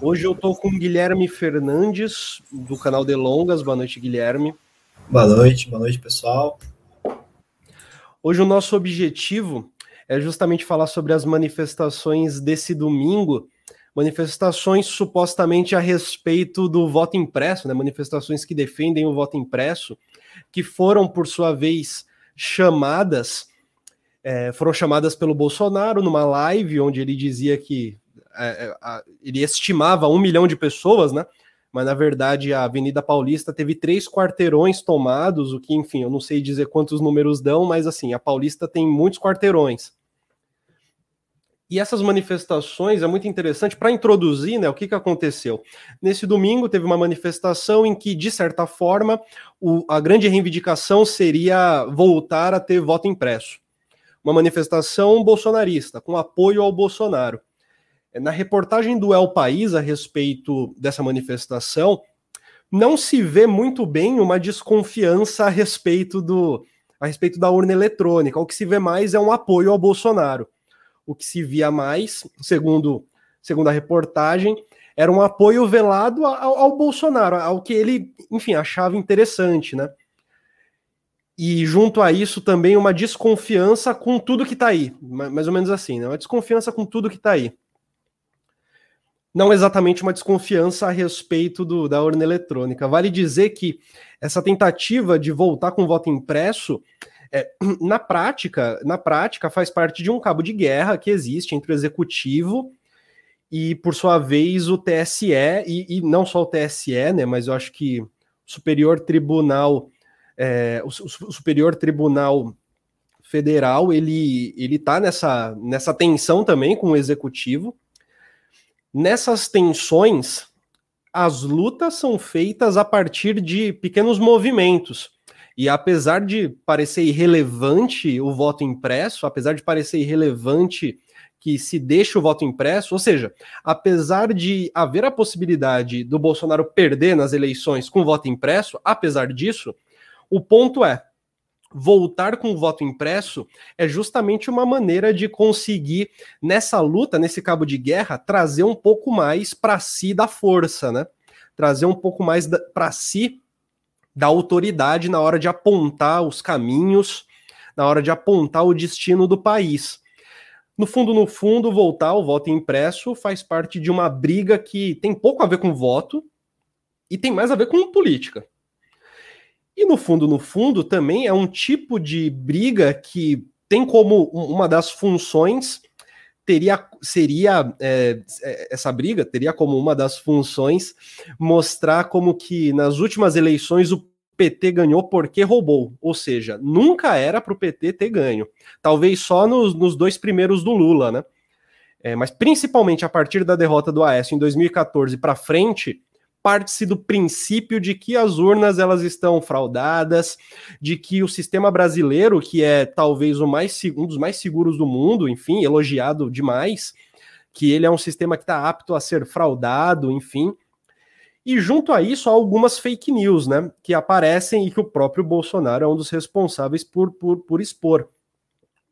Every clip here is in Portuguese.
Hoje eu estou com o Guilherme Fernandes, do canal Delongas. Boa noite, Guilherme. Boa noite, boa noite, pessoal. Hoje o nosso objetivo é justamente falar sobre as manifestações desse domingo, manifestações supostamente a respeito do voto impresso, né? manifestações que defendem o voto impresso, que foram, por sua vez, chamadas, é, foram chamadas pelo Bolsonaro numa live onde ele dizia que é, é ele estimava um milhão de pessoas, né? Mas na verdade a Avenida Paulista teve três quarteirões tomados, o que, enfim, eu não sei dizer quantos números dão, mas assim, a Paulista tem muitos quarteirões. E essas manifestações é muito interessante para introduzir, né? O que, que aconteceu? Nesse domingo teve uma manifestação em que, de certa forma, o, a grande reivindicação seria voltar a ter voto impresso. Uma manifestação bolsonarista, com apoio ao Bolsonaro. Na reportagem do El País a respeito dessa manifestação, não se vê muito bem uma desconfiança a respeito do a respeito da urna eletrônica. O que se vê mais é um apoio ao Bolsonaro. O que se via mais, segundo, segundo a reportagem, era um apoio velado ao, ao Bolsonaro, ao que ele, enfim, achava interessante, né? E junto a isso também uma desconfiança com tudo que está aí, mais ou menos assim, né? Uma desconfiança com tudo que está aí não exatamente uma desconfiança a respeito do, da urna eletrônica. Vale dizer que essa tentativa de voltar com voto impresso, é, na prática, na prática faz parte de um cabo de guerra que existe entre o executivo e, por sua vez, o TSE e, e não só o TSE, né? Mas eu acho que o Superior Tribunal, é, o, o Superior Tribunal Federal, ele ele está nessa nessa tensão também com o executivo Nessas tensões, as lutas são feitas a partir de pequenos movimentos. E apesar de parecer irrelevante o voto impresso, apesar de parecer irrelevante que se deixe o voto impresso, ou seja, apesar de haver a possibilidade do Bolsonaro perder nas eleições com voto impresso, apesar disso, o ponto é voltar com o voto impresso é justamente uma maneira de conseguir, nessa luta, nesse cabo de guerra, trazer um pouco mais para si da força, né? Trazer um pouco mais para si da autoridade na hora de apontar os caminhos, na hora de apontar o destino do país. No fundo, no fundo, voltar ao voto impresso faz parte de uma briga que tem pouco a ver com voto e tem mais a ver com política. E no fundo, no fundo, também é um tipo de briga que tem como uma das funções teria seria é, é, essa briga teria como uma das funções mostrar como que nas últimas eleições o PT ganhou porque roubou, ou seja, nunca era para o PT ter ganho, talvez só nos, nos dois primeiros do Lula, né? É, mas principalmente a partir da derrota do Aécio em 2014 para frente, parte-se do princípio de que as urnas elas estão fraudadas, de que o sistema brasileiro, que é talvez o mais um dos mais seguros do mundo, enfim, elogiado demais, que ele é um sistema que está apto a ser fraudado, enfim. E junto a isso há algumas fake news, né, que aparecem e que o próprio Bolsonaro é um dos responsáveis por, por, por expor.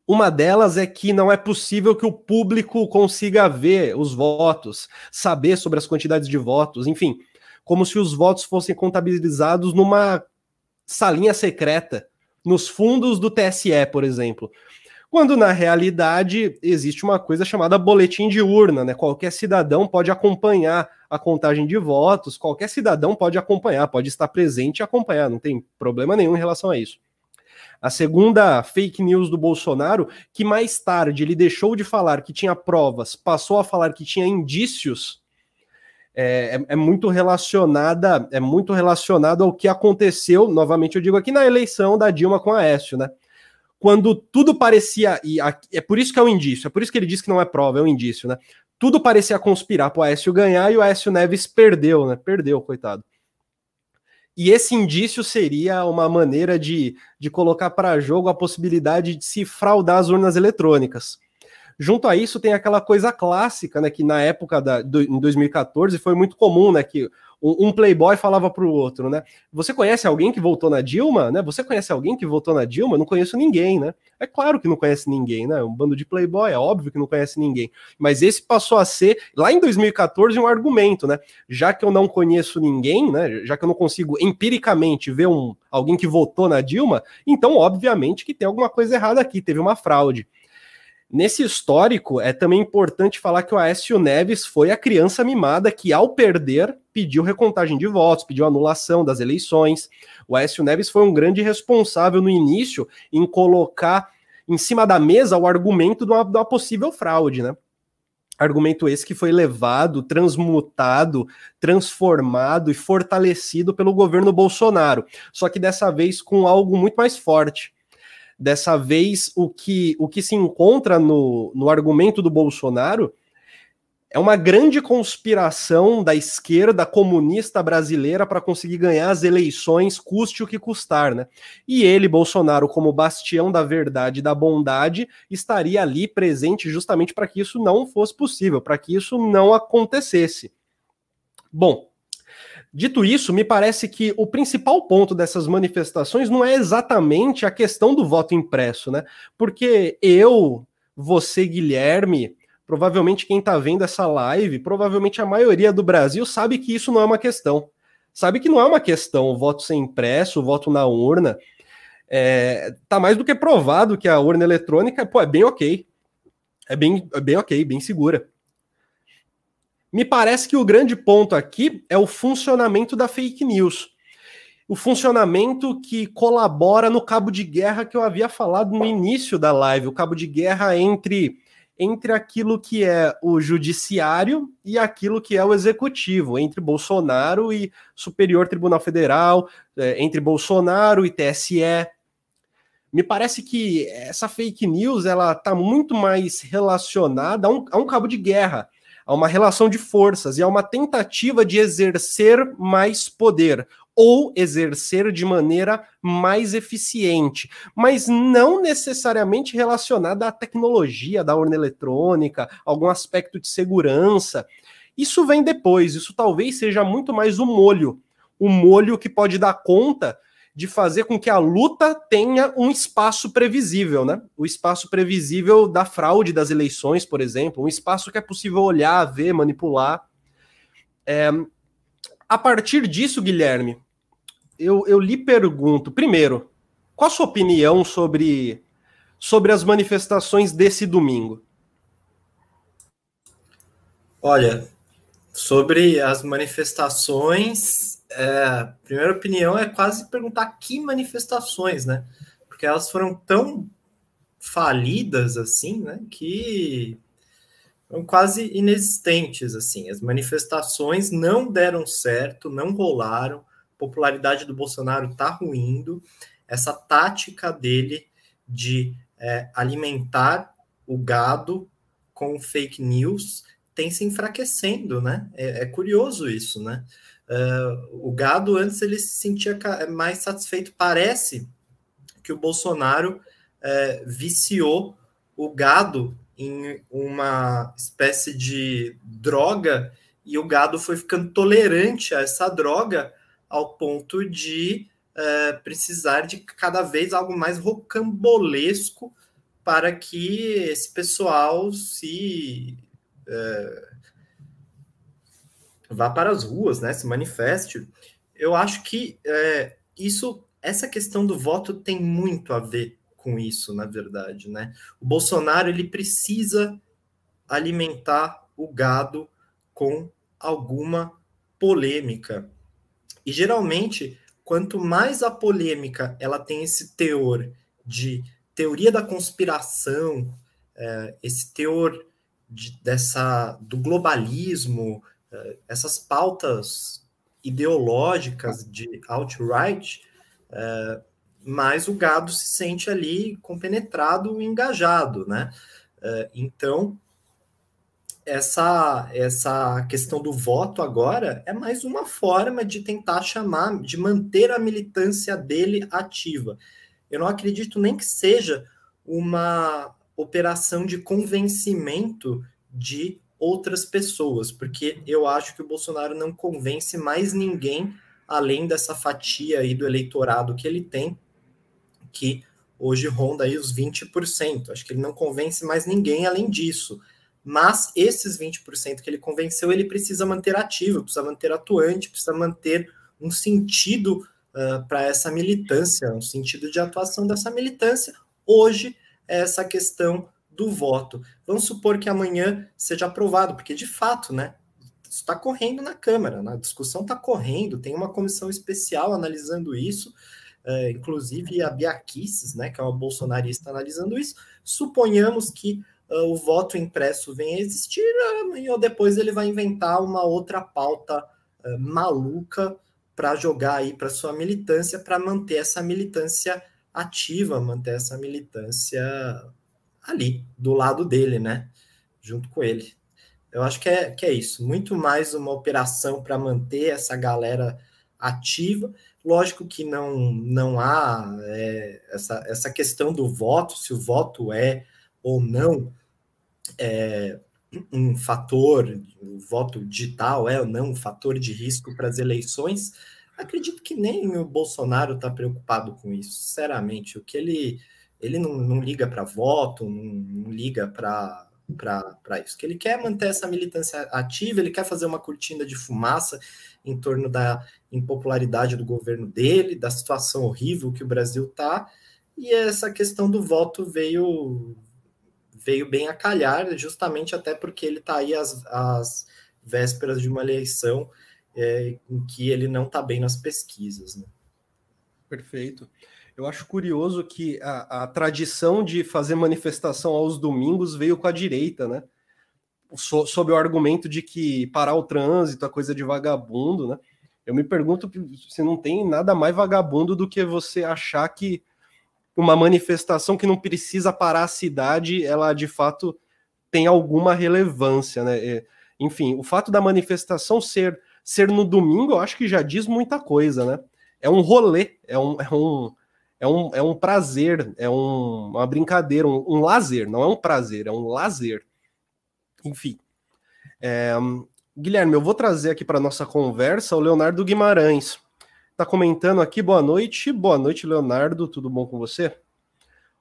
Uma delas é que não é possível que o público consiga ver os votos, saber sobre as quantidades de votos, enfim como se os votos fossem contabilizados numa salinha secreta, nos fundos do TSE, por exemplo. Quando na realidade existe uma coisa chamada boletim de urna, né? Qualquer cidadão pode acompanhar a contagem de votos, qualquer cidadão pode acompanhar, pode estar presente e acompanhar, não tem problema nenhum em relação a isso. A segunda fake news do Bolsonaro, que mais tarde ele deixou de falar que tinha provas, passou a falar que tinha indícios é, é, é, muito relacionada, é muito relacionado ao que aconteceu, novamente eu digo aqui, na eleição da Dilma com a Aécio, né? Quando tudo parecia, e é por isso que é um indício, é por isso que ele diz que não é prova, é um indício, né? Tudo parecia conspirar para o Aécio ganhar e o Aécio Neves perdeu, né? Perdeu, coitado. E esse indício seria uma maneira de, de colocar para jogo a possibilidade de se fraudar as urnas eletrônicas Junto a isso, tem aquela coisa clássica, né? Que na época da, do, em 2014 foi muito comum, né? Que um, um playboy falava para o outro, né? Você conhece alguém que votou na Dilma, né? Você conhece alguém que votou na Dilma? Não conheço ninguém, né? É claro que não conhece ninguém, né? Um bando de playboy, é óbvio que não conhece ninguém. Mas esse passou a ser, lá em 2014, um argumento, né? Já que eu não conheço ninguém, né? Já que eu não consigo empiricamente ver um, alguém que votou na Dilma, então, obviamente, que tem alguma coisa errada aqui, teve uma fraude. Nesse histórico, é também importante falar que o Aécio Neves foi a criança mimada que, ao perder, pediu recontagem de votos, pediu anulação das eleições. O Aécio Neves foi um grande responsável no início em colocar em cima da mesa o argumento de uma, de uma possível fraude, né? Argumento esse que foi levado, transmutado, transformado e fortalecido pelo governo Bolsonaro. Só que dessa vez com algo muito mais forte Dessa vez, o que, o que se encontra no, no argumento do Bolsonaro é uma grande conspiração da esquerda comunista brasileira para conseguir ganhar as eleições, custe o que custar, né? E ele, Bolsonaro, como bastião da verdade e da bondade, estaria ali presente justamente para que isso não fosse possível, para que isso não acontecesse. Bom, Dito isso, me parece que o principal ponto dessas manifestações não é exatamente a questão do voto impresso, né? Porque eu, você, Guilherme, provavelmente quem está vendo essa live, provavelmente a maioria do Brasil sabe que isso não é uma questão. Sabe que não é uma questão o voto ser impresso, o voto na urna. É, tá mais do que provado que a urna eletrônica pô, é bem ok. É bem, é bem ok, bem segura. Me parece que o grande ponto aqui é o funcionamento da fake news. O funcionamento que colabora no cabo de guerra que eu havia falado no início da live, o cabo de guerra entre entre aquilo que é o judiciário e aquilo que é o executivo, entre Bolsonaro e Superior Tribunal Federal, é, entre Bolsonaro e TSE. Me parece que essa fake news ela está muito mais relacionada a um, a um cabo de guerra a uma relação de forças e a uma tentativa de exercer mais poder ou exercer de maneira mais eficiente, mas não necessariamente relacionada à tecnologia da urna eletrônica, algum aspecto de segurança. Isso vem depois, isso talvez seja muito mais o molho, o molho que pode dar conta de fazer com que a luta tenha um espaço previsível, né? O espaço previsível da fraude das eleições, por exemplo, um espaço que é possível olhar, ver, manipular. É, a partir disso, Guilherme, eu, eu lhe pergunto, primeiro, qual a sua opinião sobre, sobre as manifestações desse domingo? Olha, sobre as manifestações, é, primeira opinião é quase perguntar que manifestações, né? Porque elas foram tão falidas assim, né? Que foram quase inexistentes assim. As manifestações não deram certo, não rolaram. A popularidade do Bolsonaro está ruindo. Essa tática dele de é, alimentar o gado com fake news tem se enfraquecendo, né? É, é curioso isso, né? Uh, o gado antes ele se sentia mais satisfeito. Parece que o Bolsonaro uh, viciou o gado em uma espécie de droga e o gado foi ficando tolerante a essa droga ao ponto de uh, precisar de cada vez algo mais rocambolesco para que esse pessoal se uh, vá para as ruas, né, se manifeste. Eu acho que é, isso, essa questão do voto tem muito a ver com isso, na verdade, né? O Bolsonaro ele precisa alimentar o gado com alguma polêmica. E geralmente, quanto mais a polêmica ela tem esse teor de teoria da conspiração, é, esse teor de, dessa do globalismo, essas pautas ideológicas de alt-right, é, mais o gado se sente ali compenetrado, engajado, né? É, então, essa, essa questão do voto agora é mais uma forma de tentar chamar, de manter a militância dele ativa. Eu não acredito nem que seja uma operação de convencimento de outras pessoas, porque eu acho que o Bolsonaro não convence mais ninguém além dessa fatia aí do eleitorado que ele tem, que hoje ronda aí os 20%. Acho que ele não convence mais ninguém além disso. Mas esses 20% que ele convenceu, ele precisa manter ativo, precisa manter atuante, precisa manter um sentido uh, para essa militância, um sentido de atuação dessa militância. Hoje, essa questão do voto. Vamos supor que amanhã seja aprovado, porque de fato, né? Está correndo na Câmara, né, a discussão está correndo, tem uma comissão especial analisando isso, uh, inclusive a Biaquices, né, que é uma bolsonarista analisando isso. Suponhamos que uh, o voto impresso venha a existir, amanhã ou depois ele vai inventar uma outra pauta uh, maluca para jogar aí para sua militância, para manter essa militância ativa, manter essa militância ali, do lado dele, né? Junto com ele. Eu acho que é, que é isso. Muito mais uma operação para manter essa galera ativa. Lógico que não, não há é, essa, essa questão do voto, se o voto é ou não é, um fator, o voto digital é ou não um fator de risco para as eleições. Acredito que nem o Bolsonaro está preocupado com isso, sinceramente. O que ele ele não, não liga para voto, não, não liga para para isso. Que ele quer manter essa militância ativa, ele quer fazer uma cortina de fumaça em torno da impopularidade do governo dele, da situação horrível que o Brasil está, e essa questão do voto veio veio bem a calhar, justamente até porque ele está aí às, às vésperas de uma eleição é, em que ele não está bem nas pesquisas. Né? Perfeito. Eu acho curioso que a, a, tradição de fazer manifestação aos domingos veio com a direita, né? So, sob o argumento de que parar o trânsito é coisa de vagabundo, né? Eu me pergunto se não tem nada mais vagabundo do que você achar que uma manifestação que não precisa parar a cidade, ela de fato tem alguma relevância, né? É, enfim, o fato da manifestação ser ser no domingo, eu acho que já diz muita coisa, né? É um rolê, é um, é um é um, é um prazer, é um, uma brincadeira, um, um lazer, não é um prazer, é um lazer. Enfim. É, Guilherme, eu vou trazer aqui para nossa conversa o Leonardo Guimarães. Está comentando aqui, boa noite. Boa noite, Leonardo, tudo bom com você?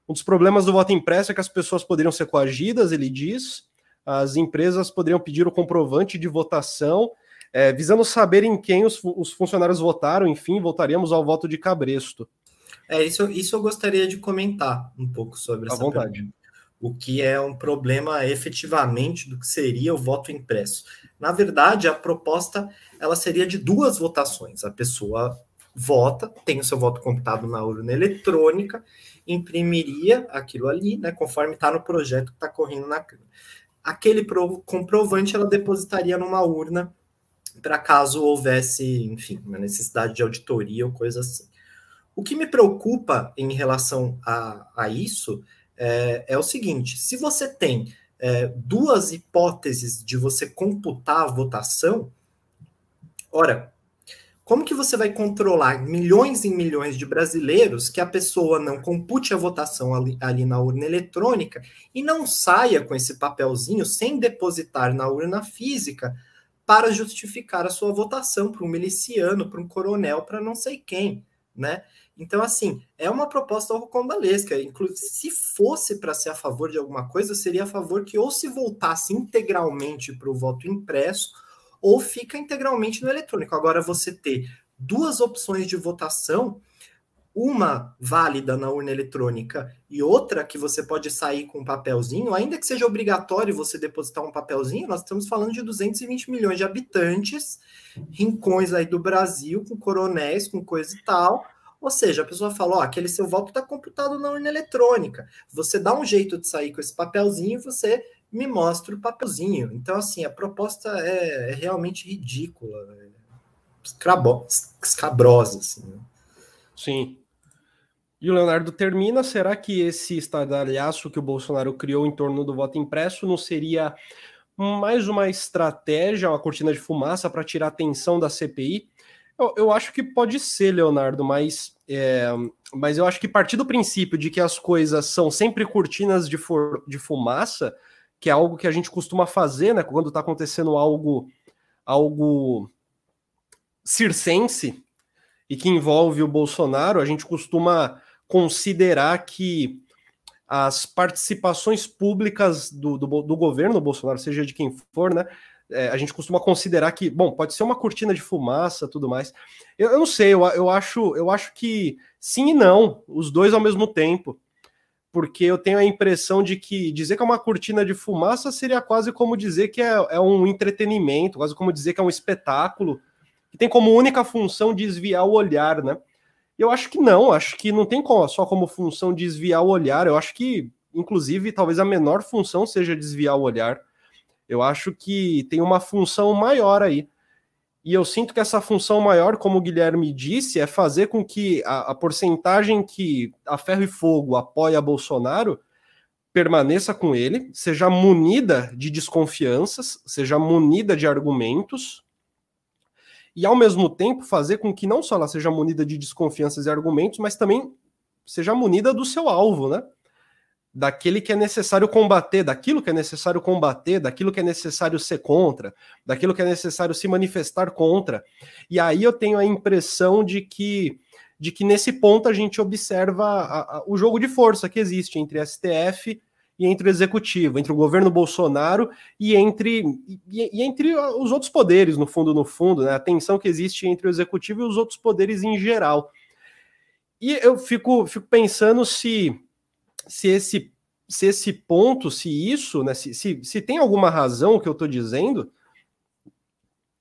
Um dos problemas do voto impresso é que as pessoas poderiam ser coagidas, ele diz. As empresas poderiam pedir o comprovante de votação, é, visando saber em quem os, os funcionários votaram, enfim, voltaríamos ao voto de cabresto. É, isso, isso eu gostaria de comentar um pouco sobre essa vontade. Pergunta. O que é um problema efetivamente do que seria o voto impresso. Na verdade, a proposta ela seria de duas votações. A pessoa vota, tem o seu voto computado na urna eletrônica, imprimiria aquilo ali, né, conforme está no projeto que está correndo na Câmara. Aquele comprovante ela depositaria numa urna para caso houvesse, enfim, uma necessidade de auditoria ou coisa assim. O que me preocupa em relação a, a isso é, é, o seguinte: se você tem é, duas hipóteses de você computar a votação, ora, como que você vai controlar milhões e milhões de brasileiros que a pessoa não compute a votação ali, ali, na urna eletrônica e não saia com esse papelzinho sem depositar na urna física para justificar a sua votação para um miliciano, para um coronel, para não sei quem, né? Então, assim, é uma proposta rocambolesca. Inclusive, se fosse para ser a favor de alguma coisa, seria a favor que ou se voltasse integralmente para o voto impresso, ou fica integralmente no eletrônico. Agora, você ter duas opções de votação, uma válida na urna eletrônica e outra que você pode sair com um papelzinho, ainda que seja obrigatório você depositar um papelzinho, nós estamos falando de 220 milhões de habitantes, rincões aí do Brasil, com coronéis, com coisa e tal ou seja, a pessoa fala: ó, aquele seu voto está computado na urna eletrônica. Você dá um jeito de sair com esse papelzinho e você me mostra o papelzinho. Então, assim, a proposta é, é realmente ridícula, é escabrosa, assim. Né? Sim. E o Leonardo termina: será que esse estardalhaço que o Bolsonaro criou em torno do voto impresso não seria mais uma estratégia, uma cortina de fumaça para tirar atenção da CPI? Eu, eu acho que pode ser, Leonardo, mas, é, mas eu acho que partir do princípio de que as coisas são sempre cortinas de, de fumaça, que é algo que a gente costuma fazer, né? Quando está acontecendo algo, algo circense e que envolve o Bolsonaro, a gente costuma considerar que as participações públicas do, do, do governo Bolsonaro, seja de quem for, né? É, a gente costuma considerar que, bom, pode ser uma cortina de fumaça, tudo mais. Eu, eu não sei, eu, eu, acho, eu acho que sim e não, os dois ao mesmo tempo. Porque eu tenho a impressão de que dizer que é uma cortina de fumaça seria quase como dizer que é, é um entretenimento, quase como dizer que é um espetáculo, que tem como única função desviar o olhar, né? Eu acho que não, acho que não tem só como função desviar o olhar, eu acho que, inclusive, talvez a menor função seja desviar o olhar. Eu acho que tem uma função maior aí. E eu sinto que essa função maior, como o Guilherme disse, é fazer com que a, a porcentagem que a ferro e fogo apoia Bolsonaro permaneça com ele, seja munida de desconfianças, seja munida de argumentos, e ao mesmo tempo fazer com que não só ela seja munida de desconfianças e argumentos, mas também seja munida do seu alvo, né? Daquele que é necessário combater, daquilo que é necessário combater, daquilo que é necessário ser contra, daquilo que é necessário se manifestar contra. E aí eu tenho a impressão de que de que nesse ponto a gente observa a, a, o jogo de força que existe entre STF e entre o executivo, entre o governo Bolsonaro e entre, e, e, entre os outros poderes, no fundo, no fundo, né? a tensão que existe entre o executivo e os outros poderes em geral. E eu fico, fico pensando se, se, esse, se esse ponto, se isso, né, se, se, se tem alguma razão o que eu estou dizendo,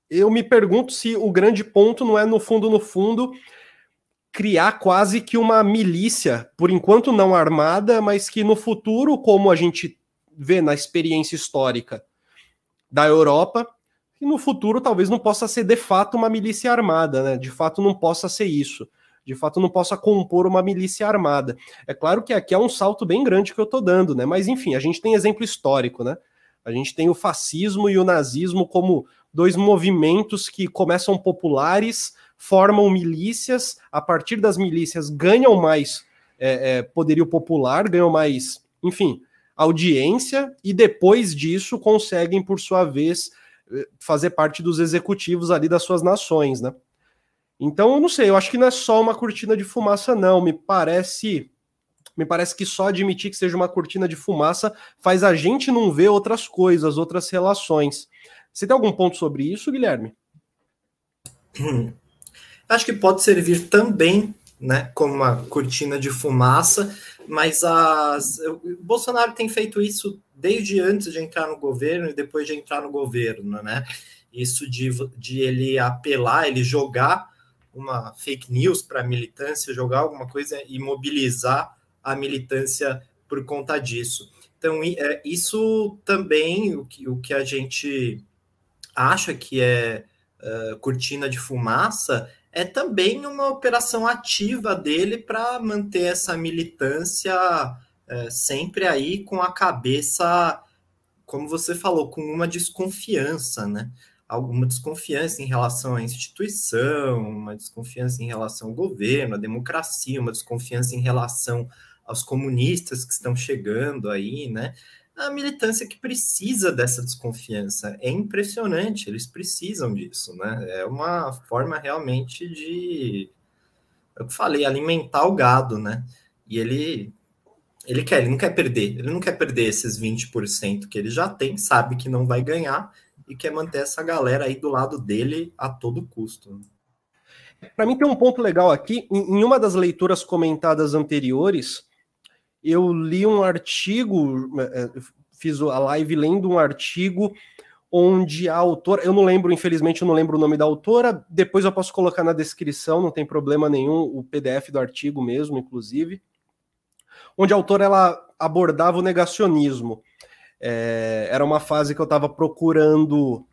eu me pergunto se o grande ponto não é, no fundo, no fundo, criar quase que uma milícia, por enquanto não armada, mas que no futuro, como a gente vê na experiência histórica da Europa, que no futuro talvez não possa ser de fato uma milícia armada, né? De fato não possa ser isso. De fato não possa compor uma milícia armada. É claro que aqui é um salto bem grande que eu estou dando, né? Mas enfim, a gente tem exemplo histórico, né? A gente tem o fascismo e o nazismo como dois movimentos que começam populares, formam milícias, a partir das milícias ganham mais é, é, poderio popular, ganham mais, enfim, audiência, e depois disso conseguem, por sua vez, é, fazer parte dos executivos ali das suas nações, né? Então, eu não sei, eu acho que não é só uma cortina de fumaça, não. Me parece. Me parece que só admitir que seja uma cortina de fumaça faz a gente não ver outras coisas, outras relações. Você tem algum ponto sobre isso, Guilherme? Acho que pode servir também né, como uma cortina de fumaça, mas as, o Bolsonaro tem feito isso desde antes de entrar no governo e depois de entrar no governo, né? Isso de, de ele apelar, ele jogar uma fake news para a militância, jogar alguma coisa e mobilizar a militância por conta disso. Então, é, isso também, o que, o que a gente acha que é uh, cortina de fumaça, é também uma operação ativa dele para manter essa militância é, sempre aí com a cabeça, como você falou, com uma desconfiança, né? Alguma desconfiança em relação à instituição, uma desconfiança em relação ao governo, à democracia, uma desconfiança em relação aos comunistas que estão chegando aí, né? a militância que precisa dessa desconfiança. É impressionante, eles precisam disso, né? É uma forma realmente de, eu falei, alimentar o gado, né? E ele ele quer, ele não quer perder, ele não quer perder esses 20% que ele já tem, sabe que não vai ganhar e quer manter essa galera aí do lado dele a todo custo. Para mim tem um ponto legal aqui, em uma das leituras comentadas anteriores, eu li um artigo, é, é, fiz a live lendo um artigo onde a autora, eu não lembro, infelizmente, eu não lembro o nome da autora, depois eu posso colocar na descrição, não tem problema nenhum, o PDF do artigo mesmo, inclusive, onde a autora ela abordava o negacionismo. É, era uma fase que eu estava procurando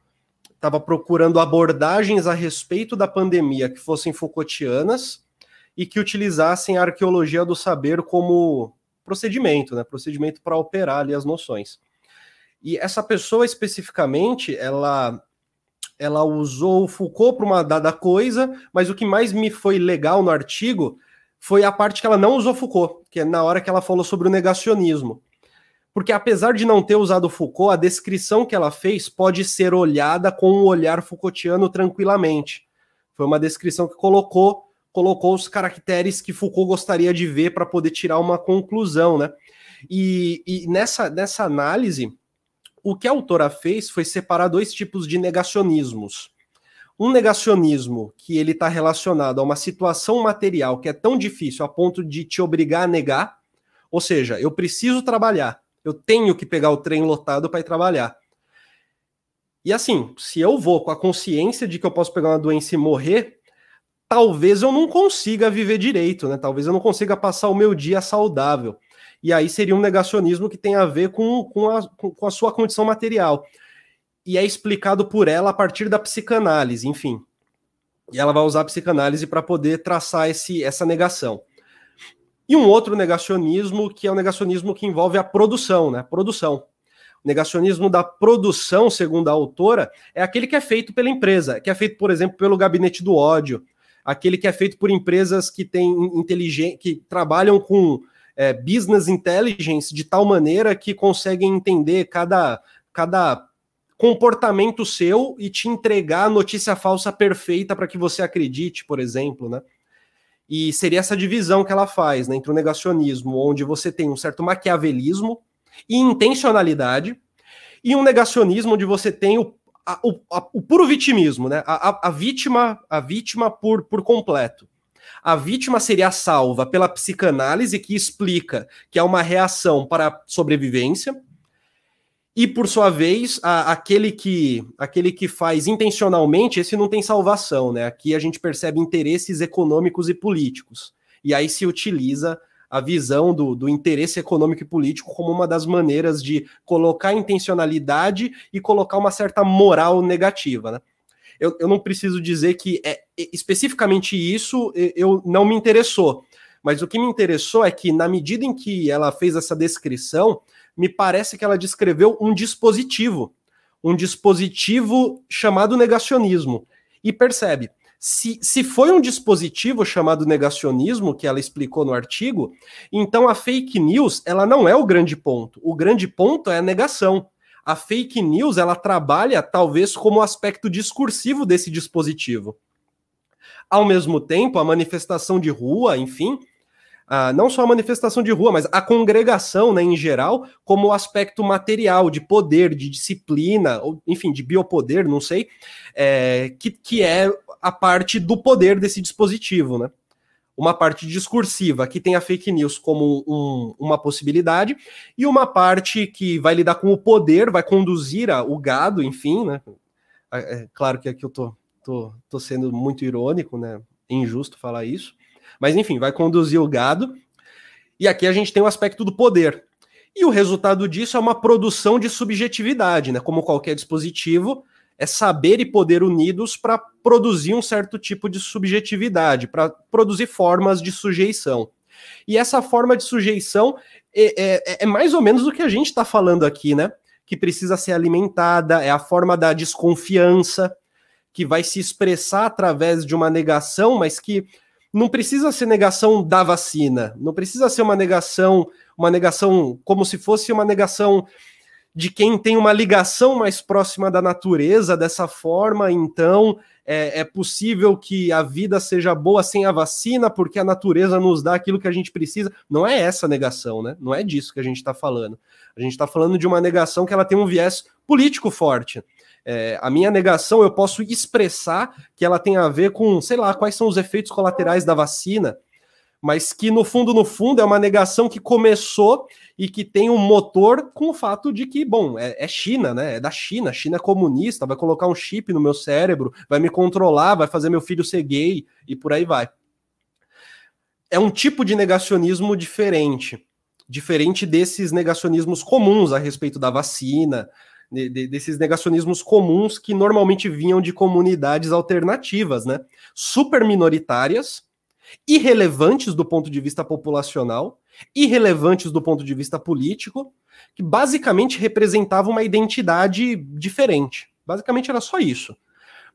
estava procurando abordagens a respeito da pandemia que fossem Foucaultianas e que utilizassem a arqueologia do saber como procedimento, né? Procedimento para operar ali as noções. E essa pessoa especificamente, ela ela usou o Foucault para uma dada coisa, mas o que mais me foi legal no artigo foi a parte que ela não usou Foucault, que é na hora que ela falou sobre o negacionismo. Porque apesar de não ter usado Foucault, a descrição que ela fez pode ser olhada com um olhar Foucaultiano tranquilamente. Foi uma descrição que colocou colocou os caracteres que Foucault gostaria de ver para poder tirar uma conclusão, né? E, e nessa, nessa análise, o que a autora fez foi separar dois tipos de negacionismos. Um negacionismo que ele está relacionado a uma situação material que é tão difícil a ponto de te obrigar a negar, ou seja, eu preciso trabalhar, eu tenho que pegar o trem lotado para ir trabalhar. E assim, se eu vou com a consciência de que eu posso pegar uma doença e morrer, talvez eu não consiga viver direito, né? Talvez eu não consiga passar o meu dia saudável. E aí seria um negacionismo que tem a ver com, com, a, com a sua condição material. E é explicado por ela a partir da psicanálise, enfim. E ela vai usar a psicanálise para poder traçar esse, essa negação. E um outro negacionismo, que é o negacionismo que envolve a produção, né? Produção. O negacionismo da produção, segundo a autora, é aquele que é feito pela empresa, que é feito, por exemplo, pelo gabinete do ódio, aquele que é feito por empresas que têm inteligência, que trabalham com é, business intelligence de tal maneira que conseguem entender cada, cada comportamento seu e te entregar a notícia falsa perfeita para que você acredite, por exemplo, né? E seria essa divisão que ela faz né, entre o negacionismo, onde você tem um certo maquiavelismo e intencionalidade, e um negacionismo onde você tem o, a, o, a, o puro vitimismo, né? A, a, vítima, a vítima por, por completo. A vítima seria salva pela psicanálise, que explica que é uma reação para a sobrevivência, e por sua vez, a, aquele que aquele que faz intencionalmente, esse não tem salvação, né? Aqui a gente percebe interesses econômicos e políticos. E aí se utiliza a visão do, do interesse econômico e político como uma das maneiras de colocar intencionalidade e colocar uma certa moral negativa, né? Eu, eu não preciso dizer que é especificamente isso eu não me interessou, mas o que me interessou é que na medida em que ela fez essa descrição, me parece que ela descreveu um dispositivo, um dispositivo chamado negacionismo. E percebe, se, se foi um dispositivo chamado negacionismo, que ela explicou no artigo, então a fake news ela não é o grande ponto. O grande ponto é a negação. A fake news ela trabalha talvez como aspecto discursivo desse dispositivo. Ao mesmo tempo, a manifestação de rua, enfim, ah, não só a manifestação de rua, mas a congregação, né, em geral, como aspecto material, de poder, de disciplina, ou, enfim, de biopoder, não sei, é, que, que é a parte do poder desse dispositivo, né? Uma parte discursiva, que tem a fake news como um, uma possibilidade, e uma parte que vai lidar com o poder, vai conduzir a, o gado, enfim, né? É, é claro que aqui eu tô, tô, tô sendo muito irônico, né? Injusto falar isso mas enfim, vai conduzir o gado. E aqui a gente tem o aspecto do poder. E o resultado disso é uma produção de subjetividade, né? Como qualquer dispositivo, é saber e poder unidos para produzir um certo tipo de subjetividade, para produzir formas de sujeição. E essa forma de sujeição é, é, é mais ou menos o que a gente está falando aqui, né? Que precisa ser alimentada, é a forma da desconfiança, que vai se expressar através de uma negação, mas que não precisa ser negação da vacina, não precisa ser uma negação, uma negação como se fosse uma negação de quem tem uma ligação mais próxima da natureza dessa forma, então é, é, possível que a vida seja boa sem a vacina, porque a natureza nos dá aquilo que a gente precisa. Não é essa negação, né? Não é disso que a gente está falando. A gente está falando de uma negação que ela tem um viés político forte. É, a minha negação eu posso expressar que ela tem a ver com, sei lá, quais são os efeitos colaterais da vacina, mas que no fundo, no fundo, é uma negação que começou e que tem um motor com o fato de que, bom, é, é China, né? É da China, China é comunista, vai colocar um chip no meu cérebro, vai me controlar, vai fazer meu filho ser gay e por aí vai. É um tipo de negacionismo diferente, diferente desses negacionismos comuns a respeito da vacina, de, desses negacionismos comuns que normalmente vinham de comunidades alternativas, né? Super minoritárias, irrelevantes do ponto de vista populacional, irrelevantes do ponto de vista político, que basicamente representavam uma identidade diferente. Basicamente era só isso.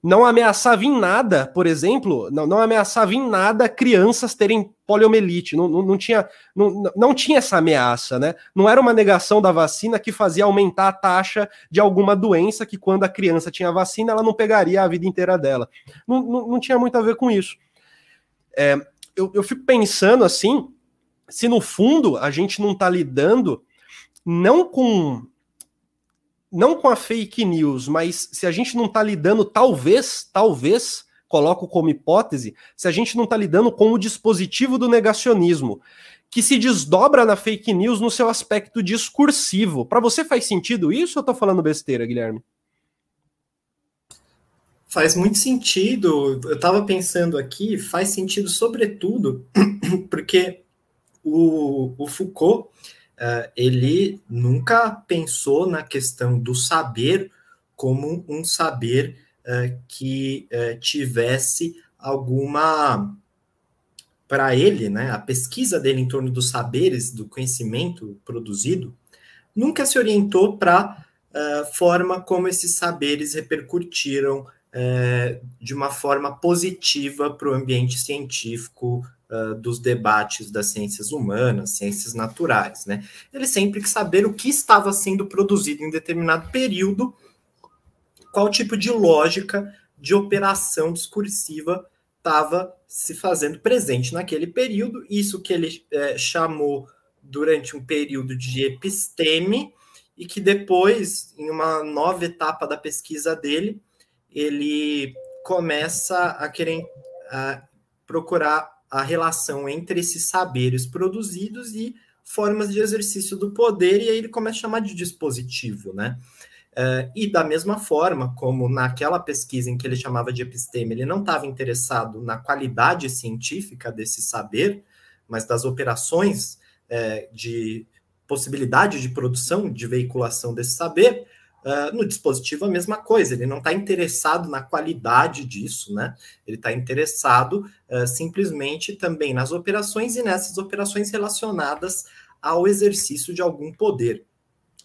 Não ameaçava em nada, por exemplo, não, não ameaçava em nada crianças terem poliomielite, não, não, não, tinha, não, não tinha essa ameaça, né? Não era uma negação da vacina que fazia aumentar a taxa de alguma doença que quando a criança tinha vacina, ela não pegaria a vida inteira dela. Não, não, não tinha muito a ver com isso. É, eu, eu fico pensando assim, se no fundo a gente não está lidando não com não com a fake news, mas se a gente não está lidando, talvez, talvez, coloco como hipótese, se a gente não está lidando com o dispositivo do negacionismo, que se desdobra na fake news no seu aspecto discursivo. Para você faz sentido isso ou eu estou falando besteira, Guilherme? Faz muito sentido. Eu estava pensando aqui, faz sentido sobretudo porque o, o Foucault uh, ele nunca pensou na questão do saber como um saber uh, que uh, tivesse alguma. Para ele, né, a pesquisa dele em torno dos saberes, do conhecimento produzido, nunca se orientou para a forma como esses saberes repercutiram de uma forma positiva para o ambiente científico uh, dos debates das ciências humanas, ciências naturais, né? Ele sempre quis saber o que estava sendo produzido em determinado período, qual tipo de lógica de operação discursiva estava se fazendo presente naquele período, isso que ele é, chamou durante um período de episteme, e que depois, em uma nova etapa da pesquisa dele, ele começa a querer a procurar a relação entre esses saberes produzidos e formas de exercício do poder, e aí ele começa a chamar de dispositivo, né? Uh, e da mesma forma, como naquela pesquisa em que ele chamava de episteme, ele não estava interessado na qualidade científica desse saber, mas das operações uh, de possibilidade de produção, de veiculação desse saber, Uh, no dispositivo, a mesma coisa, ele não está interessado na qualidade disso, né? Ele está interessado uh, simplesmente também nas operações e nessas operações relacionadas ao exercício de algum poder.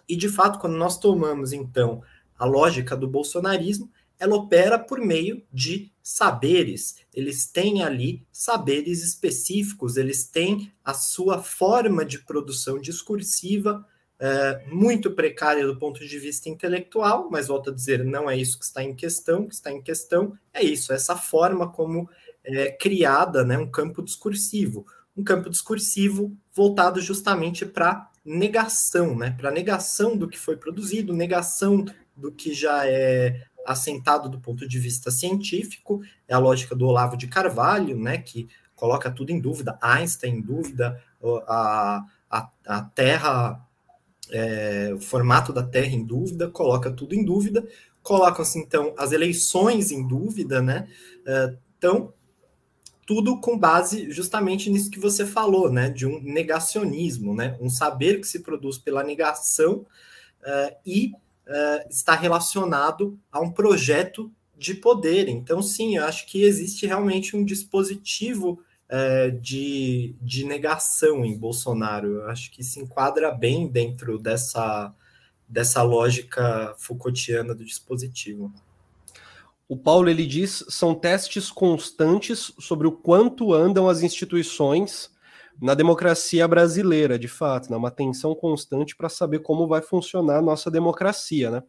E, de fato, quando nós tomamos, então, a lógica do bolsonarismo, ela opera por meio de saberes. Eles têm ali saberes específicos, eles têm a sua forma de produção discursiva é, muito precária do ponto de vista intelectual, mas volto a dizer, não é isso que está em questão, o que está em questão é isso, essa forma como é criada né, um campo discursivo, um campo discursivo voltado justamente para negação, né, para negação do que foi produzido, negação do que já é assentado do ponto de vista científico, é a lógica do Olavo de Carvalho, né, que coloca tudo em dúvida, Einstein em dúvida, a, a, a Terra é, o formato da Terra em dúvida, coloca tudo em dúvida, colocam-se então as eleições em dúvida, né? É, então, tudo com base justamente nisso que você falou, né? De um negacionismo, né? Um saber que se produz pela negação uh, e uh, está relacionado a um projeto de poder. Então, sim, eu acho que existe realmente um dispositivo é, de, de negação em Bolsonaro. Eu acho que se enquadra bem dentro dessa, dessa lógica Foucaultiana do dispositivo. O Paulo ele diz são testes constantes sobre o quanto andam as instituições na democracia brasileira, de fato, né? uma tensão constante para saber como vai funcionar a nossa democracia, né?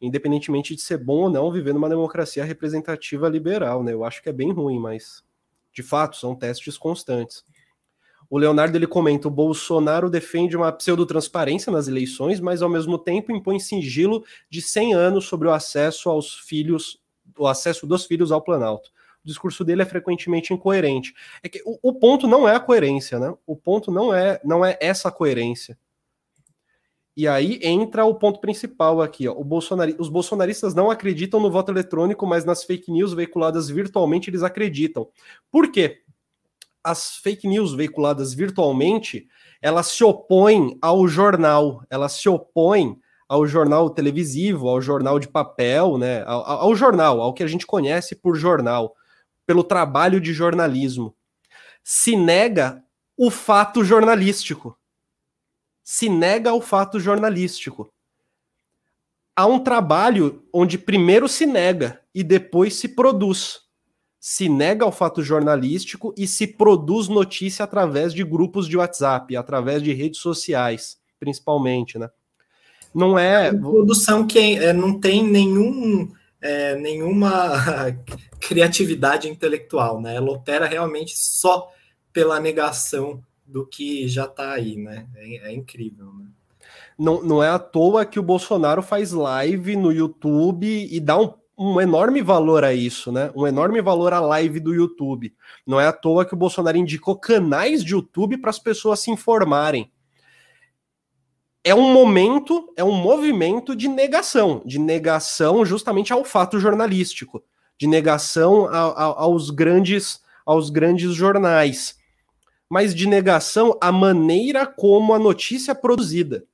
Independentemente de ser bom ou não viver numa democracia representativa liberal, né? Eu acho que é bem ruim, mas de fato, são testes constantes. O Leonardo ele comenta: o Bolsonaro defende uma pseudotransparência nas eleições, mas ao mesmo tempo impõe sigilo de 100 anos sobre o acesso aos filhos, o acesso dos filhos ao Planalto. O discurso dele é frequentemente incoerente. É que o, o ponto não é a coerência, né? O ponto não é não é essa coerência. E aí entra o ponto principal aqui. Ó. Bolsonari... Os bolsonaristas não acreditam no voto eletrônico, mas nas fake news veiculadas virtualmente eles acreditam. Por quê? As fake news veiculadas virtualmente, elas se opõem ao jornal, elas se opõem ao jornal televisivo, ao jornal de papel, né? Ao, ao jornal, ao que a gente conhece por jornal, pelo trabalho de jornalismo. Se nega o fato jornalístico se nega ao fato jornalístico. Há um trabalho onde primeiro se nega e depois se produz. Se nega o fato jornalístico e se produz notícia através de grupos de WhatsApp, através de redes sociais, principalmente, né? Não é. Uma produção que é, não tem nenhum, é, nenhuma criatividade intelectual, né? Ela opera realmente só pela negação do que já está aí, né? É, é incrível, né? Não, não é à toa que o Bolsonaro faz live no YouTube e dá um, um enorme valor a isso, né? Um enorme valor à live do YouTube. Não é à toa que o Bolsonaro indicou canais de YouTube para as pessoas se informarem. É um momento, é um movimento de negação, de negação justamente ao fato jornalístico, de negação a, a, aos grandes aos grandes jornais, mas de negação à maneira como a notícia é produzida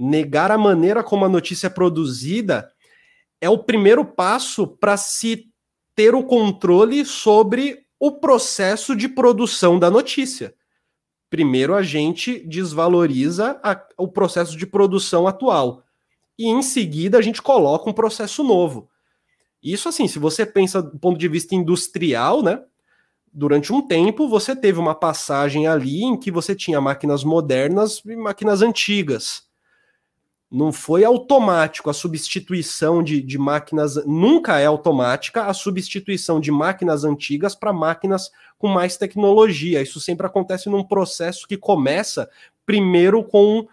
negar a maneira como a notícia é produzida é o primeiro passo para se ter o controle sobre o processo de produção da notícia. Primeiro, a gente desvaloriza a, o processo de produção atual. E em seguida, a gente coloca um processo novo. Isso, assim, se você pensa do ponto de vista industrial, né? Durante um tempo, você teve uma passagem ali em que você tinha máquinas modernas e máquinas antigas não foi automático a substituição de, de máquinas, nunca é automática a substituição de máquinas antigas para máquinas com mais tecnologia. Isso sempre acontece num processo que começa primeiro com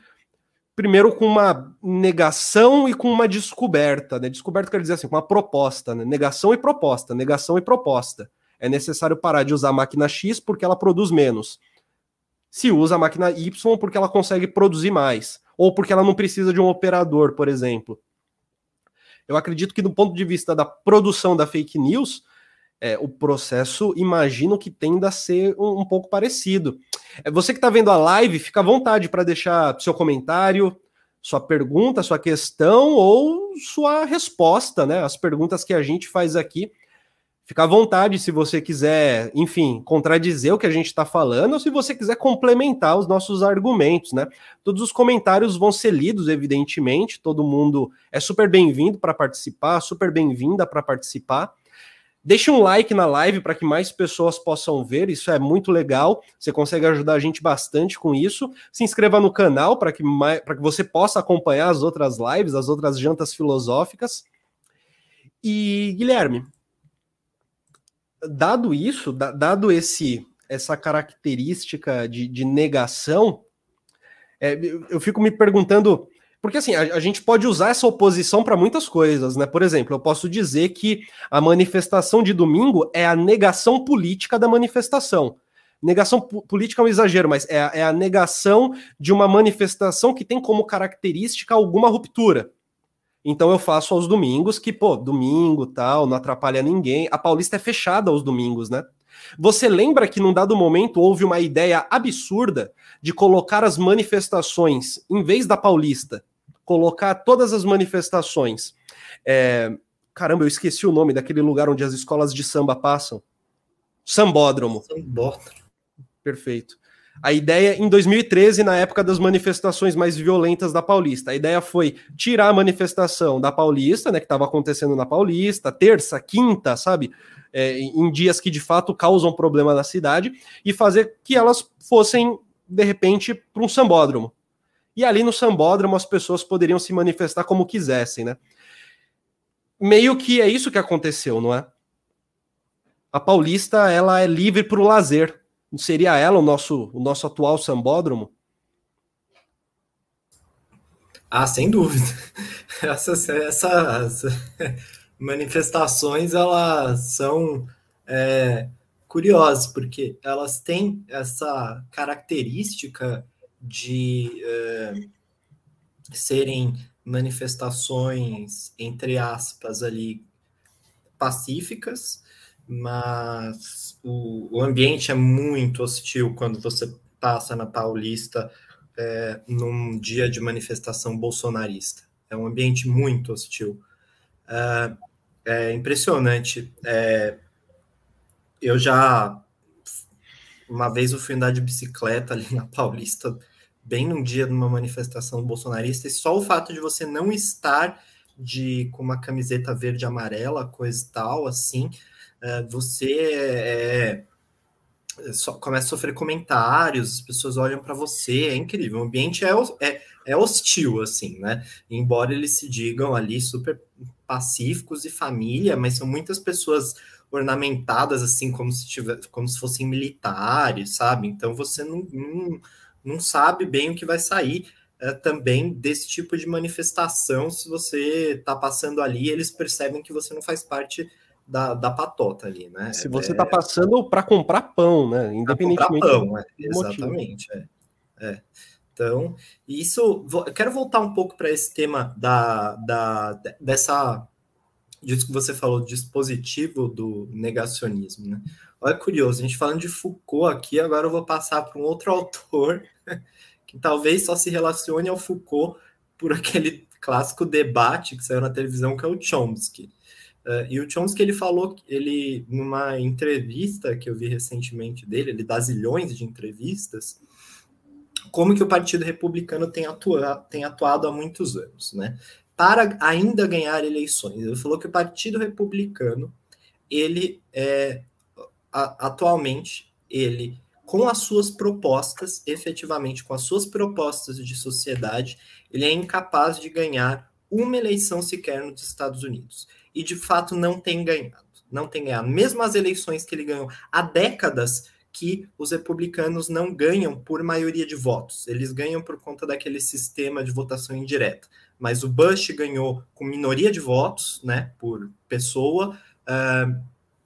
primeiro com uma negação e com uma descoberta. Né? Descoberta quer dizer assim, com uma proposta, né? negação e proposta, negação e proposta. É necessário parar de usar a máquina X porque ela produz menos. Se usa a máquina Y porque ela consegue produzir mais ou porque ela não precisa de um operador, por exemplo. Eu acredito que, do ponto de vista da produção da fake news, é, o processo imagino que tenda a ser um, um pouco parecido. É, você que está vendo a live, fica à vontade para deixar seu comentário, sua pergunta, sua questão ou sua resposta, né? As perguntas que a gente faz aqui Fica à vontade se você quiser, enfim, contradizer o que a gente está falando ou se você quiser complementar os nossos argumentos, né? Todos os comentários vão ser lidos, evidentemente. Todo mundo é super bem-vindo para participar, super bem-vinda para participar. Deixe um like na live para que mais pessoas possam ver, isso é muito legal. Você consegue ajudar a gente bastante com isso. Se inscreva no canal para que, que você possa acompanhar as outras lives, as outras jantas filosóficas. E, Guilherme, dado isso, dado esse essa característica de, de negação, é, eu fico me perguntando. Porque assim, a, a gente pode usar essa oposição para muitas coisas, né? Por exemplo, eu posso dizer que a manifestação de domingo é a negação política da manifestação. Negação política é um exagero, mas é, é a negação de uma manifestação que tem como característica alguma ruptura. Então eu faço aos domingos, que, pô, domingo tal, não atrapalha ninguém. A Paulista é fechada aos domingos, né? Você lembra que num dado momento houve uma ideia absurda de colocar as manifestações, em vez da Paulista, colocar todas as manifestações. É... Caramba, eu esqueci o nome daquele lugar onde as escolas de samba passam. Sambódromo. Sambódromo. Perfeito. A ideia, em 2013, na época das manifestações mais violentas da Paulista, a ideia foi tirar a manifestação da Paulista, né, que estava acontecendo na Paulista, terça, quinta, sabe, é, em dias que de fato causam problema na cidade, e fazer que elas fossem, de repente, para um sambódromo. E ali no sambódromo as pessoas poderiam se manifestar como quisessem, né? Meio que é isso que aconteceu, não é? A Paulista, ela é livre para o lazer, Seria ela o nosso, o nosso atual sambódromo? Ah, sem dúvida. Essas, essas manifestações elas são é, curiosas porque elas têm essa característica de é, serem manifestações entre aspas ali pacíficas, mas o, o ambiente é muito hostil quando você passa na Paulista é, num dia de manifestação bolsonarista. É um ambiente muito hostil. É, é impressionante. É, eu já. Uma vez eu fui andar de bicicleta ali na Paulista, bem num dia de uma manifestação bolsonarista, e só o fato de você não estar de com uma camiseta verde amarela, coisa e tal, assim, você é, só, começa a sofrer comentários, as pessoas olham para você, é incrível. O ambiente é, é, é hostil, assim, né? Embora eles se digam ali super pacíficos e família, mas são muitas pessoas ornamentadas assim como se tiver, como se fossem militares, sabe? Então você não, não, não sabe bem o que vai sair é, também desse tipo de manifestação. Se você está passando ali, eles percebem que você não faz parte da, da patota ali, né? Se você está é, passando para comprar pão, né? Independentemente comprar pão, é, exatamente. É, é. Então, isso. Eu quero voltar um pouco para esse tema da, da, dessa. Disso que você falou, dispositivo do negacionismo, né? Olha curioso, a gente falando de Foucault aqui, agora eu vou passar para um outro autor que talvez só se relacione ao Foucault por aquele clássico debate que saiu na televisão, que é o Chomsky. Uh, e o Chomsky ele falou, ele numa entrevista que eu vi recentemente dele, ele dá zilhões de entrevistas, como que o Partido Republicano tem, atua, tem atuado há muitos anos, né? Para ainda ganhar eleições. Ele falou que o Partido Republicano, ele é, a, atualmente, ele, com as suas propostas, efetivamente, com as suas propostas de sociedade, ele é incapaz de ganhar uma eleição sequer nos Estados Unidos. E, de fato, não tem ganhado. Não tem ganhado. Mesmo as eleições que ele ganhou há décadas, que os republicanos não ganham por maioria de votos, eles ganham por conta daquele sistema de votação indireta. Mas o Bush ganhou com minoria de votos, né, por pessoa. Uh,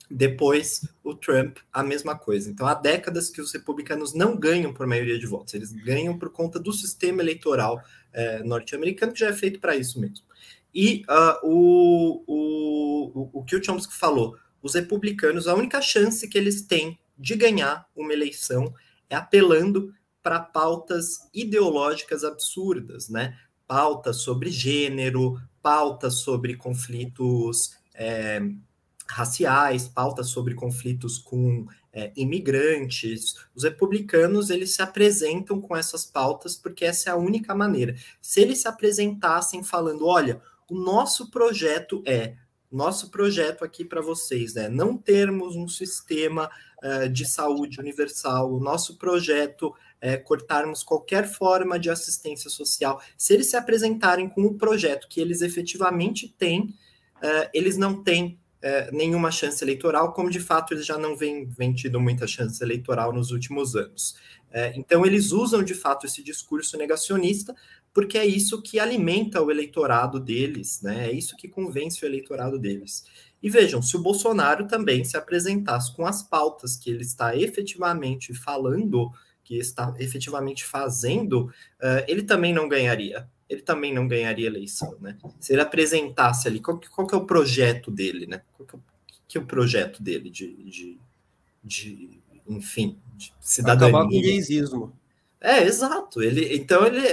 depois o Trump, a mesma coisa. Então, há décadas que os republicanos não ganham por maioria de votos, eles ganham por conta do sistema eleitoral uh, norte-americano, que já é feito para isso mesmo. E uh, o, o, o, que o Chomsky falou, os republicanos, a única chance que eles têm de ganhar uma eleição é apelando para pautas ideológicas absurdas, né? Pautas sobre gênero, pautas sobre conflitos é, raciais, pautas sobre conflitos com é, imigrantes. Os republicanos eles se apresentam com essas pautas porque essa é a única maneira. Se eles se apresentassem falando, olha, o nosso projeto é nosso projeto aqui para vocês, né? Não termos um sistema uh, de saúde universal, o nosso projeto é cortarmos qualquer forma de assistência social. Se eles se apresentarem com o projeto que eles efetivamente têm, uh, eles não têm uh, nenhuma chance eleitoral, como de fato eles já não vêm, vêm tido muita chance eleitoral nos últimos anos. então, eles usam de fato esse discurso negacionista porque é isso que alimenta o eleitorado deles, né? É isso que convence o eleitorado deles. E vejam, se o Bolsonaro também se apresentasse com as pautas que ele está efetivamente falando, que está efetivamente fazendo, uh, ele também não ganharia. Ele também não ganharia eleição, né? Se ele apresentasse ali, qual, qual que é o projeto dele, né? Qual que é o, que é o projeto dele de, de, de enfim, de cidadania? Acabar com o gaysismo. É, exato. Ele, então ele,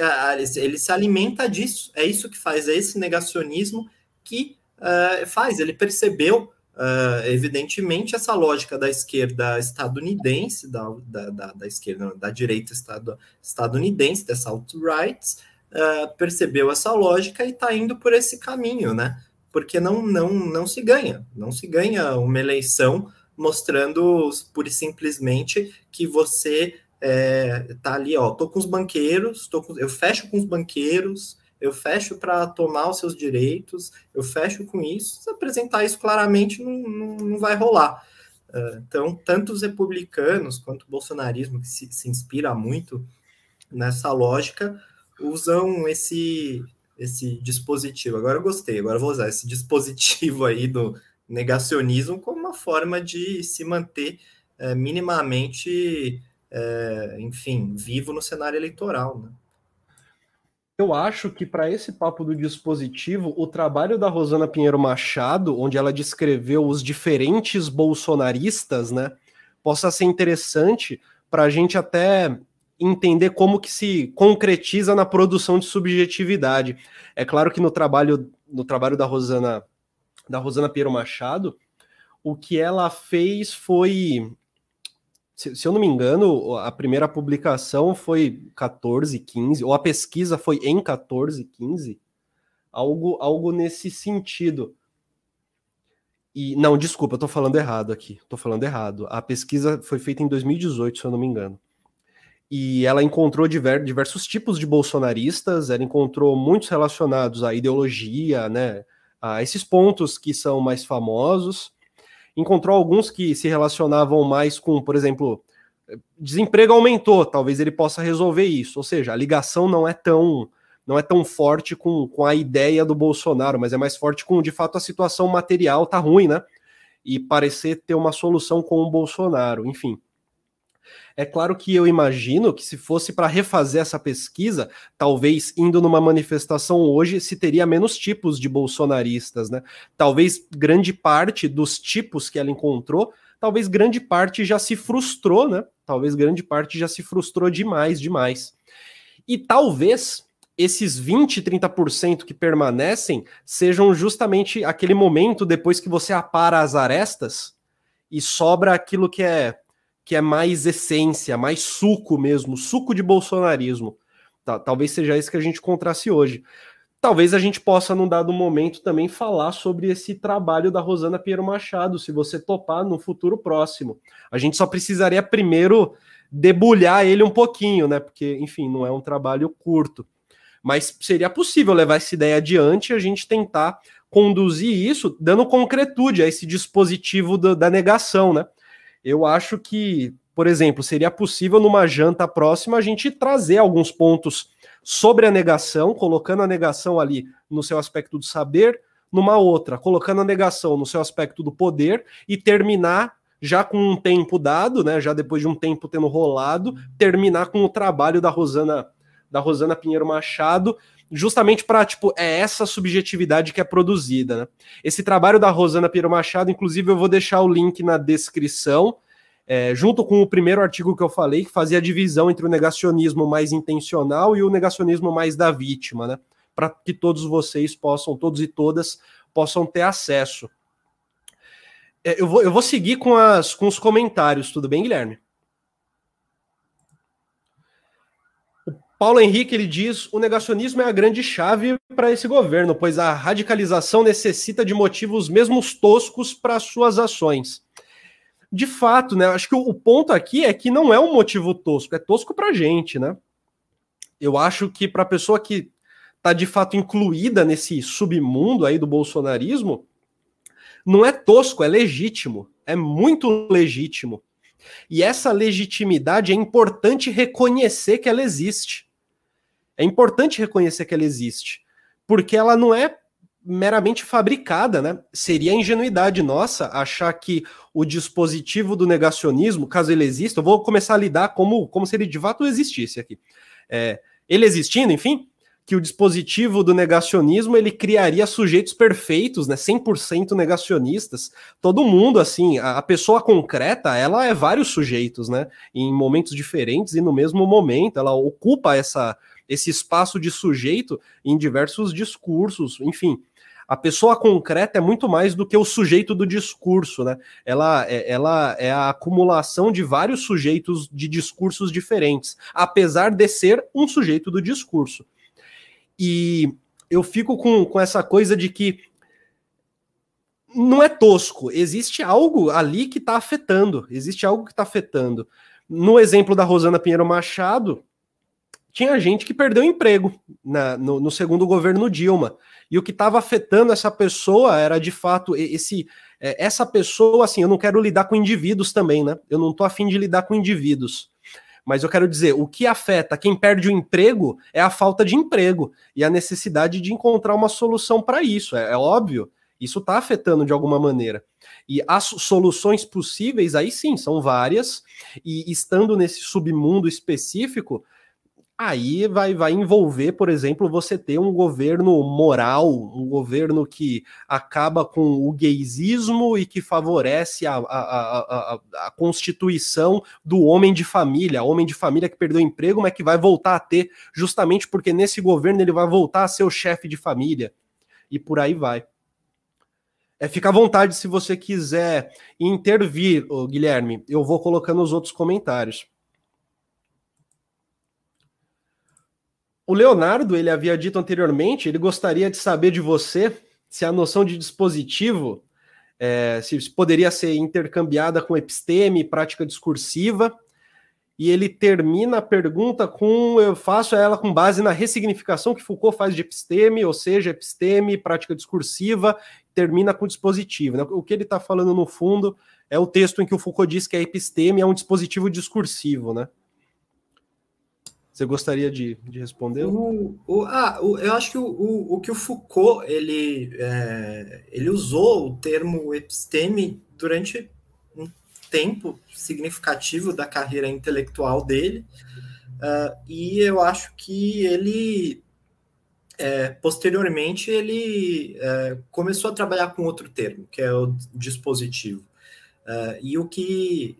ele se alimenta disso. É isso que faz, é esse negacionismo que uh, faz. Ele percebeu, uh, evidentemente, essa lógica da esquerda estadunidense, da, da, da, da esquerda, da direita estado, estadunidense, dessa alt-right, uh, percebeu essa lógica e está indo por esse caminho, né? Porque não, não, não se ganha, não se ganha uma eleição mostrando pura e simplesmente que você é, tá ali, ó, tô com os banqueiros, tô com, eu fecho com os banqueiros, eu fecho para tomar os seus direitos, eu fecho com isso. Se apresentar isso claramente, não, não, não vai rolar. Uh, então, tanto os republicanos quanto o bolsonarismo, que se, se inspira muito nessa lógica, usam esse, esse dispositivo. Agora eu gostei, agora eu vou usar esse dispositivo aí do negacionismo como uma forma de se manter é, minimamente é, enfim, vivo no cenário eleitoral. Né? Eu acho que para esse papo do dispositivo, o trabalho da Rosana Pinheiro Machado, onde ela descreveu os diferentes bolsonaristas, né, possa ser interessante para a gente até entender como que se concretiza na produção de subjetividade. É claro que no trabalho no trabalho da Rosana da Rosana Pinheiro Machado, o que ela fez foi se, se, eu não me engano, a primeira publicação foi 14, 15, ou a pesquisa foi em 14, 15, algo, algo nesse sentido. E não, desculpa, eu tô falando errado aqui. Tô falando errado. A pesquisa foi feita em 2018, se eu não me engano. E ela encontrou diversos tipos de bolsonaristas, ela encontrou muitos relacionados à ideologia, né, a esses pontos que são mais famosos. Encontrou alguns que se relacionavam mais com, por exemplo, desemprego aumentou, talvez ele possa resolver isso. Ou seja, a ligação não é tão não é tão forte com, com a ideia do Bolsonaro, mas é mais forte com, de fato, a situação material tá ruim, né? E parecer ter uma solução com o Bolsonaro, enfim. É claro que eu imagino que se fosse para refazer essa pesquisa, talvez indo numa manifestação hoje, se teria menos tipos de bolsonaristas, né? Talvez grande parte dos tipos que ela encontrou, talvez grande parte já se frustrou, né? Talvez grande parte já se frustrou demais, demais. E talvez esses 20, 30% que permanecem sejam justamente aquele momento depois que você apara as arestas e sobra aquilo que é que é mais essência, mais suco mesmo, suco de bolsonarismo. Tá, talvez seja isso que a gente encontrasse hoje. Talvez a gente possa, num dado momento, também falar sobre esse trabalho da Rosana Pinheiro Machado, se você topar no futuro próximo. A gente só precisaria primeiro debulhar ele um pouquinho, né? Porque, enfim, não é um trabalho curto. Mas seria possível levar essa ideia adiante e a gente tentar conduzir isso dando concretude a esse dispositivo da negação, né? Eu acho que, por exemplo, seria possível numa janta próxima a gente trazer alguns pontos sobre a negação, colocando a negação ali no seu aspecto do saber, numa outra, colocando a negação no seu aspecto do poder e terminar já com um tempo dado, né, já depois de um tempo tendo rolado, terminar com o trabalho da Rosana da Rosana Pinheiro Machado, justamente para, tipo, é essa subjetividade que é produzida, né? Esse trabalho da Rosana Pinheiro Machado, inclusive, eu vou deixar o link na descrição, é, junto com o primeiro artigo que eu falei, que fazia a divisão entre o negacionismo mais intencional e o negacionismo mais da vítima, né? Para que todos vocês possam, todos e todas, possam ter acesso. É, eu, vou, eu vou seguir com, as, com os comentários, tudo bem, Guilherme? Paulo Henrique ele diz: o negacionismo é a grande chave para esse governo, pois a radicalização necessita de motivos mesmo toscos para suas ações. De fato, né? Acho que o, ponto aqui é que não é um motivo tosco, é tosco para a gente, né? Eu acho que para a pessoa que está de fato incluída nesse submundo aí do bolsonarismo, não é tosco, é legítimo, é muito legítimo. E essa legitimidade é importante reconhecer que ela existe. É importante reconhecer que ela existe, porque ela não é meramente fabricada, né? Seria ingenuidade nossa achar que o dispositivo do negacionismo, caso ele exista, eu vou começar a lidar como, como se ele de fato existisse aqui. É, ele existindo, enfim, que o dispositivo do negacionismo ele criaria sujeitos perfeitos, né, 100% negacionistas. Todo mundo assim, a, a, pessoa concreta, ela é vários sujeitos, né, em momentos diferentes e no mesmo momento, ela ocupa essa esse espaço de sujeito em diversos discursos, enfim. A pessoa concreta é muito mais do que o sujeito do discurso, né? Ela é, ela é a acumulação de vários sujeitos de discursos diferentes, apesar de ser um sujeito do discurso. E eu fico com, com essa coisa de que não é tosco, existe algo ali que está afetando, existe algo que está afetando. No exemplo da Rosana Pinheiro Machado, tinha gente que perdeu emprego na, no, no, segundo governo Dilma. E o que estava afetando essa pessoa era de fato esse é, essa pessoa, assim, eu não quero lidar com indivíduos também, né? Eu não tô afim de lidar com indivíduos. Mas eu quero dizer, o que afeta quem perde o emprego é a falta de emprego e a necessidade de encontrar uma solução para isso. É, é óbvio, isso está afetando de alguma maneira. E as soluções possíveis, aí sim, são várias, e estando nesse submundo específico, Aí vai, vai envolver, por exemplo, você ter um governo moral, um governo que acaba com o gaysismo e que favorece a, a, a, a, constituição do homem de família, homem de família que perdeu emprego, mas que vai voltar a ter, justamente porque nesse governo ele vai voltar a ser o chefe de família. E por aí vai. É, fica à vontade se você quiser intervir, Guilherme. Eu vou colocando os outros comentários. O Leonardo, ele havia dito anteriormente, ele gostaria de saber de você se a noção de dispositivo é, se poderia ser intercambiada com episteme, prática discursiva, e ele termina a pergunta com eu faço ela com base na ressignificação que Foucault faz de episteme, ou seja, episteme, prática discursiva, termina com dispositivo. Né? O que ele está falando no fundo é o texto em que o Foucault diz que a episteme é um dispositivo discursivo, né? Você gostaria de, de responder? O, o, ah, o, eu acho que o, o, o, que o Foucault ele, é, ele usou o termo episteme durante um tempo significativo da carreira intelectual dele, uh, e eu acho que ele é, posteriormente ele é, começou a trabalhar com outro termo, que é o dispositivo. Uh, e o que,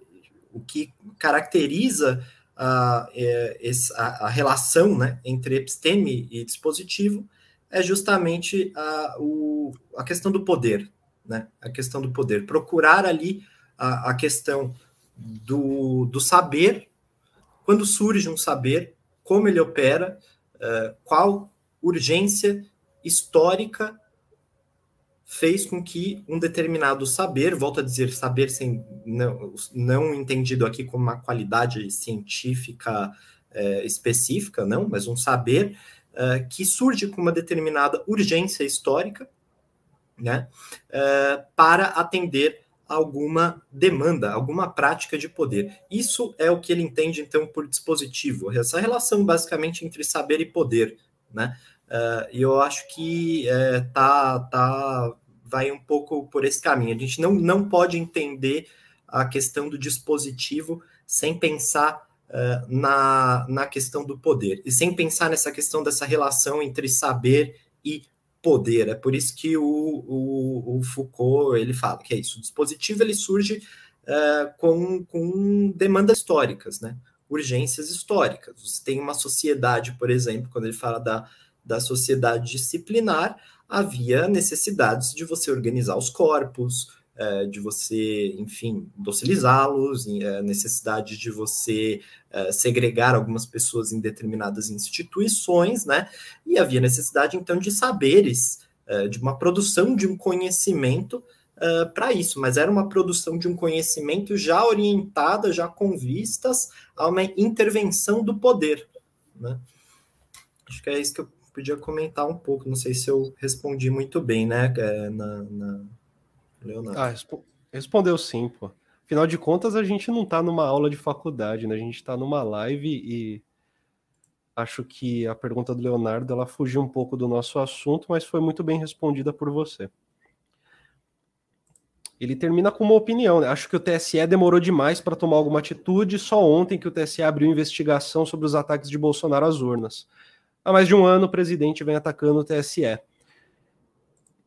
o que caracteriza a, é, a, a relação né, entre episteme e dispositivo é justamente a, o, a questão do poder, né? A questão do poder. Procurar ali a, a questão do, do saber, quando surge um saber, como ele opera, uh, qual urgência histórica fez com que um determinado saber, volto a dizer, saber sem não, não entendido aqui como uma qualidade científica é, específica, não, mas um saber é, que surge com uma determinada urgência histórica, né, é, para atender alguma demanda, alguma prática de poder. Isso é o que ele entende então por dispositivo, essa relação basicamente entre saber e poder, né? Uh, e eu acho que é, tá, tá, vai um pouco por esse caminho. A gente não, não pode entender a questão do dispositivo sem pensar uh, na, na questão do poder, e sem pensar nessa questão dessa relação entre saber e poder. É por isso que o, o, o Foucault ele fala que é isso. O dispositivo ele surge uh, com, com demandas históricas, né? urgências históricas. Você tem uma sociedade, por exemplo, quando ele fala da da sociedade disciplinar, havia necessidades de você organizar os corpos, é, de você, enfim, docilizá-los, é, necessidade de você é, segregar algumas pessoas em determinadas instituições, né? E havia necessidade, então, de saberes, de uma produção de um conhecimento Uh, para isso, mas era uma produção de um conhecimento já orientada, já com vistas a uma intervenção do poder. Né? Acho que é isso que eu podia comentar um pouco. Não sei se eu respondi muito bem, né, é, na, na... Leonardo. Ah, resp respondeu sim, pô. Afinal de contas, a gente não está numa aula de faculdade, né? A gente está numa live e acho que a pergunta do Leonardo ela fugiu um pouco do nosso assunto, mas foi muito bem respondida por você. Ele termina com uma opinião. Né? Acho que o TSE demorou demais para tomar alguma atitude. Só ontem que o TSE abriu investigação sobre os ataques de Bolsonaro às urnas há mais de um ano o presidente vem atacando o TSE.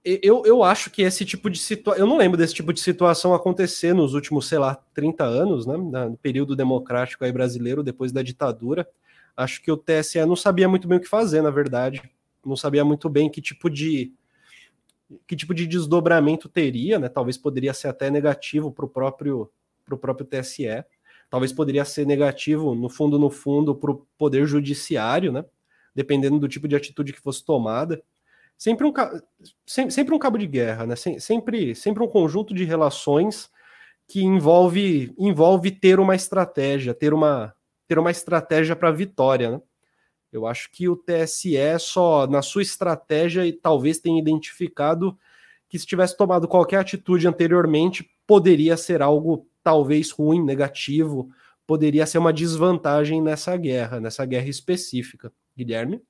Eu, eu acho que esse tipo de situação. Eu não lembro desse tipo de situação acontecer nos últimos, sei lá, 30 anos, né? No período democrático aí brasileiro, depois da ditadura. Acho que o TSE não sabia muito bem o que fazer, na verdade. Não sabia muito bem que tipo de que tipo de desdobramento teria, né? Talvez poderia ser até negativo para o próprio, pro próprio TSE. Talvez poderia ser negativo, no fundo, no fundo, para o poder judiciário, né? Dependendo do tipo de atitude que fosse tomada. Sempre um, sempre um cabo de guerra, né? Sempre, sempre um conjunto de relações que envolve, envolve ter uma estratégia, ter uma, ter uma estratégia para vitória, né? Eu acho que o TSE só na sua estratégia e talvez tenha identificado que se tivesse tomado qualquer atitude anteriormente poderia ser algo talvez ruim, negativo, poderia ser uma desvantagem nessa guerra, nessa guerra específica. Guilherme?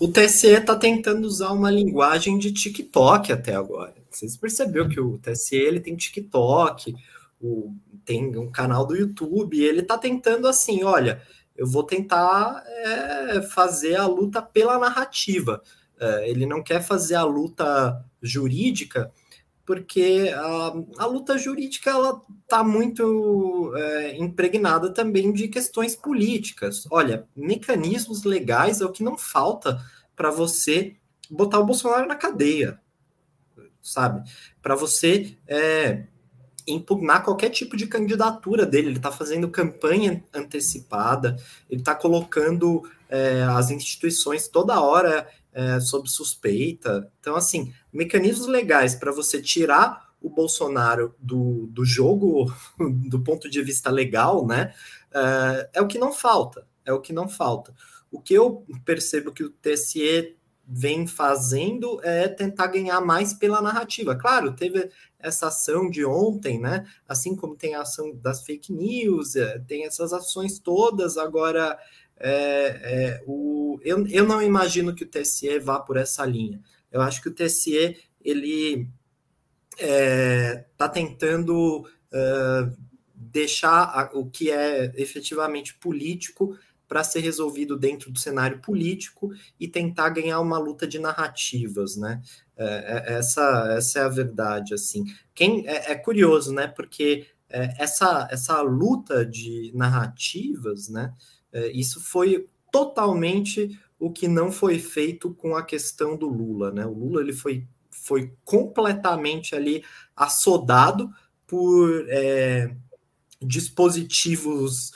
O TSE está tentando usar uma linguagem de TikTok até agora. Vocês perceberam que o TSE ele tem TikTok, o, tem um canal do YouTube, ele está tentando assim, olha, eu vou tentar é, fazer a luta pela narrativa. É, ele não quer fazer a luta jurídica porque a, a luta jurídica ela está muito é, impregnada também de questões políticas. Olha, mecanismos legais é o que não falta para você botar o Bolsonaro na cadeia, sabe? Para você é, impugnar qualquer tipo de candidatura dele. Ele está fazendo campanha antecipada, ele está colocando é, as instituições toda hora é, sob suspeita. Então, assim, mecanismos legais para você tirar o Bolsonaro do, do jogo do ponto de vista legal, né? É, é o que não falta. É o que não falta. O que eu percebo que o TSE vem fazendo é tentar ganhar mais pela narrativa. Claro, teve essa ação de ontem, né? Assim como tem a ação das fake news, é, tem essas ações todas. Agora, é, é, o, eu, eu não imagino que o TSE vá por essa linha. Eu acho que o TSE ele está é, tá tentando uh, deixar a, o que é efetivamente político para ser resolvido dentro do cenário político e tentar ganhar uma luta de narrativas, né? É, é, essa, essa é a verdade, assim. Quem é, é curioso, né? Porque é, essa, essa luta de narrativas, né? É, isso foi totalmente o que não foi feito com a questão do Lula, né? O Lula ele foi, foi completamente ali assodado por é, dispositivos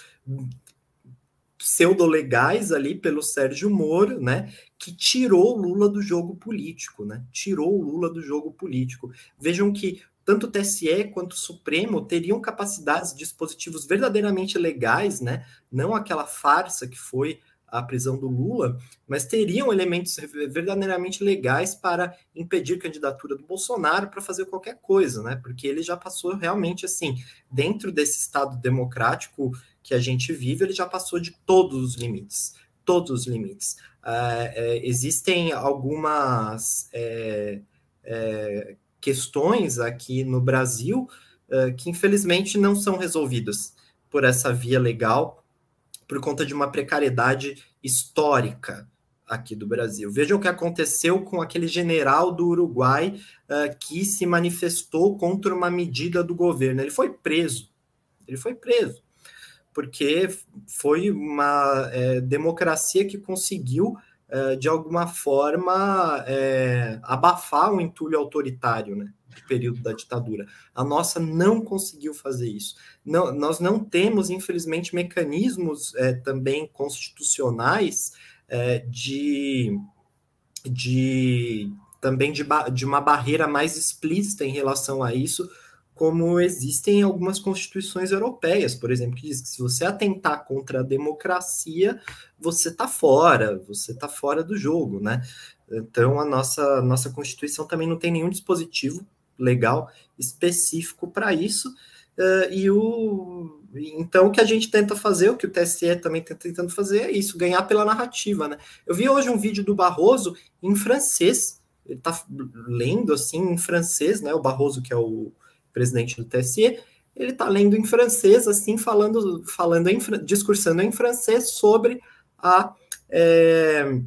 pseudo-legais ali pelo Sérgio Moro, né, que tirou o Lula do jogo político, né, tirou o Lula do jogo político. Vejam que tanto o TSE quanto o Supremo teriam capacidades, dispositivos verdadeiramente legais, né, não aquela farsa que foi a prisão do Lula, mas teriam elementos verdadeiramente legais para impedir candidatura do Bolsonaro para fazer qualquer coisa, né? Porque ele já passou realmente assim, dentro desse Estado democrático que a gente vive, ele já passou de todos os limites. Todos os limites. É, é, existem algumas é, é questões aqui no Brasil é, que, infelizmente, não são resolvidas por essa via legal, por conta de uma precariedade histórica aqui do Brasil. Vejam o que aconteceu com aquele general do Uruguai uh, que se manifestou contra uma medida do governo. Ele foi preso. Ele foi preso porque foi uma é, democracia que conseguiu, de alguma forma, é, abafar o entulho autoritário né, do período da ditadura. A nossa não conseguiu fazer isso. Não, nós não temos, infelizmente, mecanismos é, também constitucionais é, de, de também de, de uma barreira mais explícita em relação a isso, como existem em algumas constituições europeias, por exemplo, que diz que se você atentar contra a democracia, você está fora, você está fora do jogo, né? Então a nossa nossa constituição também não tem nenhum dispositivo legal específico para isso. Uh, e o então o que a gente tenta fazer, o que o TSE também está tentando fazer é isso, ganhar pela narrativa, né? Eu vi hoje um vídeo do Barroso em francês, ele está lendo assim em francês, né? O Barroso que é o presidente do TSE, ele está lendo em francês, assim, falando, falando em, discursando em francês sobre a, é,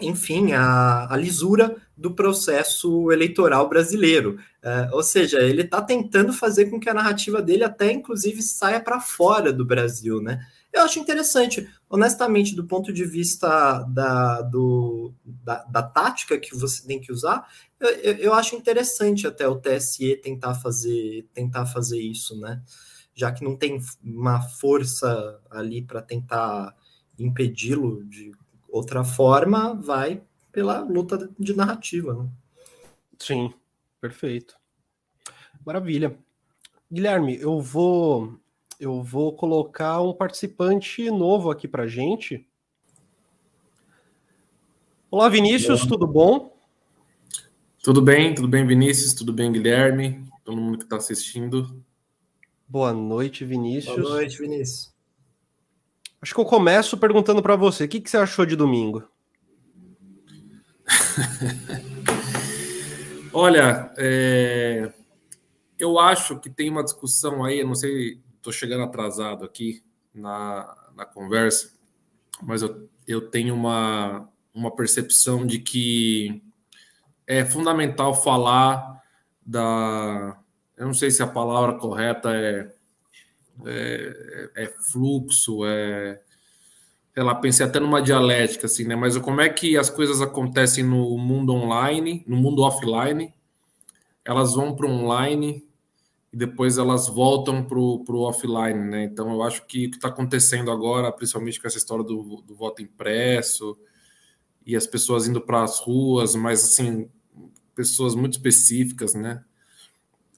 enfim, a, a, lisura do processo eleitoral brasileiro. É, ou seja, ele está tentando fazer com que a narrativa dele até, inclusive, saia para fora do Brasil, né? Eu acho interessante, honestamente, do ponto de vista da, do, da, da tática que você tem que usar, eu, eu, acho interessante até o TSE tentar fazer, tentar fazer isso, né? Já que não tem uma força ali para tentar impedi-lo de outra forma, vai pela luta de narrativa. Né? Sim, perfeito. Maravilha. Guilherme, eu vou eu vou colocar um participante novo aqui para gente. Olá, Vinícius, tudo bom? Tudo bem, tudo bem, Vinícius, tudo bem, Guilherme, todo mundo que está assistindo. Boa noite, Vinícius. Boa noite, Vinícius. Acho que eu começo perguntando para você, o que, que você achou de domingo? Olha, é... eu acho que tem uma discussão aí, eu não sei estou chegando atrasado aqui na, na conversa, mas eu, eu tenho uma, uma percepção de que é fundamental falar da. Eu não sei se a palavra correta é, é, é fluxo, é. Lá, pensei até numa dialética, assim, né? Mas como é que as coisas acontecem no mundo online, no mundo offline, elas vão para online e depois elas voltam para o offline, né? Então eu acho que o que está acontecendo agora, principalmente com essa história do, do voto impresso e as pessoas indo para as ruas, mas assim, pessoas muito específicas, né?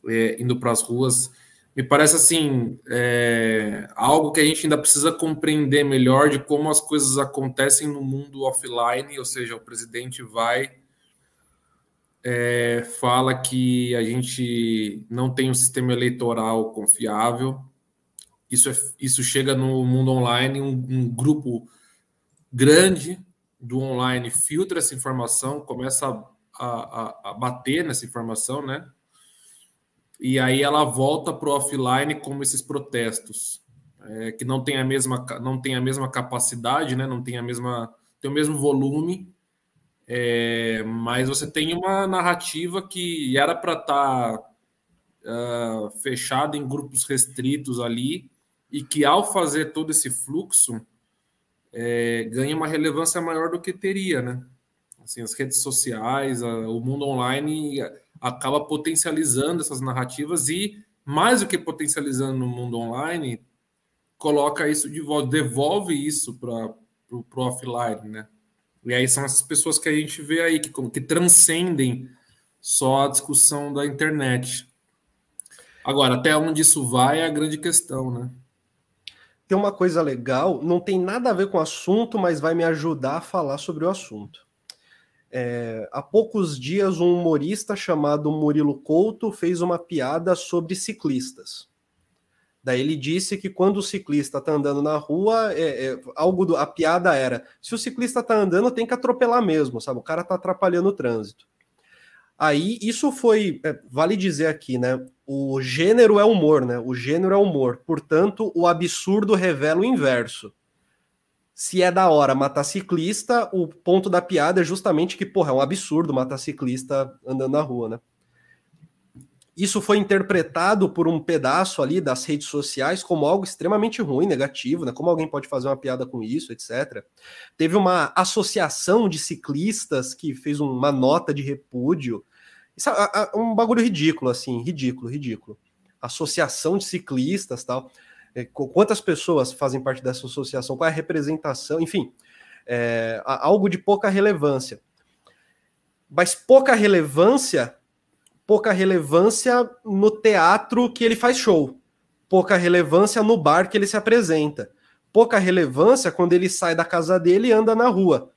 É, indo para as ruas, me parece assim é, algo que a gente ainda precisa compreender melhor de como as coisas acontecem no mundo offline, ou seja, o presidente vai é, fala que a gente não tem um sistema eleitoral confiável. Isso, é, isso chega no mundo online, um, um grupo grande do online filtra essa informação, começa a, a, a bater nessa informação, né? E aí ela volta para o offline como esses protestos, é, que não tem a mesma não tem a mesma capacidade, né? Não tem a mesma tem o mesmo volume, é, mas você tem uma narrativa que era para estar tá, uh, fechada em grupos restritos ali e que ao fazer todo esse fluxo é, ganha uma relevância maior do que teria, né? Assim, as redes sociais, a, o mundo online acaba potencializando essas narrativas e mais do que potencializando no mundo online, coloca isso de volta, devolve isso para o offline, né? E aí são essas pessoas que a gente vê aí, que, que transcendem só a discussão da internet. Agora, até onde isso vai é a grande questão, né? Tem uma coisa legal, não tem nada a ver com o assunto, mas vai me ajudar a falar sobre o assunto. É, há poucos dias, um humorista chamado Murilo Couto fez uma piada sobre ciclistas. Daí ele disse que quando o ciclista está andando na rua, é, é, algo do, a piada era: se o ciclista está andando, tem que atropelar mesmo, sabe? O cara está atrapalhando o trânsito. Aí isso foi, é, vale dizer aqui, né? O gênero é humor, né? O gênero é humor. Portanto, o absurdo revela o inverso. Se é da hora matar ciclista, o ponto da piada é justamente que, porra, é um absurdo matar ciclista andando na rua, né? Isso foi interpretado por um pedaço ali das redes sociais como algo extremamente ruim, negativo, né? Como alguém pode fazer uma piada com isso, etc. Teve uma associação de ciclistas que fez uma nota de repúdio. Isso é um bagulho ridículo, assim, ridículo, ridículo. Associação de ciclistas tal. É, quantas pessoas fazem parte dessa associação? Qual é a representação? Enfim, é, algo de pouca relevância. Mas pouca relevância pouca relevância no teatro que ele faz show, pouca relevância no bar que ele se apresenta, pouca relevância quando ele sai da casa dele e anda na rua.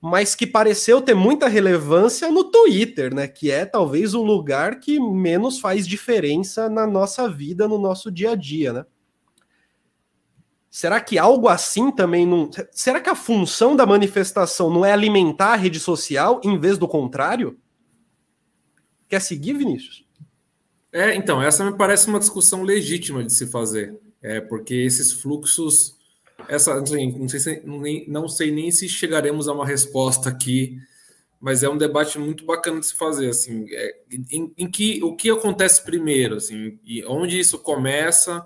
Mas que pareceu ter muita relevância no Twitter, né? Que é talvez o lugar que menos faz diferença na nossa vida, no nosso dia a dia, né? Será que algo assim também não. Será que a função da manifestação não é alimentar a rede social em vez do contrário? Quer seguir, Vinícius? É, então, essa me parece uma discussão legítima de se fazer, é, porque esses fluxos, essa, não, sei se, nem, não sei nem se chegaremos a uma resposta aqui, mas é um debate muito bacana de se fazer, assim, é, em, em, que o que acontece primeiro, assim, e onde isso começa,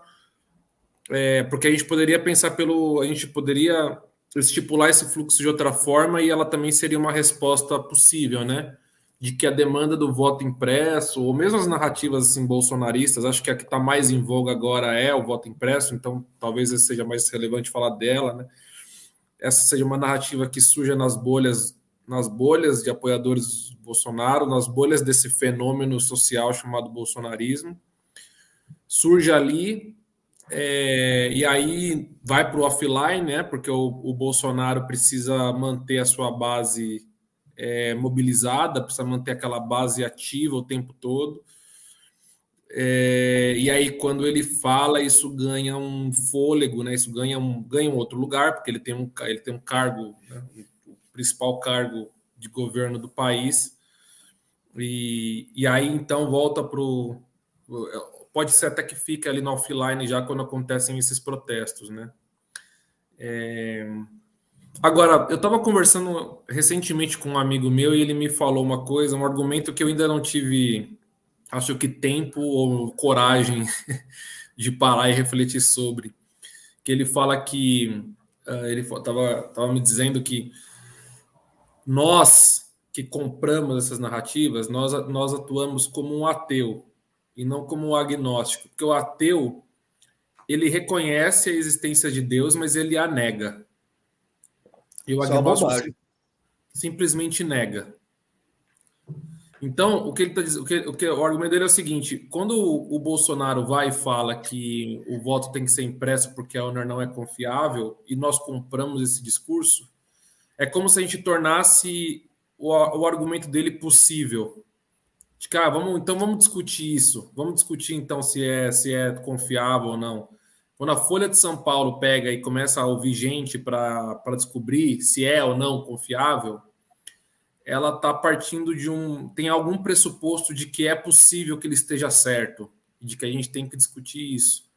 é, porque a gente poderia pensar pelo, a gente poderia estipular esse fluxo de outra forma e ela também seria uma resposta possível, né? De que a demanda do voto impresso, ou mesmo as narrativas assim, bolsonaristas, acho que a que está mais em voga agora é o voto impresso, então talvez seja mais relevante falar dela, né? Essa seja uma narrativa que surja nas bolhas, nas bolhas de apoiadores do Bolsonaro, nas bolhas desse fenômeno social chamado bolsonarismo. Surge ali, é, e aí vai para o offline, né? Porque o, o Bolsonaro precisa manter a sua base é, mobilizada, precisa manter aquela base ativa o tempo todo. É, e aí, quando ele fala, isso ganha um fôlego, né? Isso ganha um, ganha um outro lugar, porque ele tem um, ele tem um cargo, né? o principal cargo de governo do país. E, e aí, então, volta para o. Pode ser até que fique ali no offline já quando acontecem esses protestos, né? É, Agora, eu estava conversando recentemente com um amigo meu e ele me falou uma coisa, um argumento que eu ainda não tive, acho que tempo ou coragem de parar e refletir sobre. Que ele fala que uh, ele estava tava me dizendo que nós que compramos essas narrativas, nós, nós atuamos como um ateu. e não como agnóstico, porque o ateu ele reconhece a existência de Deus, mas ele a nega. E o agnóstico simplesmente nega. Então, o que ele tá dizendo, o, que, o, que, o argumento dele é o seguinte: quando o, o, Bolsonaro vai e fala que o voto tem que ser impresso porque a urna não é confiável, e nós compramos esse discurso, é como se a gente tornasse o, o argumento dele possível. De cara, ah, vamos, então vamos discutir isso. Vamos discutir então se é se é confiável ou não. Quando a Folha de São Paulo pega e começa a ouvir gente para descobrir se é ou não confiável, ela está partindo de um. tem algum pressuposto de que é possível que ele esteja certo, de que a gente tem que discutir isso.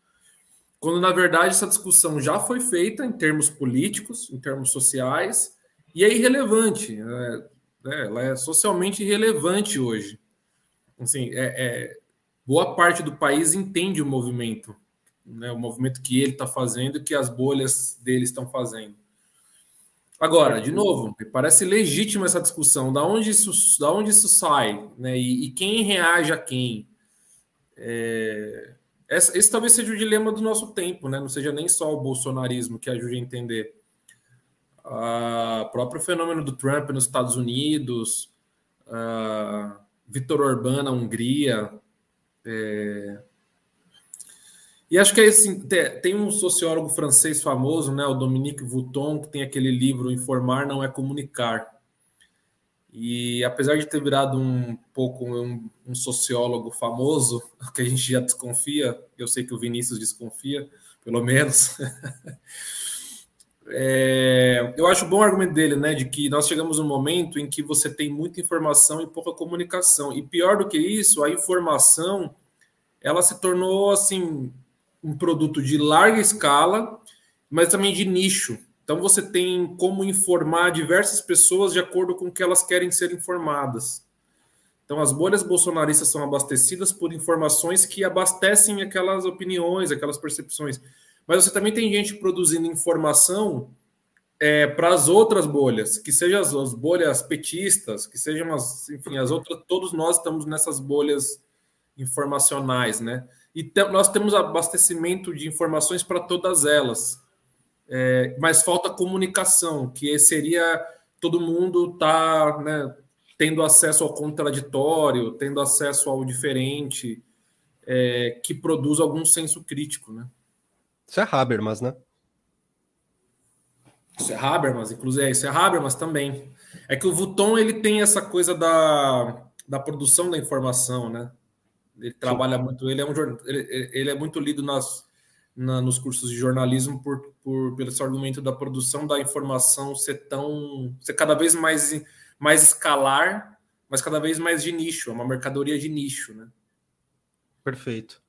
Quando, na verdade, essa discussão já foi feita em termos políticos, em termos sociais, e é irrelevante. É, é, ela é socialmente irrelevante hoje. Assim, é, é, boa parte do país entende o movimento, né, o movimento que ele está fazendo que as bolhas dele estão fazendo. Agora, de novo, parece legítima essa discussão. Da onde isso, da onde isso sai, né? E, e quem reage a quem? É, esse, talvez seja o dilema do nosso tempo, né? Não seja nem só o bolsonarismo que ajude a entender. O próprio fenômeno do Trump nos Estados Unidos, Vitor Orbán na Hungria, é, e acho que é assim, tem um sociólogo francês famoso, né, o Dominique Vouton, que tem aquele livro Informar não é comunicar. E apesar de ter virado um pouco um, um sociólogo famoso, que a gente já desconfia, eu sei que o Vinícius desconfia, pelo menos. é, eu acho bom o argumento dele, né, de que nós chegamos num momento em que você tem muita informação e pouca comunicação. E pior do que isso, a informação ela se tornou assim um produto de larga escala, mas também de nicho. Então você tem como informar diversas pessoas de acordo com o que elas querem ser informadas. Então as bolhas bolsonaristas são abastecidas por informações que abastecem aquelas opiniões, aquelas percepções. Mas você também tem gente produzindo informação é, para as outras bolhas, que sejam as, as, bolhas petistas, que sejam as, enfim, as outras, todos nós estamos nessas bolhas informacionais, né? E te, nós temos abastecimento de informações para todas elas. É, mas falta comunicação, que seria todo mundo tá né, tendo acesso ao contraditório, tendo acesso ao diferente, é, que produz algum senso crítico, né? Isso é Habermas, né? Isso é Habermas, inclusive, é, isso é Habermas também. É que o Vuitton ele tem essa coisa da, da produção da informação, né? Ele trabalha Sim. muito, ele é um ele, ele é muito lido nas, na, nos cursos de jornalismo por, por pelo esse argumento da produção da informação ser tão ser cada vez mais mais escalar, mas cada vez mais de nicho, é uma mercadoria de nicho, né? Perfeito.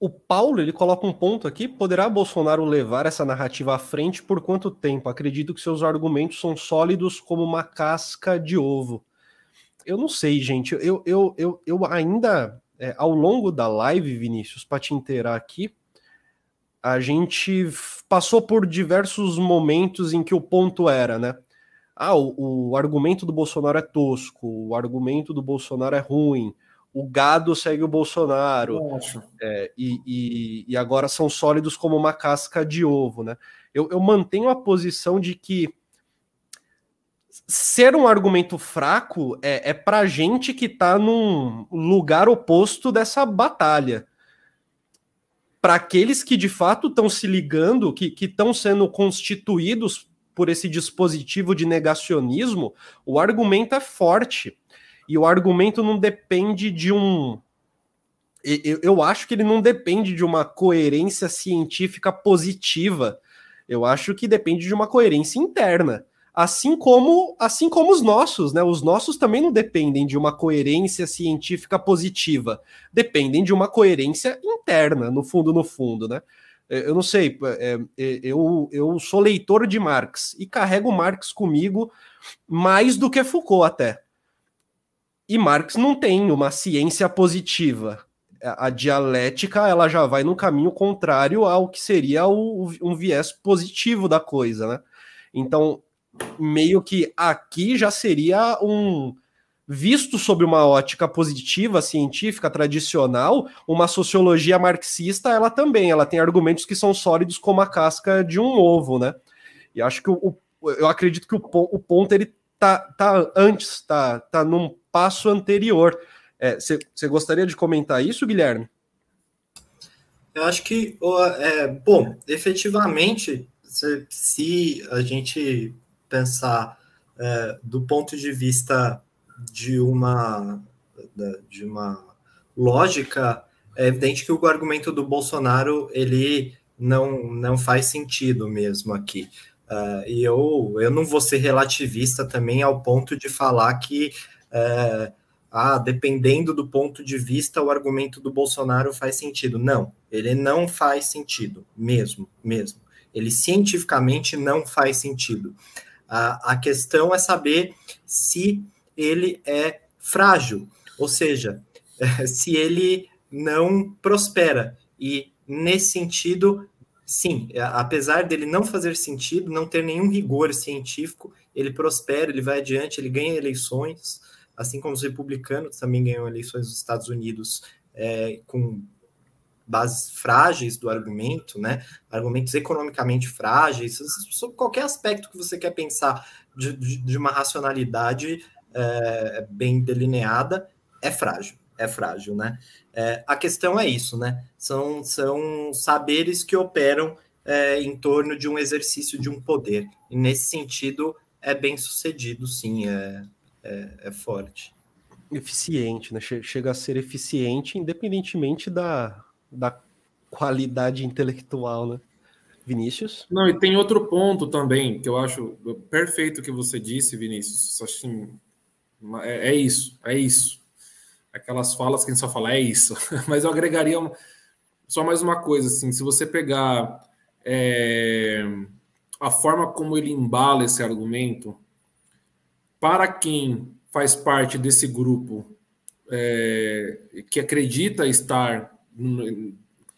O Paulo ele coloca um ponto aqui: poderá Bolsonaro levar essa narrativa à frente por quanto tempo? Acredito que seus argumentos são sólidos como uma casca de ovo eu não sei, gente. Eu, eu, eu, eu ainda, é, ao longo da live, Vinícius, para te inteirar aqui, a gente passou por diversos momentos em que o ponto era, né? Ah, o, o argumento do Bolsonaro é tosco, o argumento do Bolsonaro é ruim, o gado segue o Bolsonaro, é, e, e, e, agora são sólidos como uma casca de ovo, né? Eu, eu mantenho a posição de que ser um argumento fraco é, é pra gente que tá num lugar oposto dessa batalha. Para aqueles que de fato estão se ligando, que estão sendo constituídos por esse dispositivo de negacionismo, o argumento é forte. E o argumento não depende de um. Eu, eu acho que ele não depende de uma coerência científica positiva. Eu acho que depende de uma coerência interna assim como assim como os nossos, né? Os nossos também não dependem de uma coerência científica positiva, dependem de uma coerência interna, no fundo, no fundo, né? É, eu não sei, é, é, eu, eu sou leitor de Marx e carrego Marx comigo mais do que Foucault até. E Marx não tem uma ciência positiva. A dialética ela já vai no caminho contrário ao que seria o, um viés positivo da coisa, né? Então, meio que aqui já seria um visto sob uma ótica positiva, científica, tradicional, uma sociologia marxista, ela também, ela tem argumentos que são sólidos como a casca de um ovo, né? E acho que o, eu acredito que o, o ponto ele tá, tá antes, tá, tá num passo anterior. Você é, gostaria de comentar isso, Guilherme? Eu acho que, é, bom, efetivamente, se, se a gente pensar é, do ponto de vista de uma, de uma lógica, é evidente que o argumento do Bolsonaro ele não, não faz sentido mesmo aqui. Uh, e eu, eu não vou ser relativista também ao ponto de falar que uh, ah, dependendo do ponto de vista, o argumento do Bolsonaro faz sentido. Não, ele não faz sentido, mesmo, mesmo. Ele cientificamente não faz sentido. A, a questão é saber se ele é frágil, ou seja, se ele não prospera. E nesse sentido, sim, apesar dele não fazer sentido, não ter nenhum rigor científico, ele prospera, ele vai adiante, ele ganha eleições assim como os republicanos também ganham eleições nos Estados Unidos é, com bases frágeis do argumento, né? Argumentos economicamente frágeis, sobre qualquer aspecto que você quer pensar de, de, uma racionalidade é, bem delineada, é frágil, é frágil, né? É, a questão é isso, né? São, são saberes que operam é, em torno de um exercício de um poder. E nesse sentido, é bem sucedido, sim. É, é, é forte. Eficiente, né? Chega a ser eficiente independentemente da, da qualidade intelectual, né? Vinícius? Não, e tem outro ponto também que eu acho perfeito que você disse, Vinícius. Assim, é, é isso, é isso. Aquelas falas que a gente só fala, é isso. Mas eu agregaria uma, só mais uma coisa, assim, se você pegar é, a forma como ele embala esse argumento, para quem faz parte desse grupo é, que acredita estar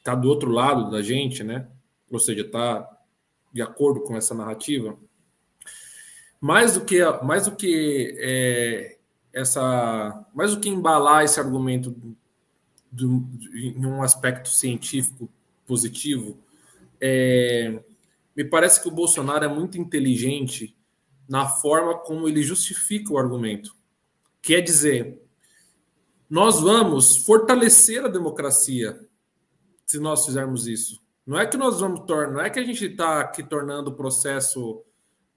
tá do outro lado da gente, né? Ou seja, está de acordo com essa narrativa. Mais do que mais do que é, essa, mais do que embalar esse argumento do, em um aspecto científico positivo, é, me parece que o Bolsonaro é muito inteligente na forma como ele justifica o argumento. Quer dizer, nós vamos fortalecer a democracia se nós fizermos isso. Não é que nós vamos tornar, não é que a gente está aqui tornando o processo.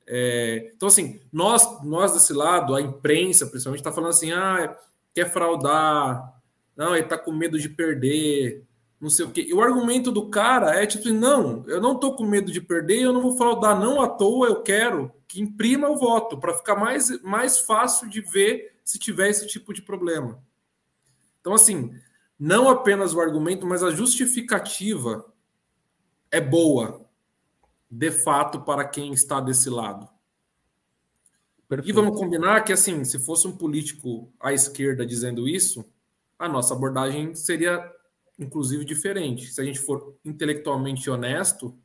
É... Então, assim, nós, nós desse lado, a imprensa, principalmente, está falando assim: ah, quer fraudar, não, ele está com medo de perder, não sei o quê. E o argumento do cara é tipo: não, eu não estou com medo de perder, eu não vou fraudar, não à toa, eu quero que imprima o voto para ficar mais, mais fácil de ver se tiver esse tipo de problema. Então, assim, não apenas o argumento, mas a justificativa é boa, de fato, para quem está desse lado. Perfeito. E vamos combinar que, assim, se fosse um político à esquerda dizendo isso, a nossa abordagem seria, inclusive, diferente. Se a gente for intelectualmente honesto,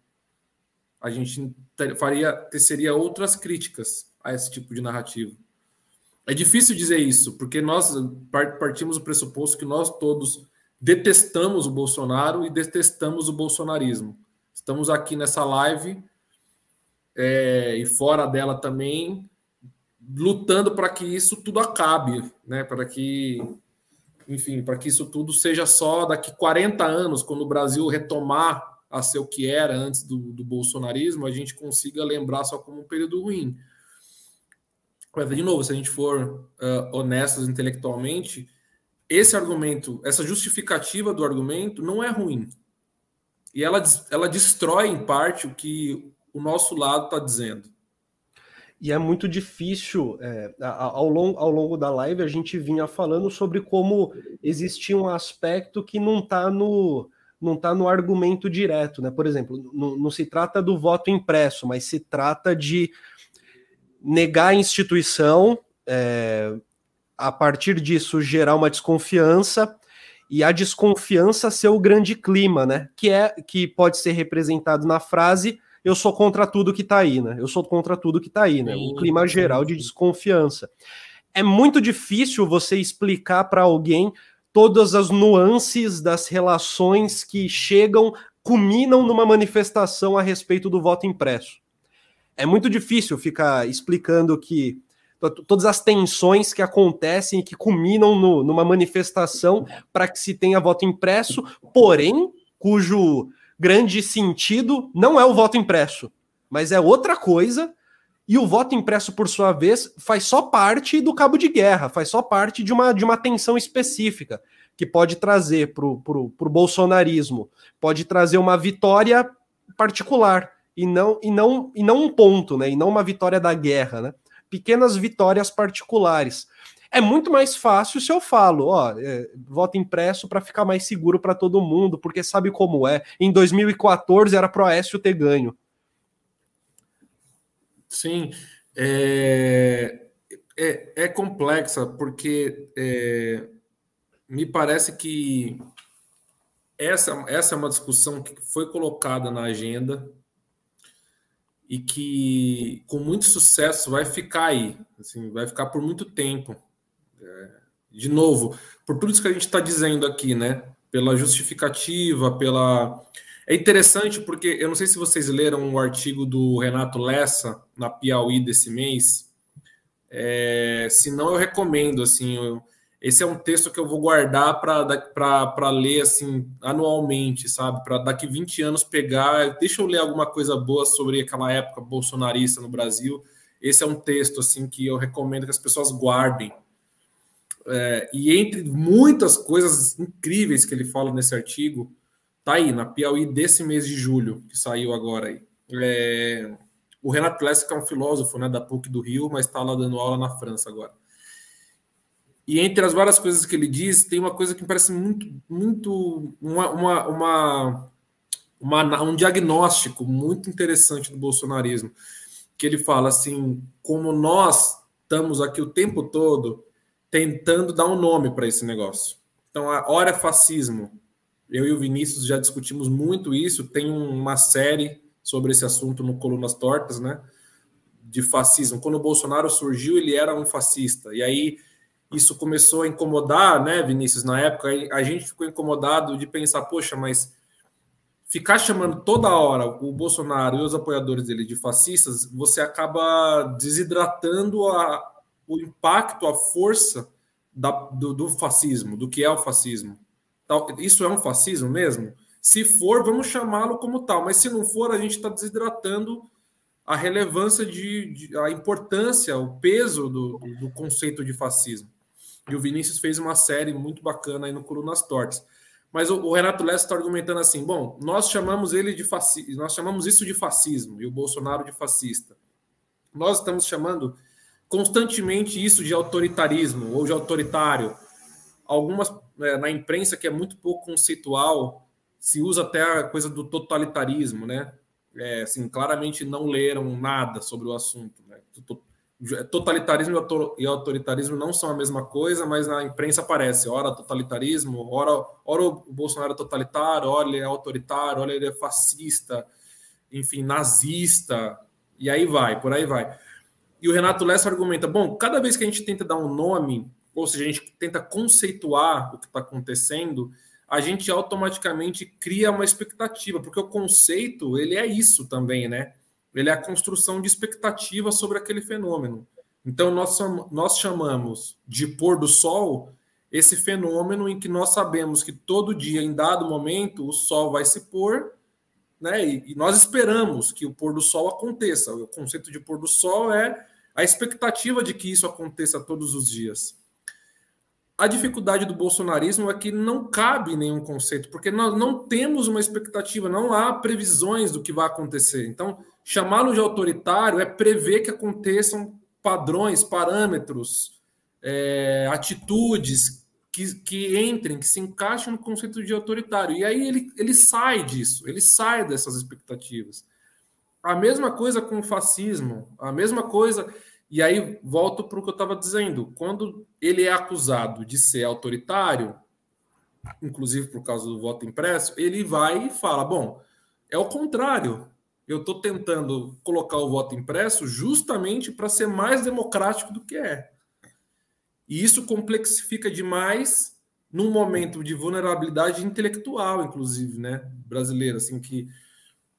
a gente faria teceria outras críticas a esse tipo de narrativa. É difícil dizer isso, porque nós partimos do pressuposto que nós todos detestamos o Bolsonaro e detestamos o bolsonarismo. Estamos aqui nessa live é, e fora dela também, lutando para que isso tudo acabe, né? Para que, enfim, para que isso tudo seja só daqui 40 anos, quando o Brasil retomar a ser o que era antes do, do bolsonarismo, a gente consiga lembrar só como um período ruim. De novo, se a gente for uh, honestos intelectualmente, esse argumento, essa justificativa do argumento não é ruim. E ela, ela destrói, em parte, o que o nosso lado está dizendo. E é muito difícil, é, ao, longo, ao longo da live, a gente vinha falando sobre como existia um aspecto que não está no, não está no argumento direto, né? Por exemplo, não, não se trata do voto impresso, mas se trata de negar a instituição, é, a partir disso gerar uma desconfiança e a desconfiança ser o grande clima, né? Que é que pode ser representado na frase eu sou contra tudo que está aí, né? Eu sou contra tudo que está aí, né? O clima geral de desconfiança. é muito difícil você explicar para alguém todas as nuances das relações que chegam, culminam numa manifestação a respeito do voto impresso. É muito difícil ficar explicando que todas as tensões que acontecem e que culminam no, numa manifestação para que se tenha voto impresso, porém, cujo grande sentido não é o voto impresso, mas é outra coisa e o voto impresso, por sua vez, faz só parte do cabo de guerra, faz só parte de uma, de uma tensão específica que pode trazer para o bolsonarismo, pode trazer uma vitória particular e não, e não, e não um ponto, né? E não uma vitória da guerra, né? Pequenas vitórias particulares. É muito mais fácil se eu falo, ó, é, voto impresso para ficar mais seguro para todo mundo, porque sabe como é. Em 2014 era pro Aécio ter ganho. Sim, é, é, é complexa, porque é, me parece que essa, essa é uma discussão que foi colocada na agenda e que, com muito sucesso, vai ficar aí, assim, vai ficar por muito tempo. É, de novo, por tudo isso que a gente está dizendo aqui, né? Pela justificativa, pela é interessante porque eu não sei se vocês leram o artigo do Renato Lessa na Piauí desse mês. É, se não, eu recomendo. Assim, eu, esse é um texto que eu vou guardar para ler assim anualmente, sabe? Para daqui 20 anos pegar. Deixa eu ler alguma coisa boa sobre aquela época bolsonarista no Brasil. Esse é um texto assim que eu recomendo que as pessoas guardem. É, e entre muitas coisas incríveis que ele fala nesse artigo, Tá aí, na Piauí desse mês de julho, que saiu agora aí. É, o Renato Lessa, é um filósofo né, da PUC do Rio, mas está lá dando aula na França agora. E entre as várias coisas que ele diz, tem uma coisa que me parece muito, muito uma, uma, uma, uma, um diagnóstico muito interessante do bolsonarismo, que ele fala assim, como nós estamos aqui o tempo todo tentando dar um nome para esse negócio. Então, a hora é fascismo, eu e o Vinícius já discutimos muito isso. Tem uma série sobre esse assunto no Colunas Tortas, né? De fascismo. Quando o Bolsonaro surgiu, ele era um fascista. E aí isso começou a incomodar, né, Vinícius? Na época, a gente ficou incomodado de pensar, poxa, mas ficar chamando toda hora o Bolsonaro e os apoiadores dele de fascistas, você acaba desidratando a, o impacto, a força da, do, do fascismo, do que é o fascismo. Isso é um fascismo mesmo? Se for, vamos chamá-lo como tal, mas se não for, a gente está desidratando a relevância de, de, a importância, o peso do, do, conceito de fascismo. E o Vinícius fez uma série muito bacana aí no Colunas Tortas. Mas o, o Renato Lessa está argumentando assim: bom, nós chamamos ele de fascismo, nós chamamos isso de fascismo e o Bolsonaro de fascista. Nós estamos chamando constantemente isso de autoritarismo ou de autoritário algumas né, na imprensa que é muito pouco conceitual, se usa até a coisa do totalitarismo, né? É, assim, claramente não leram nada sobre o assunto. Né? Totalitarismo e autoritarismo não são a mesma coisa, mas na imprensa aparece, ora totalitarismo, ora, ora o Bolsonaro é totalitário, ora ele é autoritário, ora ele é fascista, enfim, nazista, e aí vai, por aí vai. E o Renato Lessa argumenta: bom, cada vez que a gente tenta dar um nome ou seja, a gente tenta conceituar o que está acontecendo, a gente automaticamente cria uma expectativa, porque o conceito ele é isso também, né? Ele é a construção de expectativa sobre aquele fenômeno. Então nós, nós chamamos de pôr do sol esse fenômeno em que nós sabemos que todo dia, em dado momento, o sol vai se pôr, né? E, e nós esperamos que o pôr do sol aconteça. O conceito de pôr do sol é a expectativa de que isso aconteça todos os dias. A dificuldade do bolsonarismo é que não cabe nenhum conceito, porque nós não temos uma expectativa, não há previsões do que vai acontecer. Então, chamá-lo de autoritário é prever que aconteçam padrões, parâmetros, é, atitudes que, que entrem, que se encaixem no conceito de autoritário. E aí ele, ele sai disso, ele sai dessas expectativas. A mesma coisa com o fascismo, a mesma coisa. E aí volto para o que eu estava dizendo. Quando ele é acusado de ser autoritário, inclusive por causa do voto impresso, ele vai e fala: bom, é o contrário. Eu estou tentando colocar o voto impresso justamente para ser mais democrático do que é. E isso complexifica demais num momento de vulnerabilidade intelectual, inclusive, né, brasileira, assim, que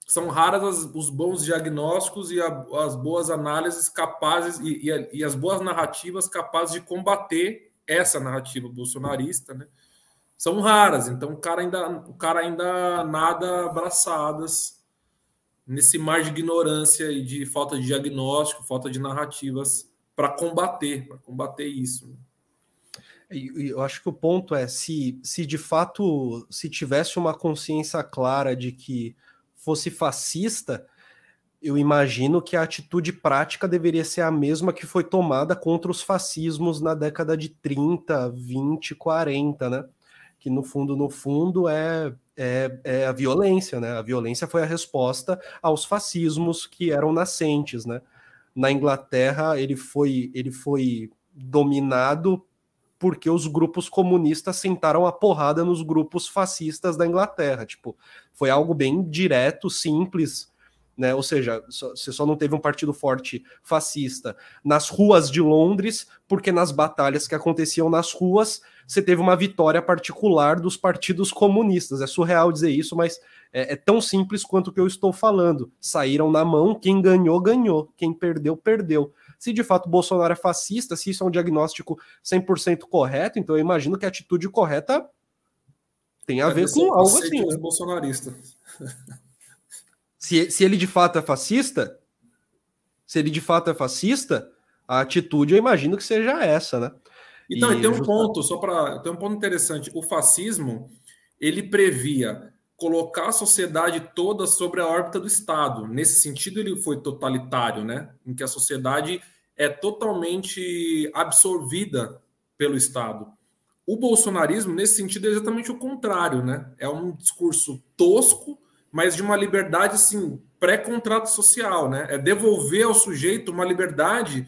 são raras as, os bons diagnósticos e a, as boas análises capazes e, e, e, as boas narrativas capazes de combater essa narrativa bolsonarista, né? São raras, então o cara ainda, o cara ainda nada abraçadas nesse mar de ignorância e de falta de diagnóstico, falta de narrativas para combater, para combater isso. Né? Eu acho que o ponto é se, se de fato se tivesse uma consciência clara de que fosse fascista, eu imagino que a atitude prática deveria ser a mesma que foi tomada contra os fascismos na década de 30, 20, 40, né? Que no fundo, no fundo, é, é, é a violência, né? A violência foi a resposta aos fascismos que eram nascentes, né? Na Inglaterra, ele foi, ele foi dominado porque os grupos comunistas sentaram a porrada nos grupos fascistas da Inglaterra. Tipo, foi algo bem direto, simples, né? Ou seja, você só não teve um partido forte fascista nas ruas de Londres, porque nas batalhas que aconteciam nas ruas, você teve uma vitória particular dos partidos comunistas. É surreal dizer isso, mas é, é tão simples quanto o que eu estou falando. Saíram na mão, quem ganhou, ganhou, quem perdeu, perdeu se de fato Bolsonaro é fascista, se isso é um diagnóstico 100% correto, então eu imagino que a atitude correta tem a ver com algo assim. Né? Bolsonarista. Se, se ele de fato é fascista, se ele de fato é fascista, a atitude eu imagino que seja essa, né? Então, e, tem um ponto, só para. Tem um ponto interessante. O fascismo ele previa colocar a sociedade toda sobre a órbita do Estado. Nesse sentido, ele foi totalitário, né? Em que a sociedade é totalmente absorvida pelo Estado. O bolsonarismo, nesse sentido, é exatamente o contrário, né? É um discurso tosco, mas de uma liberdade assim pré-contrato social, né? É devolver ao sujeito uma liberdade,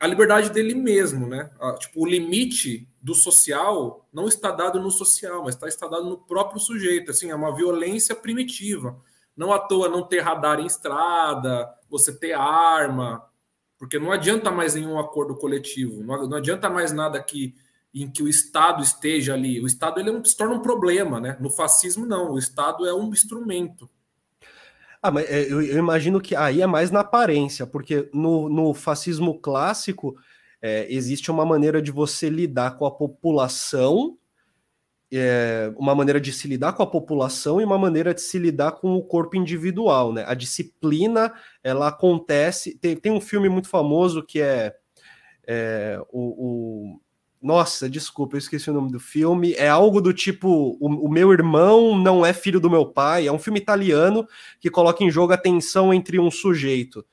a liberdade dele mesmo, né? Tipo, o limite do social não está dado no social, mas está, está dado no próprio sujeito. Assim, é uma violência primitiva. Não à toa não ter radar em estrada, você ter arma, porque não adianta mais nenhum acordo coletivo, não, não adianta mais nada que em que o Estado esteja ali. O Estado ele é se torna um problema, né? No fascismo, não. O Estado é um instrumento. Ah, mas é, eu, eu imagino que aí é mais na aparência, porque no, no fascismo clássico é, existe uma maneira de você lidar com a população é, uma maneira de se lidar com a população e uma maneira de se lidar com o corpo individual, né? A disciplina, ela acontece. Tem, tem um filme muito famoso que é, é o, o, Nossa, desculpa, eu esqueci o nome do filme. É algo do tipo: o, o, meu irmão não é filho do meu pai. É um filme italiano que coloca em jogo a tensão entre um sujeito.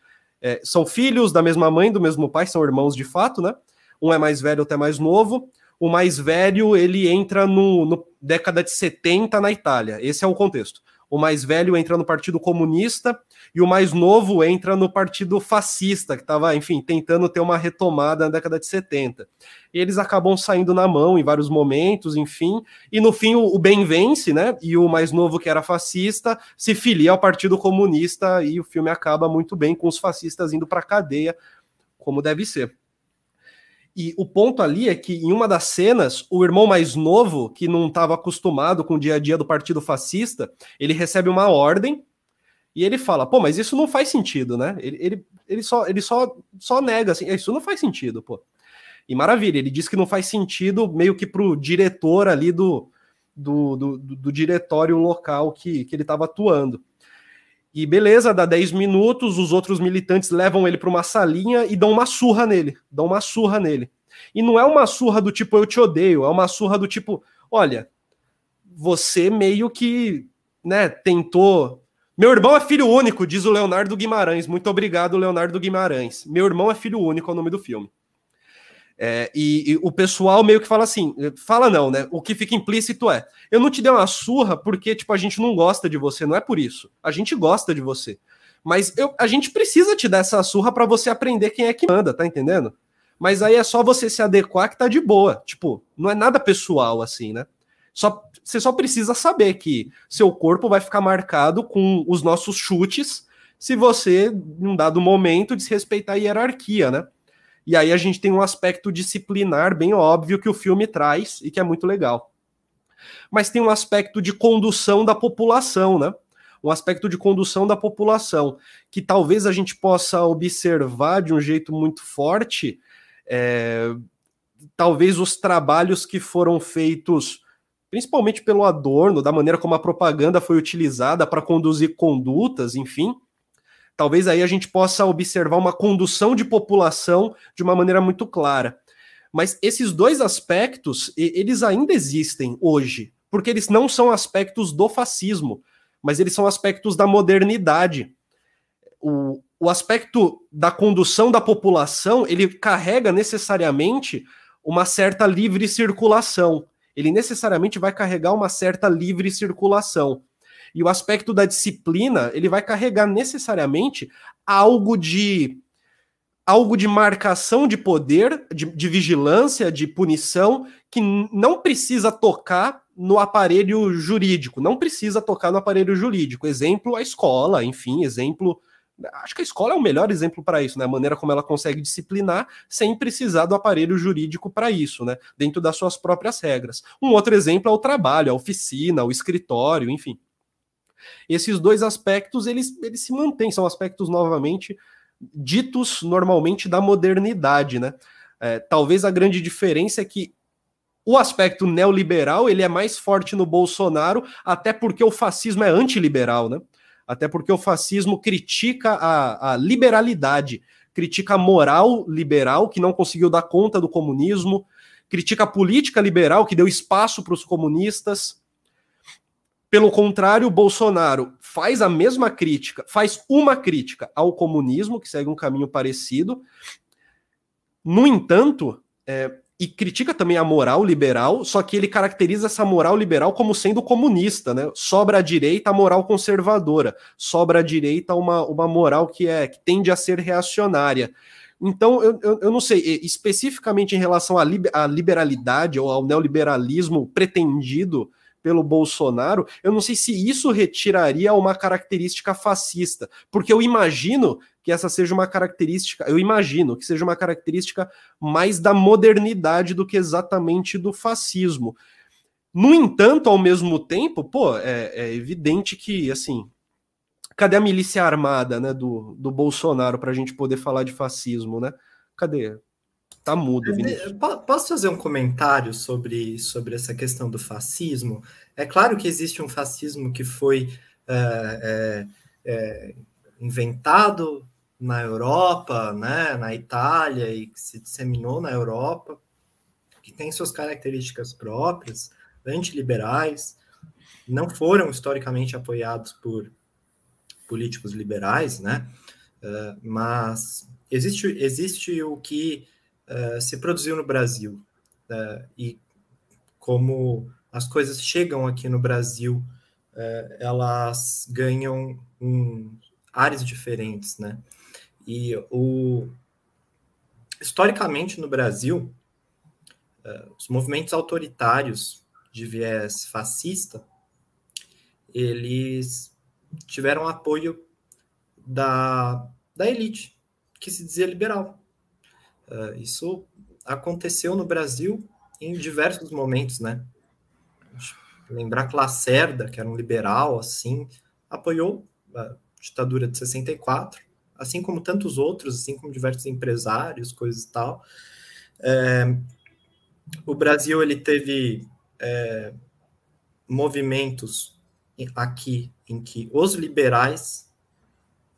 É, são filhos da mesma mãe, do mesmo pai, são irmãos de fato, né? Um é mais velho, outro é mais novo o mais velho ele entra no, no, década de 70 na Itália. Esse é o contexto. O mais velho entra no Partido Comunista e o mais novo entra no Partido Fascista, que estava, enfim, tentando ter uma retomada na década de 70. E eles acabam saindo na mão em vários momentos, enfim, e no fim o, o bem vence, né? E o mais novo, que era fascista, se filia ao Partido Comunista e o filme acaba muito bem com os fascistas indo para a cadeia, como deve ser. E o ponto ali é que em uma das cenas, o irmão mais novo, que não estava acostumado com o dia a dia do partido fascista, ele recebe uma ordem e ele fala: pô, mas isso não faz sentido, né? Ele, ele, ele, só, ele só, só nega assim: isso não faz sentido, pô. E maravilha, ele diz que não faz sentido meio que pro diretor ali do, do, do, do, do diretório local que, que ele estava atuando. E beleza, dá 10 minutos, os outros militantes levam ele para uma salinha e dão uma surra nele. Dão uma surra nele. E não é uma surra do tipo eu te odeio, é uma surra do tipo, olha, você meio que, né, tentou. Meu irmão é filho único, diz o Leonardo Guimarães. Muito obrigado, Leonardo Guimarães. Meu irmão é filho único, é o nome do filme. É, e, e, o pessoal meio que fala assim, fala não, né? O que fica implícito é, eu não te dei uma surra porque, tipo, a gente não gosta de você, não é por isso. A gente gosta de você. Mas eu, a gente precisa te dar essa surra para você aprender quem é que manda, tá entendendo? Mas aí é só você se adequar que tá de boa. Tipo, não é nada pessoal assim, né? Só, você só precisa saber que seu corpo vai ficar marcado com os nossos chutes se você, em um dado momento, desrespeitar a hierarquia, né? E aí a gente tem um aspecto disciplinar bem óbvio que o filme traz e que é muito legal. Mas tem um aspecto de condução da população, né? Um aspecto de condução da população que talvez a gente possa observar de um jeito muito forte. É, talvez os trabalhos que foram feitos principalmente pelo Adorno, da maneira como a propaganda foi utilizada para conduzir condutas, enfim, talvez aí a gente possa observar uma condução de população de uma maneira muito clara. Mas esses dois aspectos, eles ainda existem hoje, porque eles não são aspectos do fascismo, mas eles são aspectos da modernidade. O, o aspecto da condução da população, ele carrega necessariamente uma certa livre circulação ele necessariamente vai carregar uma certa livre circulação. E o aspecto da disciplina, ele vai carregar necessariamente algo de algo de marcação de poder, de, de vigilância, de punição, que não precisa tocar no aparelho jurídico, não precisa tocar no aparelho jurídico. Exemplo, a escola, enfim, exemplo Acho que a escola é o melhor exemplo para isso, né? A maneira como ela consegue disciplinar sem precisar do aparelho jurídico para isso, né? Dentro das suas próprias regras. Um outro exemplo é o trabalho, a oficina, o escritório, enfim. Esses dois aspectos, eles, eles se mantêm, são aspectos, novamente, ditos normalmente da modernidade, né? É, talvez a grande diferença é que o aspecto neoliberal ele é mais forte no Bolsonaro, até porque o fascismo é antiliberal, né? até porque o fascismo critica a, a liberalidade, critica a moral liberal, que não conseguiu dar conta do comunismo, critica a política liberal, que deu espaço para os comunistas. Pelo contrário, Bolsonaro faz a mesma crítica, faz uma crítica ao comunismo, que segue um caminho parecido. No entanto, é, e critica também a moral liberal, só que ele caracteriza essa moral liberal como sendo comunista, né? Sobra à direita a moral conservadora, sobra à direita uma, uma moral que é que tende a ser reacionária. Então, eu, eu, eu não sei, especificamente em relação à, à liberalidade ou ao neoliberalismo pretendido pelo Bolsonaro, eu não sei se isso retiraria uma característica fascista, porque eu imagino que essa seja uma característica, eu imagino que seja uma característica mais da modernidade do que exatamente do fascismo. No entanto, ao mesmo tempo, pô, é, é evidente que, assim, cadê a milícia armada, né, do, do Bolsonaro para a gente poder falar de fascismo, né? Cadê? Tá mudo, Vinícius. Posso fazer um comentário sobre, sobre essa questão do fascismo? É claro que existe um fascismo que foi é, é, é inventado na Europa, né, na Itália e que se disseminou na Europa, que tem suas características próprias, antiliberais, não foram historicamente apoiados por políticos liberais, né? Mas existe, existe o que uh, se produziu no Brasil uh, e como as coisas chegam aqui no Brasil, elas ganham um, áreas diferentes, né? E o historicamente no Brasil, uh, os movimentos autoritários de viés fascista, eles tiveram apoio da, da elite, que se dizia liberal. Uh, isso aconteceu no Brasil em diversos momentos, né? Lembrar que Lacerda, que era um liberal, assim, apoiou a ditadura de 64, assim como tantos outros, assim como diversos empresários, coisas e tal. É, o Brasil ele teve é, movimentos aqui em que os liberais,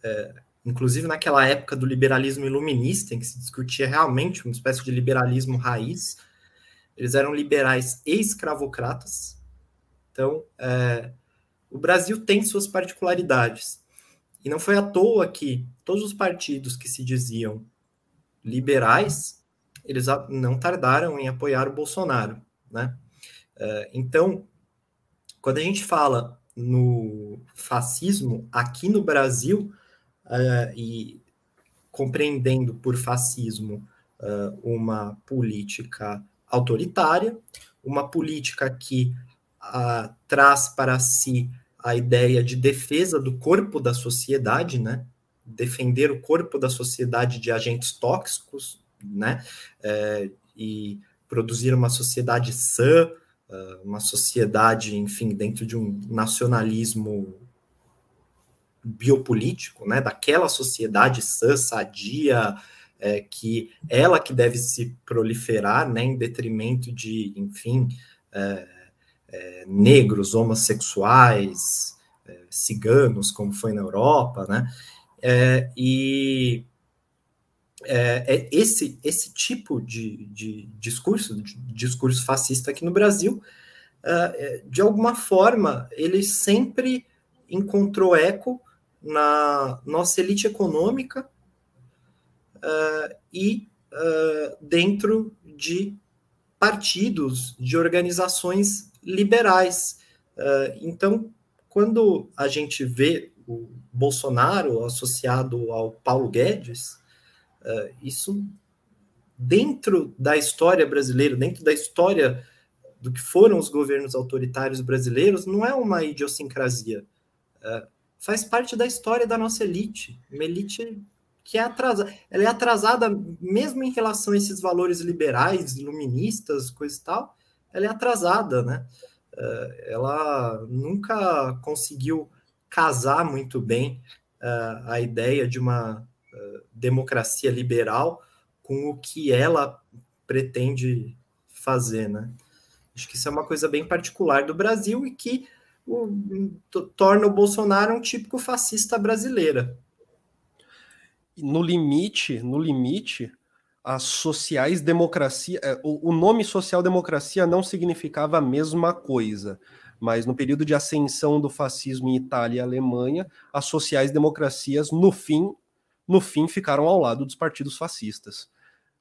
é, inclusive naquela época do liberalismo iluminista, em que se discutia realmente uma espécie de liberalismo raiz, eles eram liberais e escravocratas. Então, é, o Brasil tem suas particularidades. E não foi à toa que todos os partidos que se diziam liberais, eles não tardaram em apoiar o Bolsonaro, né? É, então, quando a gente fala no fascismo aqui no Brasil uh, e compreendendo por fascismo uh, uma política autoritária, uma política que uh, traz para si a ideia de defesa do corpo da sociedade, né? Defender o corpo da sociedade de agentes tóxicos, né? É, e produzir uma sociedade sã, uma sociedade, enfim, dentro de um nacionalismo biopolítico, né? Daquela sociedade sã, sadia, é, que ela que deve se proliferar, né? Em detrimento de, enfim, é, é, negros, homossexuais, é, ciganos, como foi na Europa, né? É, e é, esse, esse tipo de, de discurso, de discurso fascista aqui no Brasil, de alguma forma, ele sempre encontrou eco na nossa elite econômica uh, e uh, dentro de partidos, de organizações liberais. Uh, então, quando a gente vê o Bolsonaro associado ao Paulo Guedes, isso, dentro da história brasileira, dentro da história do que foram os governos autoritários brasileiros, não é uma idiosincrasia. Faz parte da história da nossa elite, uma elite que é atrasada. Ela é atrasada mesmo em relação a esses valores liberais, iluministas, coisa e tal. Ela é atrasada, né? Uh, ela nunca conseguiu casar muito bem uh, a ideia de uma democracia liberal com o que ela pretende fazer, né? Acho que isso é uma coisa bem particular do Brasil e que o, torna o Bolsonaro um típico fascista brasileira. No limite, no limite, as sociais democracia, é, o, o nome social democracia não significava a mesma coisa mas no período de ascensão do fascismo em Itália e Alemanha, as sociais democracias, no fim, no fim ficaram ao lado dos partidos fascistas.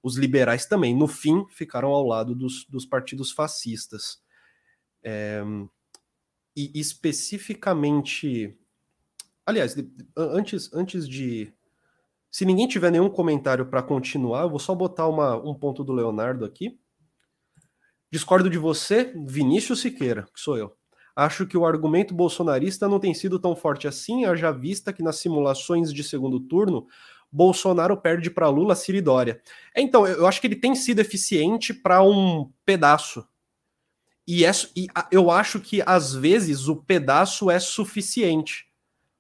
Os liberais também, no fim, ficaram ao lado dos, dos partidos fascistas. É, e especificamente. Aliás, antes, antes de. Se ninguém tiver nenhum comentário para continuar, eu vou só botar uma, um ponto do Leonardo aqui. Discordo de você, Vinícius Siqueira, que sou eu. Acho que o argumento bolsonarista não tem sido tão forte assim, haja vista que nas simulações de segundo turno, Bolsonaro perde para Lula, Ciro e Dória. É, então, eu acho que ele tem sido eficiente para um pedaço. E, é, e eu acho que às vezes o pedaço é suficiente.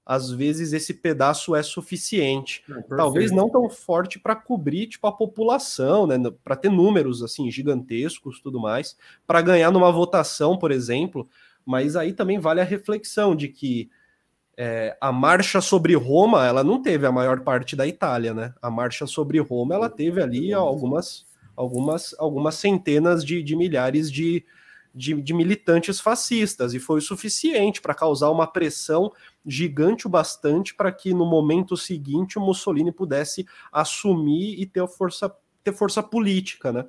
Às vezes esse pedaço é suficiente. Não, Talvez não tão forte para cobrir tipo a população, né, para ter números assim gigantescos, tudo mais, para ganhar numa votação, por exemplo, mas aí também vale a reflexão de que é, a marcha sobre Roma, ela não teve a maior parte da Itália, né? A marcha sobre Roma, ela teve ali algumas, algumas, algumas centenas de, de milhares de, de, de, militantes fascistas, e foi o suficiente para causar uma pressão gigante o bastante para que no momento seguinte o Mussolini pudesse assumir e ter força, ter força política, né?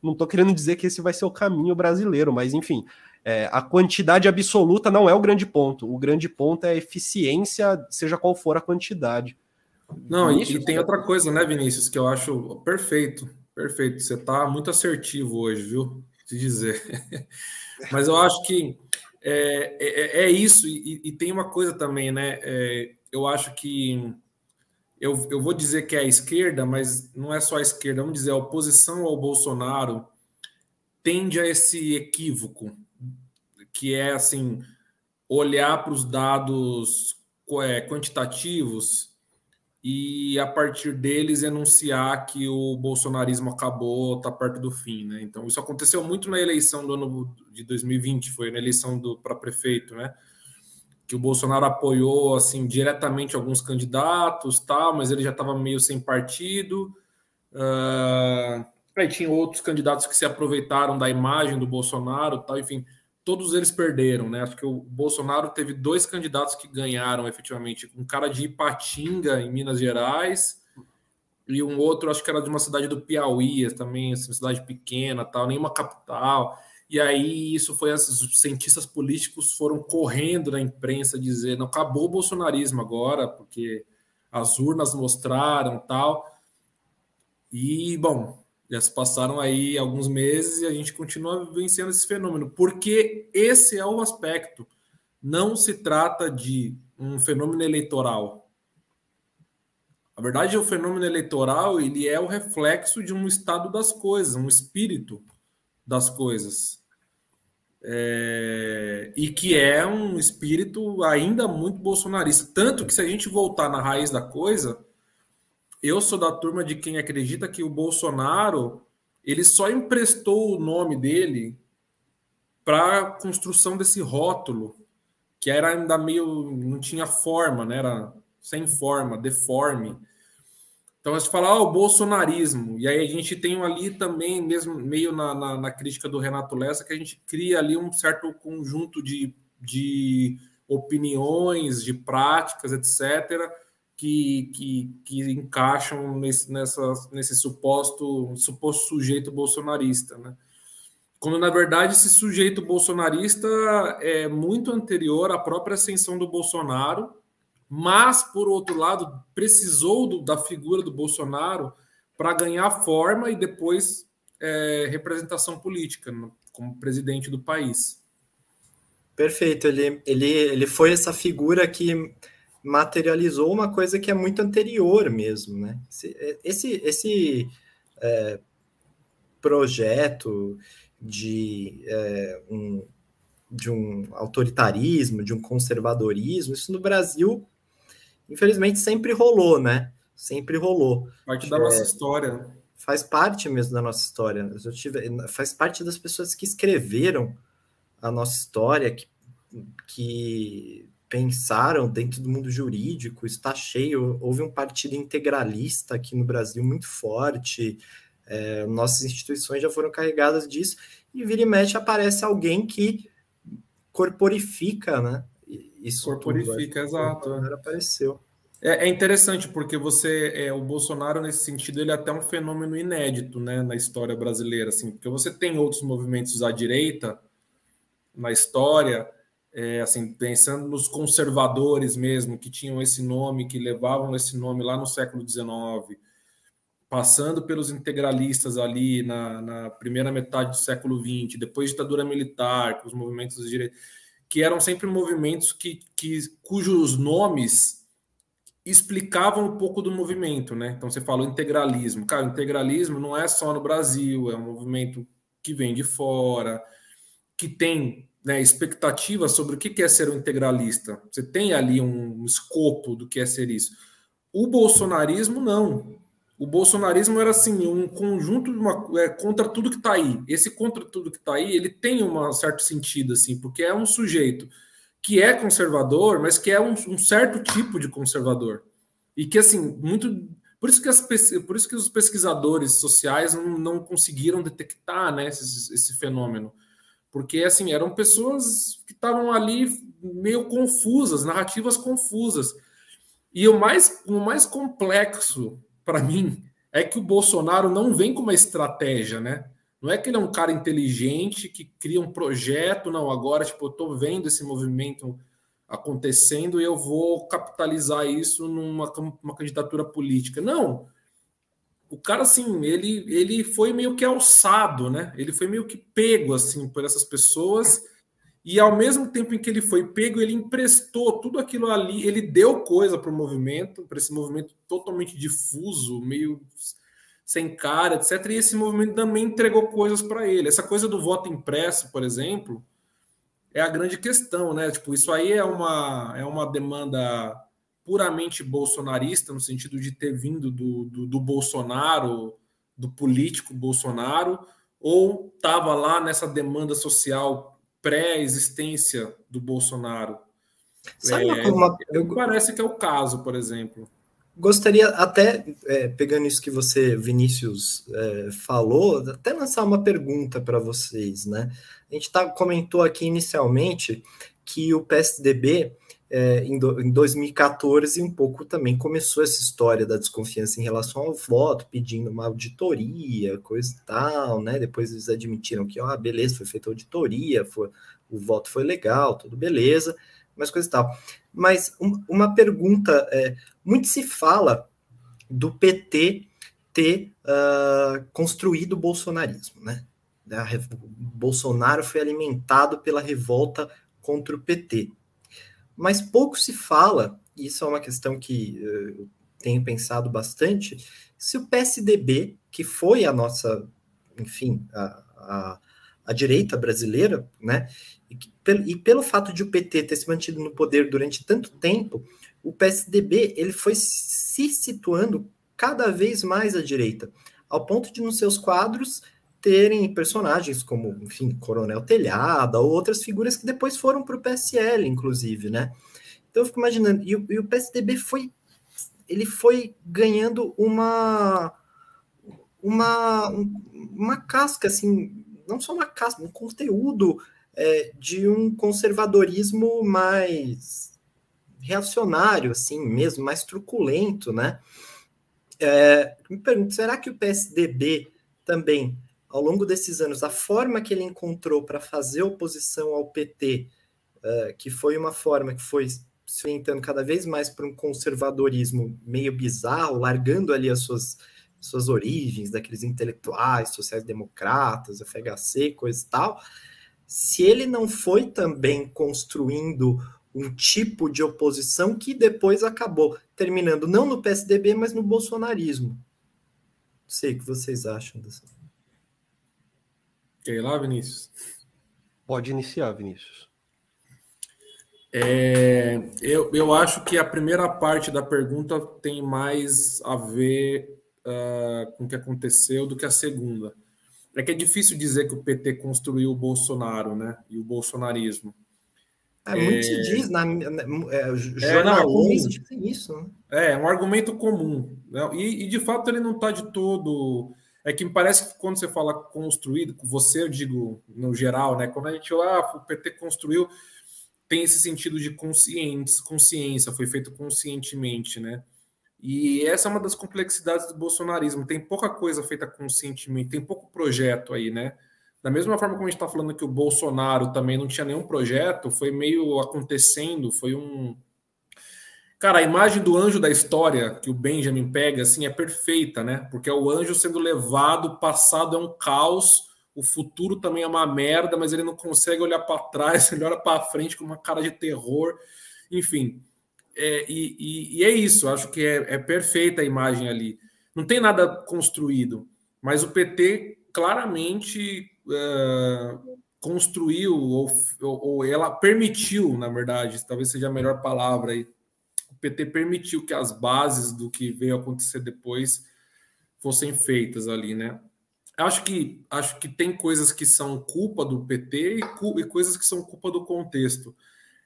Não estou querendo dizer que esse vai ser o caminho brasileiro, mas enfim, é, a quantidade absoluta não é o grande ponto. O grande ponto é a eficiência, seja qual for a quantidade. Não, e, e tem outra coisa, né, Vinícius, que eu acho perfeito, perfeito. Você está muito assertivo hoje, viu? Te dizer. Mas eu acho que é, é, é isso, e, e, tem uma coisa também, né? É, eu acho que eu, eu vou dizer que é a esquerda, mas não é só a esquerda, vamos dizer, a oposição ao Bolsonaro tende a esse equívoco que é assim olhar para os dados é, quantitativos e a partir deles enunciar que o bolsonarismo acabou, está perto do fim, né? Então isso aconteceu muito na eleição do ano de 2020, foi na eleição do para prefeito, né? Que o Bolsonaro apoiou assim diretamente alguns candidatos, tal, mas ele já estava meio sem partido. Uh, aí tinha outros candidatos que se aproveitaram da imagem do Bolsonaro, tal, enfim todos eles perderam, né? Acho que o Bolsonaro teve dois candidatos que ganharam efetivamente, um cara de Ipatinga, em Minas Gerais, e um outro, acho que era de uma cidade do Piauí, também, assim, cidade pequena, tal, nenhuma capital. E aí isso foi, os cientistas políticos foram correndo na imprensa dizer, não acabou o bolsonarismo agora, porque as urnas mostraram, tal. E bom, já se passaram aí alguns meses e a gente continua vivenciando esse fenômeno, porque esse é o aspecto. Não se trata de um fenômeno eleitoral. Na verdade, o fenômeno eleitoral ele é o reflexo de um estado das coisas, um espírito das coisas. É, e que é um espírito ainda muito bolsonarista. Tanto que, se a gente voltar na raiz da coisa, eu sou da turma de quem acredita que o Bolsonaro ele só emprestou o nome dele para a construção desse rótulo, que era ainda meio. não tinha forma, né? era sem forma, deforme. Então, gente fala, ah, o bolsonarismo, e aí a gente tem ali também, mesmo meio na, na, na, crítica do Renato Lessa, que a gente cria ali um certo conjunto de, de opiniões, de práticas, etc., que, que, que encaixam nesse, nessa, nesse suposto, suposto sujeito bolsonarista, né? Quando, na verdade, esse sujeito bolsonarista é muito anterior à própria ascensão do Bolsonaro, mas, por outro lado, precisou do, da figura do Bolsonaro para ganhar forma e depois é, representação política como presidente do país. Perfeito, ele, ele, ele foi essa figura que materializou uma coisa que é muito anterior mesmo, né? Esse, esse, esse é, projeto de é, um, de um autoritarismo, de um conservadorismo, isso no Brasil infelizmente sempre rolou, né? Sempre rolou. Parte da é, nossa história. Faz parte mesmo da nossa história. Eu tive, faz parte das pessoas que escreveram a nossa história, que, que pensaram dentro do mundo jurídico, está cheio. Houve um partido integralista aqui no Brasil muito forte. É, nossas instituições já foram carregadas disso, e vira e mexe aparece alguém que corporifica, né? Isso corporifica, tudo, exato. Apareceu. É, é, interessante porque você, é, o Bolsonaro nesse sentido, ele é até um fenômeno inédito, né, na história brasileira, assim, porque você tem outros movimentos à direita na história, é, assim, pensando nos conservadores mesmo, que tinham esse nome, que levavam esse nome lá no século XIX, passando pelos integralistas ali na, na primeira metade do século XX, depois ditadura militar, com os movimentos de direita que eram sempre movimentos que, que cujos nomes explicavam um pouco do movimento, né? Então você falou integralismo. Cara, integralismo não é só no Brasil, é um movimento que vem de fora, que tem né, expectativa sobre o que é ser um integralista. Você tem ali um escopo do que é ser isso. O bolsonarismo não o bolsonarismo era assim um conjunto de uma, é, contra tudo que está aí. Esse contra tudo que está aí, ele tem um certo sentido assim, porque é um sujeito que é conservador, mas que é um, um certo tipo de conservador e que assim muito por isso que, as, por isso que os pesquisadores sociais não, não conseguiram detectar né, esse, esse, fenômeno. Porque assim, eram pessoas que estavam ali meio confusas, narrativas confusas. E o mais, o mais complexo para mim, é que o Bolsonaro não vem com uma estratégia, né? Não é que ele é um cara inteligente que cria um projeto, não, agora, tipo, eu tô vendo esse movimento acontecendo e eu vou capitalizar isso numa uma candidatura política. Não. O cara, assim, ele, ele foi meio que alçado, né? Ele foi meio que pego, assim, por essas pessoas e ao mesmo tempo em que ele foi pego, ele emprestou tudo aquilo ali, ele deu coisa para o movimento, para esse movimento totalmente difuso, meio sem cara, etc. E esse movimento também entregou coisas para ele. Essa coisa do voto impresso, por exemplo, é a grande questão, né? Tipo, isso aí é uma, é uma demanda puramente bolsonarista, no sentido de ter vindo do, do, do Bolsonaro, do político Bolsonaro, ou estava lá nessa demanda social pré-existência do Bolsonaro. Sabe é, uma, eu, parece que é o caso, por exemplo. Gostaria até, é, pegando isso que você, Vinícius, é, falou, até lançar uma pergunta para vocês, né? A gente tá, comentou aqui inicialmente que o PSDB é, em, do, em 2014 um pouco também começou essa história da desconfiança em relação ao voto, pedindo uma auditoria, coisa e tal, né? Depois eles admitiram que, ah, beleza, foi feita auditoria, foi, o voto foi legal, tudo beleza, mas coisa e tal. Mas um, uma pergunta, é, muito se fala do PT ter uh, construído o bolsonarismo, né? O Bolsonaro foi alimentado pela revolta contra o PT mas pouco se fala, e isso é uma questão que uh, tenho pensado bastante se o PSDB, que foi a nossa, enfim, a, a, a direita brasileira, né? E, e pelo fato de o PT ter se mantido no poder durante tanto tempo, o PSDB ele foi se situando cada vez mais à direita, ao ponto de nos seus quadros terem personagens como, enfim, Coronel Telhada ou outras figuras que depois foram para o PSL, inclusive, né? Então eu fico imaginando, e o, e o PSDB foi, ele foi ganhando uma uma, uma casca, assim, não só uma casca, um conteúdo é, de um conservadorismo mais reacionário, assim mesmo, mais truculento, né? É, me pergunto, será que o PSDB também, ao longo desses anos, a forma que ele encontrou para fazer oposição ao PT, é, que foi uma forma que foi se orientando cada vez mais para um conservadorismo meio bizarro, largando ali as suas, suas origens, daqueles intelectuais, sociais-democratas, FHC, coisa e tal, se ele não foi também construindo um tipo de oposição que depois acabou terminando não no PSDB, mas no bolsonarismo. Não sei o que vocês acham dessa. Quer ir lá, Vinícius? Pode iniciar, Vinícius. É, eu, eu acho que a primeira parte da pergunta tem mais a ver uh, com o que aconteceu do que a segunda. É que é difícil dizer que o PT construiu o Bolsonaro, né? E o bolsonarismo. É, muito se diz, na, na é, jornalistas é, isso. Né? É, é um argumento comum. Né? E, e, de fato ele não está de todo. É que me parece que quando você fala construído, você, eu digo no geral, né? Quando a gente ah, o PT construiu, tem esse sentido de consciência, consciência, foi feito conscientemente, né? E essa é uma das complexidades do bolsonarismo. Tem pouca coisa feita conscientemente, tem pouco projeto aí, né? Da mesma forma como a gente está falando que o Bolsonaro também não tinha nenhum projeto, foi meio acontecendo, foi um. Cara, a imagem do anjo da história que o Benjamin pega assim é perfeita, né? Porque é o anjo sendo levado, o passado é um caos, o futuro também é uma merda, mas ele não consegue olhar para trás, ele olha para frente com uma cara de terror. Enfim, é, e, e, e, é isso, acho que é, é perfeita a imagem ali. Não tem nada construído, mas o PT claramente uh, construiu, ou, ou, ela permitiu, na verdade, talvez seja a melhor palavra aí, PT permitiu que as bases do que veio acontecer depois fossem feitas ali, né? Acho que acho que tem coisas que são culpa do PT e, e coisas que são culpa do contexto.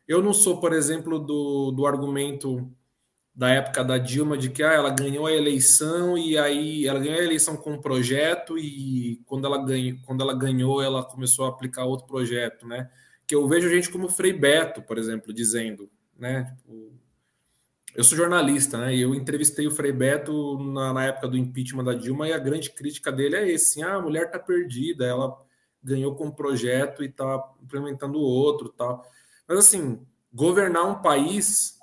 Eu não sou, por exemplo, do, do argumento da época da Dilma de que ah, ela ganhou a eleição e aí ela ganhou a eleição com um projeto e quando ela ganhou, quando ela ganhou, ela começou a aplicar outro projeto, né? Que eu vejo gente como Frei Beto, por exemplo, dizendo, né? Tipo, eu sou jornalista, né? E eu entrevistei o Frei Beto na, na, época do impeachment da Dilma e a grande crítica dele é esse: assim, ah, a mulher tá perdida, ela ganhou com um projeto e tá implementando outro, tal. Mas assim, governar um país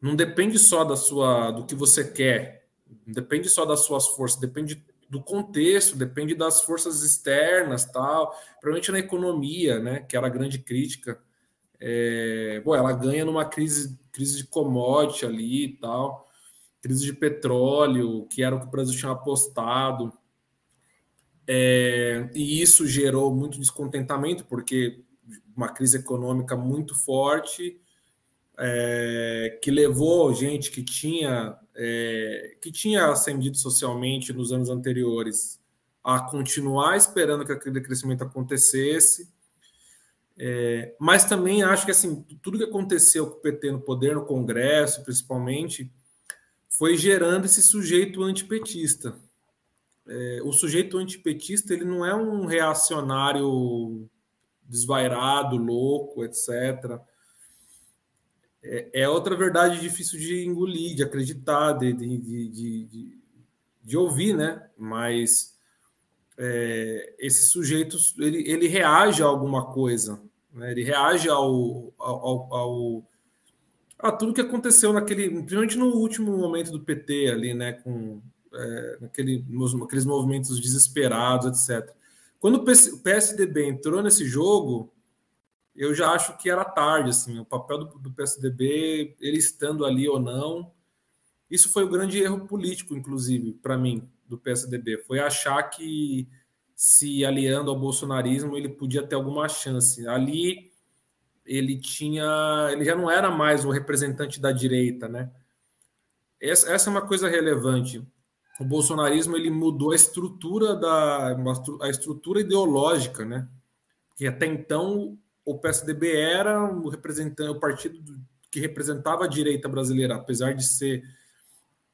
não depende só da sua do que você quer, depende só das suas forças, depende do contexto, depende das forças externas, tal. Provavelmente na economia, né, que era a grande crítica. É, bom, ela ganha numa crise, crise de commodity ali e tal, crise de petróleo, que era o que o Brasil tinha apostado. É, e isso gerou muito descontentamento, porque uma crise econômica muito forte é, que levou gente que tinha é, que tinha ascendido socialmente nos anos anteriores a continuar esperando que aquele crescimento acontecesse. É, mas também acho que assim tudo que aconteceu com o PT no poder, no Congresso, principalmente, foi gerando esse sujeito antipetista. É, o sujeito antipetista ele não é um reacionário desvairado, louco, etc é, é, outra verdade difícil de engolir, de acreditar, de, de, de, de, de ouvir, né? Mas é, esse sujeito ele, ele reage a alguma coisa, né? ele reage ao, ao, ao, a tudo que aconteceu naquele, principalmente no último momento do PT ali, né? Com é, nos, aqueles movimentos desesperados, etc. Quando o PSDB entrou nesse jogo, eu já acho que era tarde, assim, o papel do, do PSDB, ele estando ali ou não, Isso foi o grande erro político, inclusive, para mim, do PSDB. Foi achar que se aliando ao bolsonarismo ele podia ter alguma chance. Ali ele tinha, ele já não era mais o representante da direita, né? Essa, essa é uma coisa relevante. O bolsonarismo ele mudou a estrutura da a estrutura ideológica, né? Que até então o PSDB era o representante, o partido que representava a direita brasileira, apesar de ser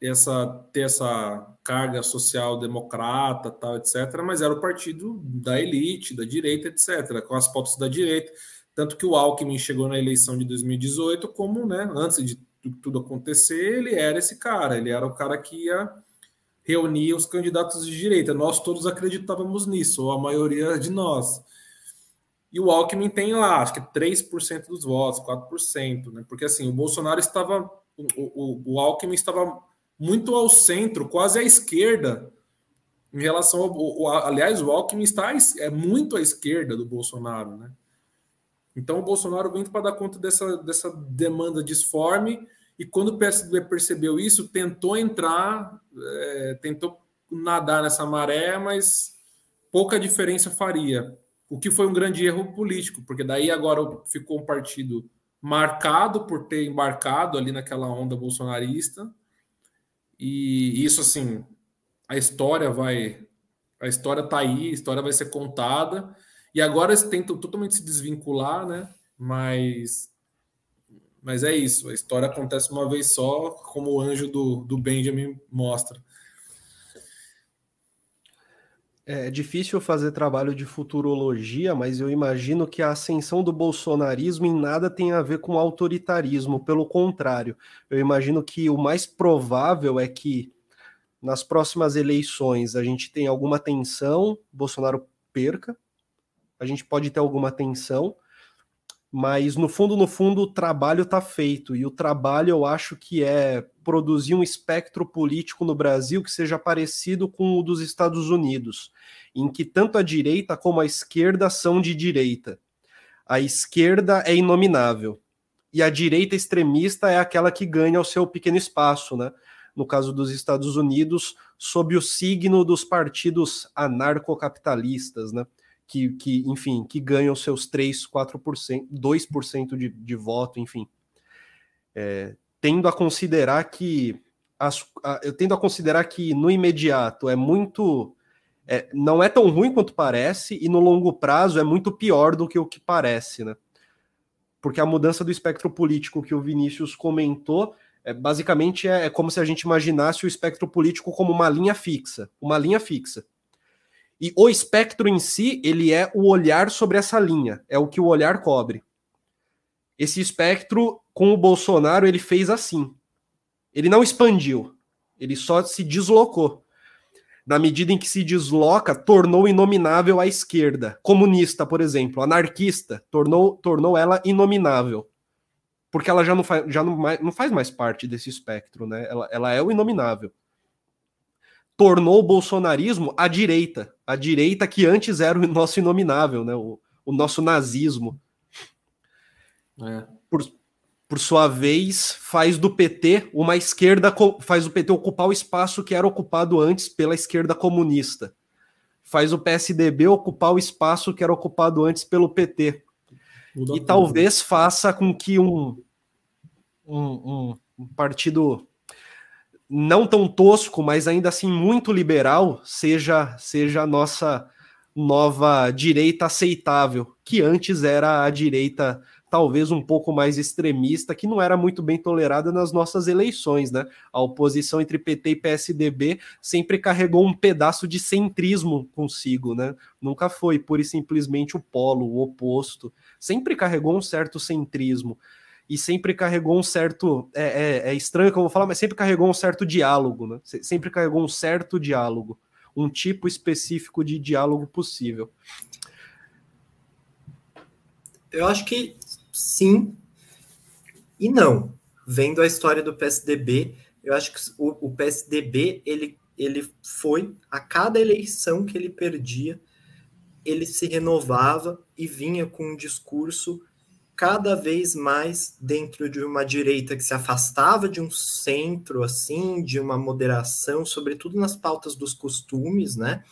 essa ter essa carga social democrata, tal, etc. Mas era o partido da elite, da direita, etc. Com as fotos da direita, tanto que o Alckmin chegou na eleição de 2018 como, né, antes de tudo acontecer, ele era esse cara, ele era o cara que ia reunir os candidatos de direita. Nós todos acreditávamos nisso, ou a maioria de nós. E o Alckmin tem lá, acho que 3% dos votos, 4%, né? Porque assim, o Bolsonaro estava. O, o, o Alckmin estava muito ao centro, quase à esquerda, em relação ao. O, aliás, o Alckmin está é muito à esquerda do Bolsonaro, né? Então o Bolsonaro vem para dar conta dessa, dessa demanda disforme, e quando o PSDB percebeu isso, tentou entrar, é, tentou nadar nessa maré, mas pouca diferença faria. O que foi um grande erro político, porque daí agora ficou um partido marcado por ter embarcado ali naquela onda bolsonarista. E isso assim, a história vai a história tá aí, a história vai ser contada. E agora eles tentam totalmente se desvincular, né? Mas mas é isso, a história acontece uma vez só, como o anjo do, do Benjamin mostra. É difícil fazer trabalho de futurologia, mas eu imagino que a ascensão do bolsonarismo em nada tem a ver com autoritarismo, pelo contrário. Eu imagino que o mais provável é que nas próximas eleições a gente tenha alguma tensão, Bolsonaro perca, a gente pode ter alguma tensão, mas no fundo, no fundo, o trabalho está feito, e o trabalho eu acho que é produzir um espectro político no Brasil que seja parecido com o dos Estados Unidos, em que tanto a direita como a esquerda são de direita. A esquerda é inominável, e a direita extremista é aquela que ganha o seu pequeno espaço, né? No caso dos Estados Unidos, sob o signo dos partidos anarcocapitalistas, né? que, que, enfim, que ganham seus 3, 4%, 2% de, de voto, enfim. É, tendo a considerar que as, a, eu tendo a considerar que no imediato é muito é, não é tão ruim quanto parece e no longo prazo é muito pior do que o que parece, né? Porque a mudança do espectro político que o Vinícius comentou é, basicamente é, é como se a gente imaginasse o espectro político como uma linha fixa, uma linha fixa. E o espectro em si, ele é o olhar sobre essa linha, é o que o olhar cobre. Esse espectro, com o Bolsonaro, ele fez assim. Ele não expandiu, ele só se deslocou. Na medida em que se desloca, tornou inominável a esquerda. Comunista, por exemplo, anarquista, tornou, tornou ela inominável. Porque ela já não faz, já não, não faz mais parte desse espectro, né? Ela, ela é o inominável tornou o bolsonarismo a direita, a direita que antes era o nosso inominável, né? o, o nosso nazismo. É. Por, por sua vez, faz do PT uma esquerda, faz o PT ocupar o espaço que era ocupado antes pela esquerda comunista. Faz o PSDB ocupar o espaço que era ocupado antes pelo PT. E talvez faça com que um, um, um, um partido não tão tosco, mas ainda assim muito liberal, seja, seja a nossa nova direita aceitável, que antes era a direita talvez um pouco mais extremista, que não era muito bem tolerada nas nossas eleições, né? A oposição entre PT e PSDB sempre carregou um pedaço de centrismo consigo, né? Nunca foi pura e simplesmente o polo, o oposto. Sempre carregou um certo centrismo e sempre carregou um certo. É, é, é, estranho que eu vou falar, mas sempre carregou um certo diálogo, né? Sempre carregou um certo diálogo, um tipo específico de diálogo possível. Eu acho que sim e não. Vendo a história do PSDB, eu acho que o, o PSDB ele, ele foi a cada eleição que ele perdia, ele se renovava e vinha com um discurso cada vez mais dentro de uma direita que se afastava de um centro, assim, de uma moderação, sobretudo nas pautas dos costumes, né?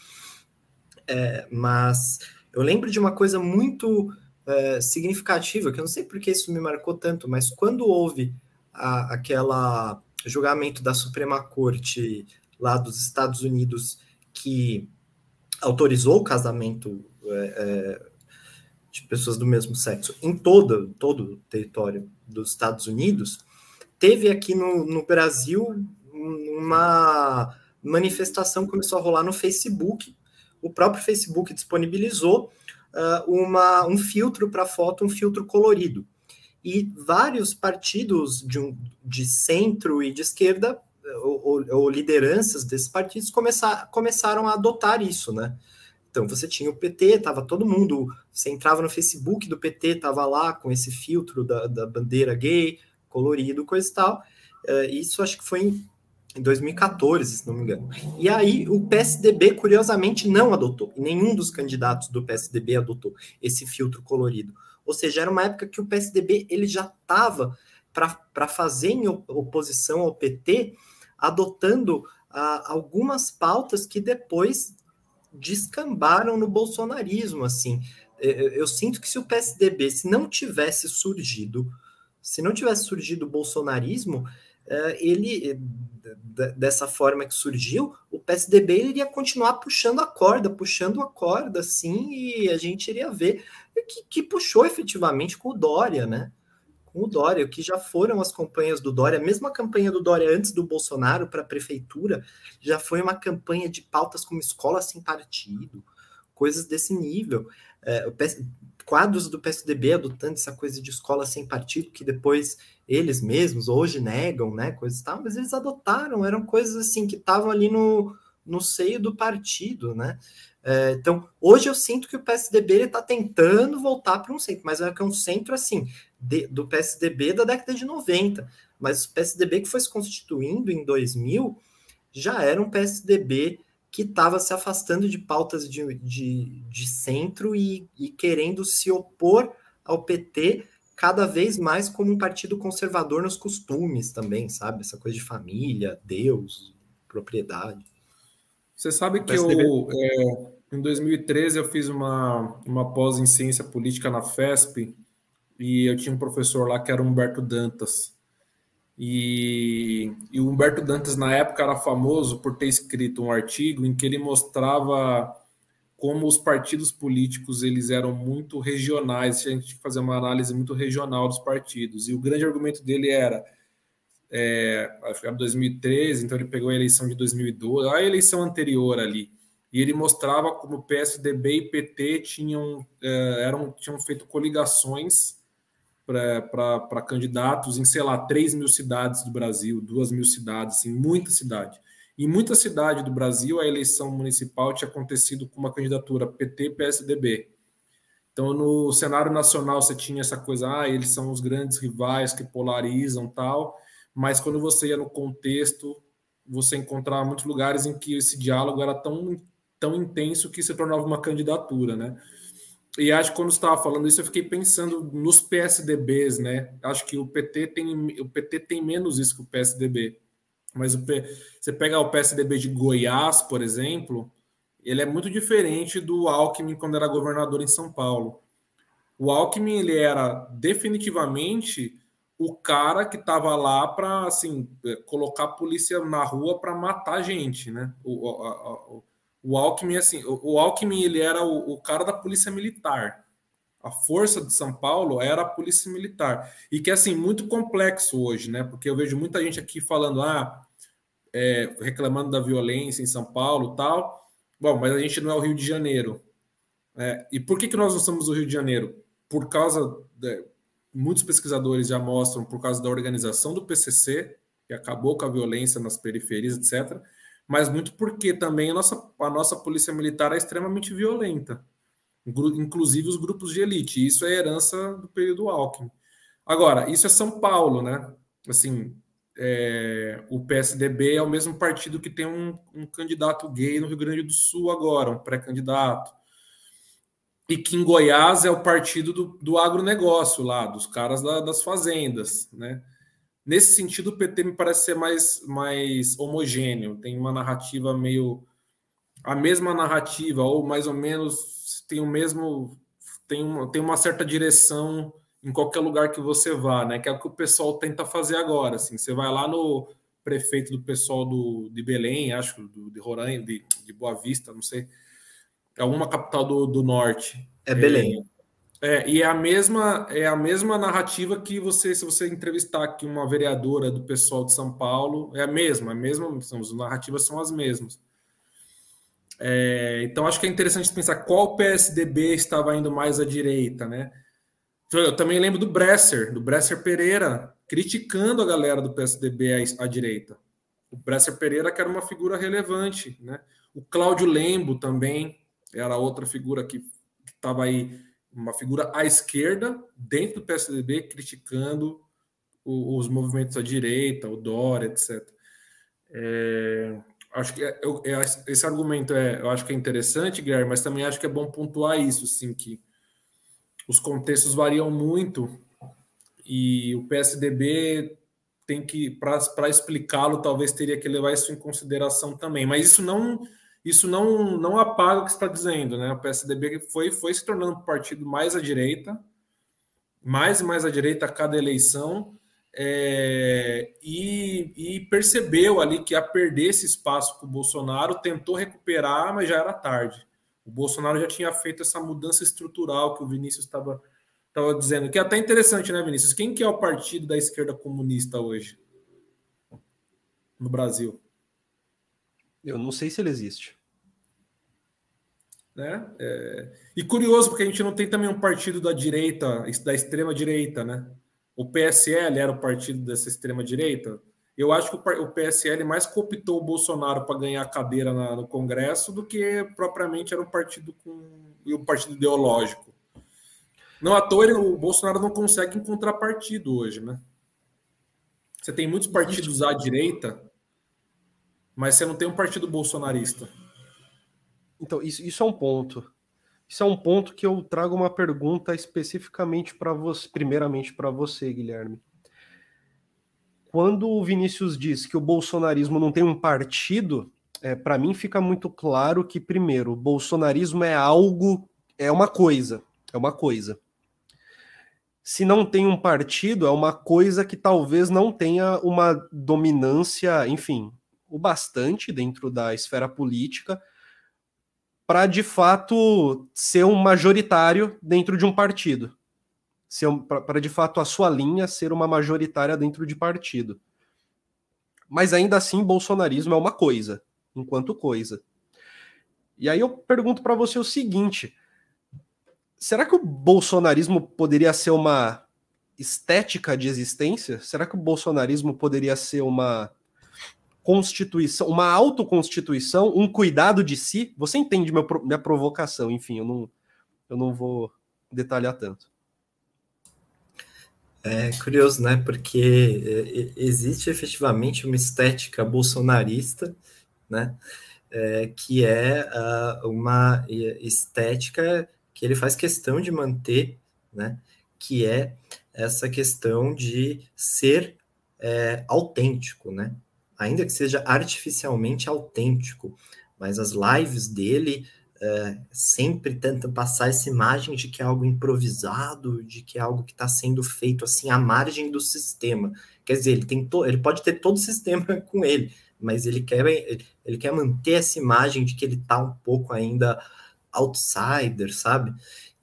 É, mas eu lembro de uma coisa muito é, significativa, que eu não sei porque isso me marcou tanto, mas quando houve a, aquela julgamento da Suprema Corte lá dos Estados Unidos que autorizou o casamento é, é, de pessoas do mesmo sexo em todo, todo o território dos Estados Unidos, teve aqui no, no Brasil uma manifestação que começou a rolar no Facebook. O próprio Facebook disponibilizou uh, uma, um filtro para foto, um filtro colorido. E vários partidos de, um, de centro e de esquerda, ou, ou, ou lideranças desses partidos, começar, começaram a adotar isso, né? Então você tinha o PT, tava todo mundo, você entrava no Facebook do PT, tava lá com esse filtro da, da bandeira gay, colorido, coisa e tal. Uh, isso acho que foi em, em 2014, se não me engano. E aí o PSDB, curiosamente, não adotou. Nenhum dos candidatos do PSDB adotou esse filtro colorido. Ou seja, era uma época que o PSDB ele já estava para fazer em oposição ao PT, adotando uh, algumas pautas que depois descambaram no bolsonarismo, assim. É, é, eu sinto que se o PSDB, se não tivesse surgido, se não tivesse surgido o bolsonarismo, ele dessa forma que surgiu, o PSDB iria continuar puxando a corda, puxando a corda, assim, e a gente iria ver que, que puxou efetivamente com o Dória, né? com o Dória, o que já foram as campanhas do Dória, mesmo a campanha do Dória antes do Bolsonaro para a prefeitura, já foi uma campanha de pautas como escola sem partido, coisas desse nível. É, PS, quadros do PSDB adotando essa coisa de escola sem partido, que depois eles mesmos hoje negam, né, coisas tal, mas eles adotaram, eram coisas assim que estavam ali no, no seio do partido, né? É, então, hoje eu sinto que o PSDB está tentando voltar para um centro, mas é que é um centro assim, de, do PSDB da década de 90. Mas o PSDB que foi se constituindo em 2000 já era um PSDB que estava se afastando de pautas de, de, de centro e, e querendo se opor ao PT cada vez mais como um partido conservador nos costumes também, sabe? Essa coisa de família, Deus, propriedade. Você sabe que eu, é, em 2013 eu fiz uma, uma pós em ciência política na FESP e eu tinha um professor lá que era Humberto Dantas. E, e, o Humberto Dantas, na época, era famoso por ter escrito um artigo em que ele mostrava como os partidos políticos eles eram muito regionais, a gente fazer uma análise muito regional dos partidos. E o grande argumento dele era, é, era 2013, então ele pegou a eleição de 2012, a eleição anterior ali, e ele mostrava como PSDB e PT tinham, é, eram, tinham feito coligações para candidatos em, sei lá, 3 mil cidades do Brasil, 2 mil cidades, em muita cidade. Em muita cidade do Brasil, a eleição municipal tinha acontecido com uma candidatura PT-PSDB. Então, no cenário nacional, você tinha essa coisa, ah, eles são os grandes rivais que polarizam tal, mas quando você ia no contexto, você encontrava muitos lugares em que esse diálogo era tão, tão intenso que se tornava uma candidatura, né? E acho que quando você estava falando isso, eu fiquei pensando nos PSDBs, né? Acho que o PT tem, o PT tem menos isso que o PSDB. Mas o você pega o PSDB de Goiás, por exemplo, ele é muito diferente do Alckmin quando era governador em São Paulo. O Alckmin ele era definitivamente o cara que estava lá para assim colocar a polícia na rua para matar gente, né? O, a, a, o Alckmin, assim, o, o Alckmin ele era o, o, cara da polícia militar. A força de São Paulo era a polícia militar. E que, assim, muito complexo hoje, né? Porque eu vejo muita gente aqui falando, ah, é, reclamando da violência em São Paulo tal. Bom, mas a gente não é o Rio de Janeiro. É, e por que, que nós não somos o Rio de Janeiro? Por causa. De, muitos pesquisadores já mostram por causa da organização do PCC, que acabou com a violência nas periferias, etc mas muito porque também a nossa, a nossa polícia militar é extremamente violenta, inclusive os grupos de elite. Isso é herança do período Alckmin. Agora, isso é São Paulo, né? Assim, é, o PSDB é o mesmo partido que tem um, um, candidato gay no Rio Grande do Sul agora, um pré-candidato. e que em Goiás é o partido do, do agronegócio lá, dos caras da, das fazendas, né? Nesse sentido, o PT me parece ser mais, mais homogêneo, tem uma narrativa meio. a mesma narrativa, ou mais ou menos tem o mesmo. tem uma, tem uma certa direção em qualquer lugar que você vá, né? Que é o que o pessoal tenta fazer agora. Assim, você vai lá no prefeito do pessoal do, de Belém, acho, do, de Roraima, de, de Boa Vista, não sei é uma capital do, do norte. É Belém. É, é, e é a mesma é a mesma narrativa que você, se você entrevistar aqui uma vereadora do pessoal de São Paulo, é a mesma, a mesma, as narrativas são as mesmas. É, então acho que é interessante pensar qual PSDB estava indo mais à direita, né? Eu também lembro do Bresser, do Bresser Pereira, criticando a galera do PSDB à, à direita. O Bresser Pereira que era uma figura relevante, né? O Cláudio Lembo também, era outra figura que estava aí, uma figura à esquerda, dentro do PSDB, criticando o, os movimentos à direita, o Dória, etc. É, acho que é, eu, é, esse argumento é, eu acho que é interessante, Guilherme, mas também acho que é bom pontuar isso, sim, que os contextos variam muito e o PSDB tem que, para explicá-lo, talvez teria que levar isso em consideração também. Mas isso não isso não, não apaga o que está dizendo, né? O PSDB foi, foi se tornando um partido mais à direita, mais e mais à direita a cada eleição, é, e, e, percebeu ali que a perder esse espaço com o Bolsonaro, tentou recuperar, mas já era tarde. O Bolsonaro já tinha feito essa mudança estrutural que o Vinícius estava dizendo, que é até interessante, né, Vinícius? Quem que é o partido da esquerda comunista hoje no Brasil? Eu não sei se ele existe. Né? É... E curioso, porque a gente não tem também um partido da direita, da extrema direita, né? O PSL era o partido dessa extrema direita. Eu acho que o PSL mais cooptou o Bolsonaro para ganhar a cadeira na, no Congresso do que propriamente era um partido com um partido ideológico. Não à toa ele, o Bolsonaro não consegue encontrar partido hoje, né? Você tem muitos partidos à direita mas você não tem um partido bolsonarista. Então, isso, isso é um ponto. Isso é um ponto que eu trago uma pergunta especificamente para você, primeiramente para você, Guilherme. Quando o Vinícius diz que o bolsonarismo não tem um partido, é, para mim fica muito claro que, primeiro, o bolsonarismo é algo, é uma coisa, é uma coisa. Se não tem um partido, é uma coisa que talvez não tenha uma dominância, enfim, o bastante dentro da esfera política para de fato ser um majoritário dentro de um partido. Para de fato a sua linha ser uma majoritária dentro de partido. Mas ainda assim, bolsonarismo é uma coisa, enquanto coisa. E aí eu pergunto para você o seguinte: será que o bolsonarismo poderia ser uma estética de existência? Será que o bolsonarismo poderia ser uma constituição, uma autoconstituição, um cuidado de si. Você entende minha provocação, enfim, eu não, eu não vou detalhar tanto. É curioso, né? Porque é, existe efetivamente uma estética bolsonarista, né? É, que é uh, uma estética que ele faz questão de manter, né? Que é essa questão de ser é, autêntico, né? ainda que seja artificialmente autêntico, mas as lives dele é, sempre tentam passar essa imagem de que é algo improvisado, de que é algo que está sendo feito assim à margem do sistema. Quer dizer, ele, tem ele pode ter todo o sistema com ele, mas ele quer, ele quer manter essa imagem de que ele está um pouco ainda outsider, sabe?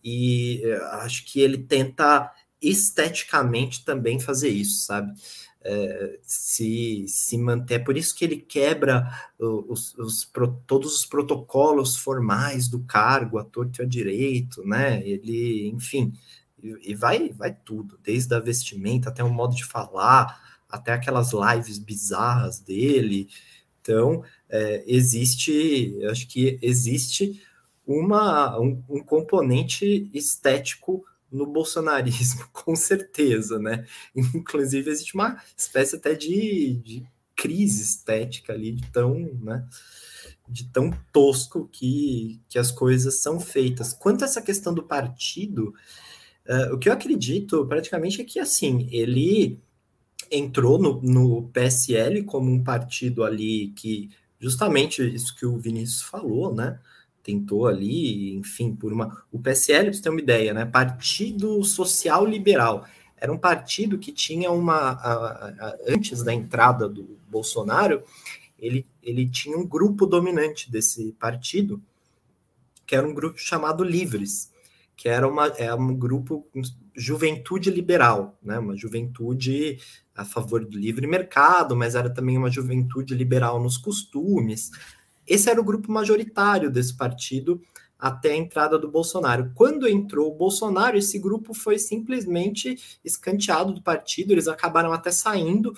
E é, acho que ele tenta esteticamente também fazer isso, sabe? É, se, se manter. É por isso que ele quebra os, os, todos os protocolos formais do cargo, a torto e a direito, né? Ele, enfim, e, e vai, vai tudo, desde a vestimenta até o modo de falar, até aquelas lives bizarras dele. Então, é, existe, acho que existe uma, um, um componente estético no bolsonarismo, com certeza, né? Inclusive, existe uma espécie até de, de crise estética ali de tão, né, de tão tosco que, que as coisas são feitas. Quanto a essa questão do partido, uh, o que eu acredito praticamente é que assim ele entrou no, no PSL como um partido ali que justamente isso que o Vinícius falou, né? Tentou ali, enfim, por uma. O PSL, para você ter uma ideia, né? Partido Social Liberal. Era um partido que tinha uma. A, a, antes da entrada do Bolsonaro, ele, ele tinha um grupo dominante desse partido, que era um grupo chamado Livres, que era uma, é um grupo juventude liberal, né? uma juventude a favor do livre mercado, mas era também uma juventude liberal nos costumes. Esse era o grupo majoritário desse partido até a entrada do Bolsonaro. Quando entrou o Bolsonaro, esse grupo foi simplesmente escanteado do partido, eles acabaram até saindo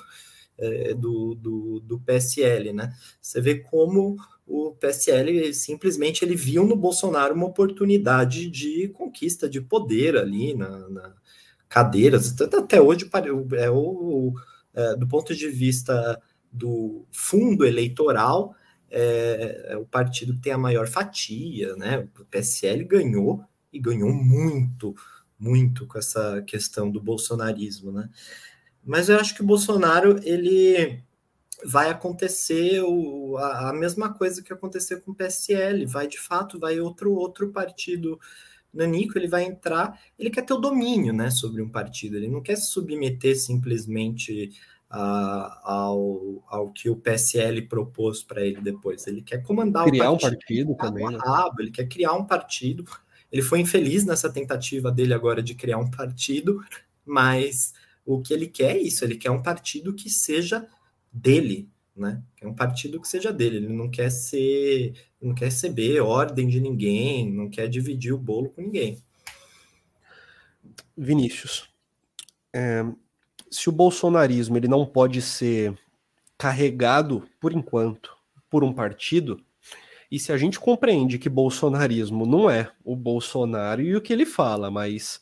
é, do, do, do, PSL, né? Você vê como o PSL simplesmente ele viu no Bolsonaro uma oportunidade de conquista de poder ali na, na cadeiras, até hoje é o, é, do ponto de vista do fundo eleitoral, é, é, o partido que tem a maior fatia, né? O PSL ganhou e ganhou muito, muito com essa questão do bolsonarismo, né? Mas eu acho que o Bolsonaro ele vai acontecer o, a, a, mesma coisa que aconteceu com o PSL, vai de fato, vai outro outro partido Nanico, ele vai entrar, ele quer ter o domínio, né, sobre um partido, ele não quer se submeter simplesmente ao, ao que o PSL propôs para ele depois, ele quer comandar criar o partido. Criar um partido também, né? Rabo, ele quer criar um partido, ele foi infeliz nessa tentativa dele agora de criar um partido, mas o que ele quer é isso, ele quer um partido que seja dele, né? É um partido que seja dele, ele não quer ser, não quer receber ordem de ninguém, não quer dividir o bolo com ninguém. Vinícius, é, se o bolsonarismo ele não pode ser carregado por enquanto por um partido, e se a gente compreende que bolsonarismo não é o Bolsonaro e o que ele fala, mas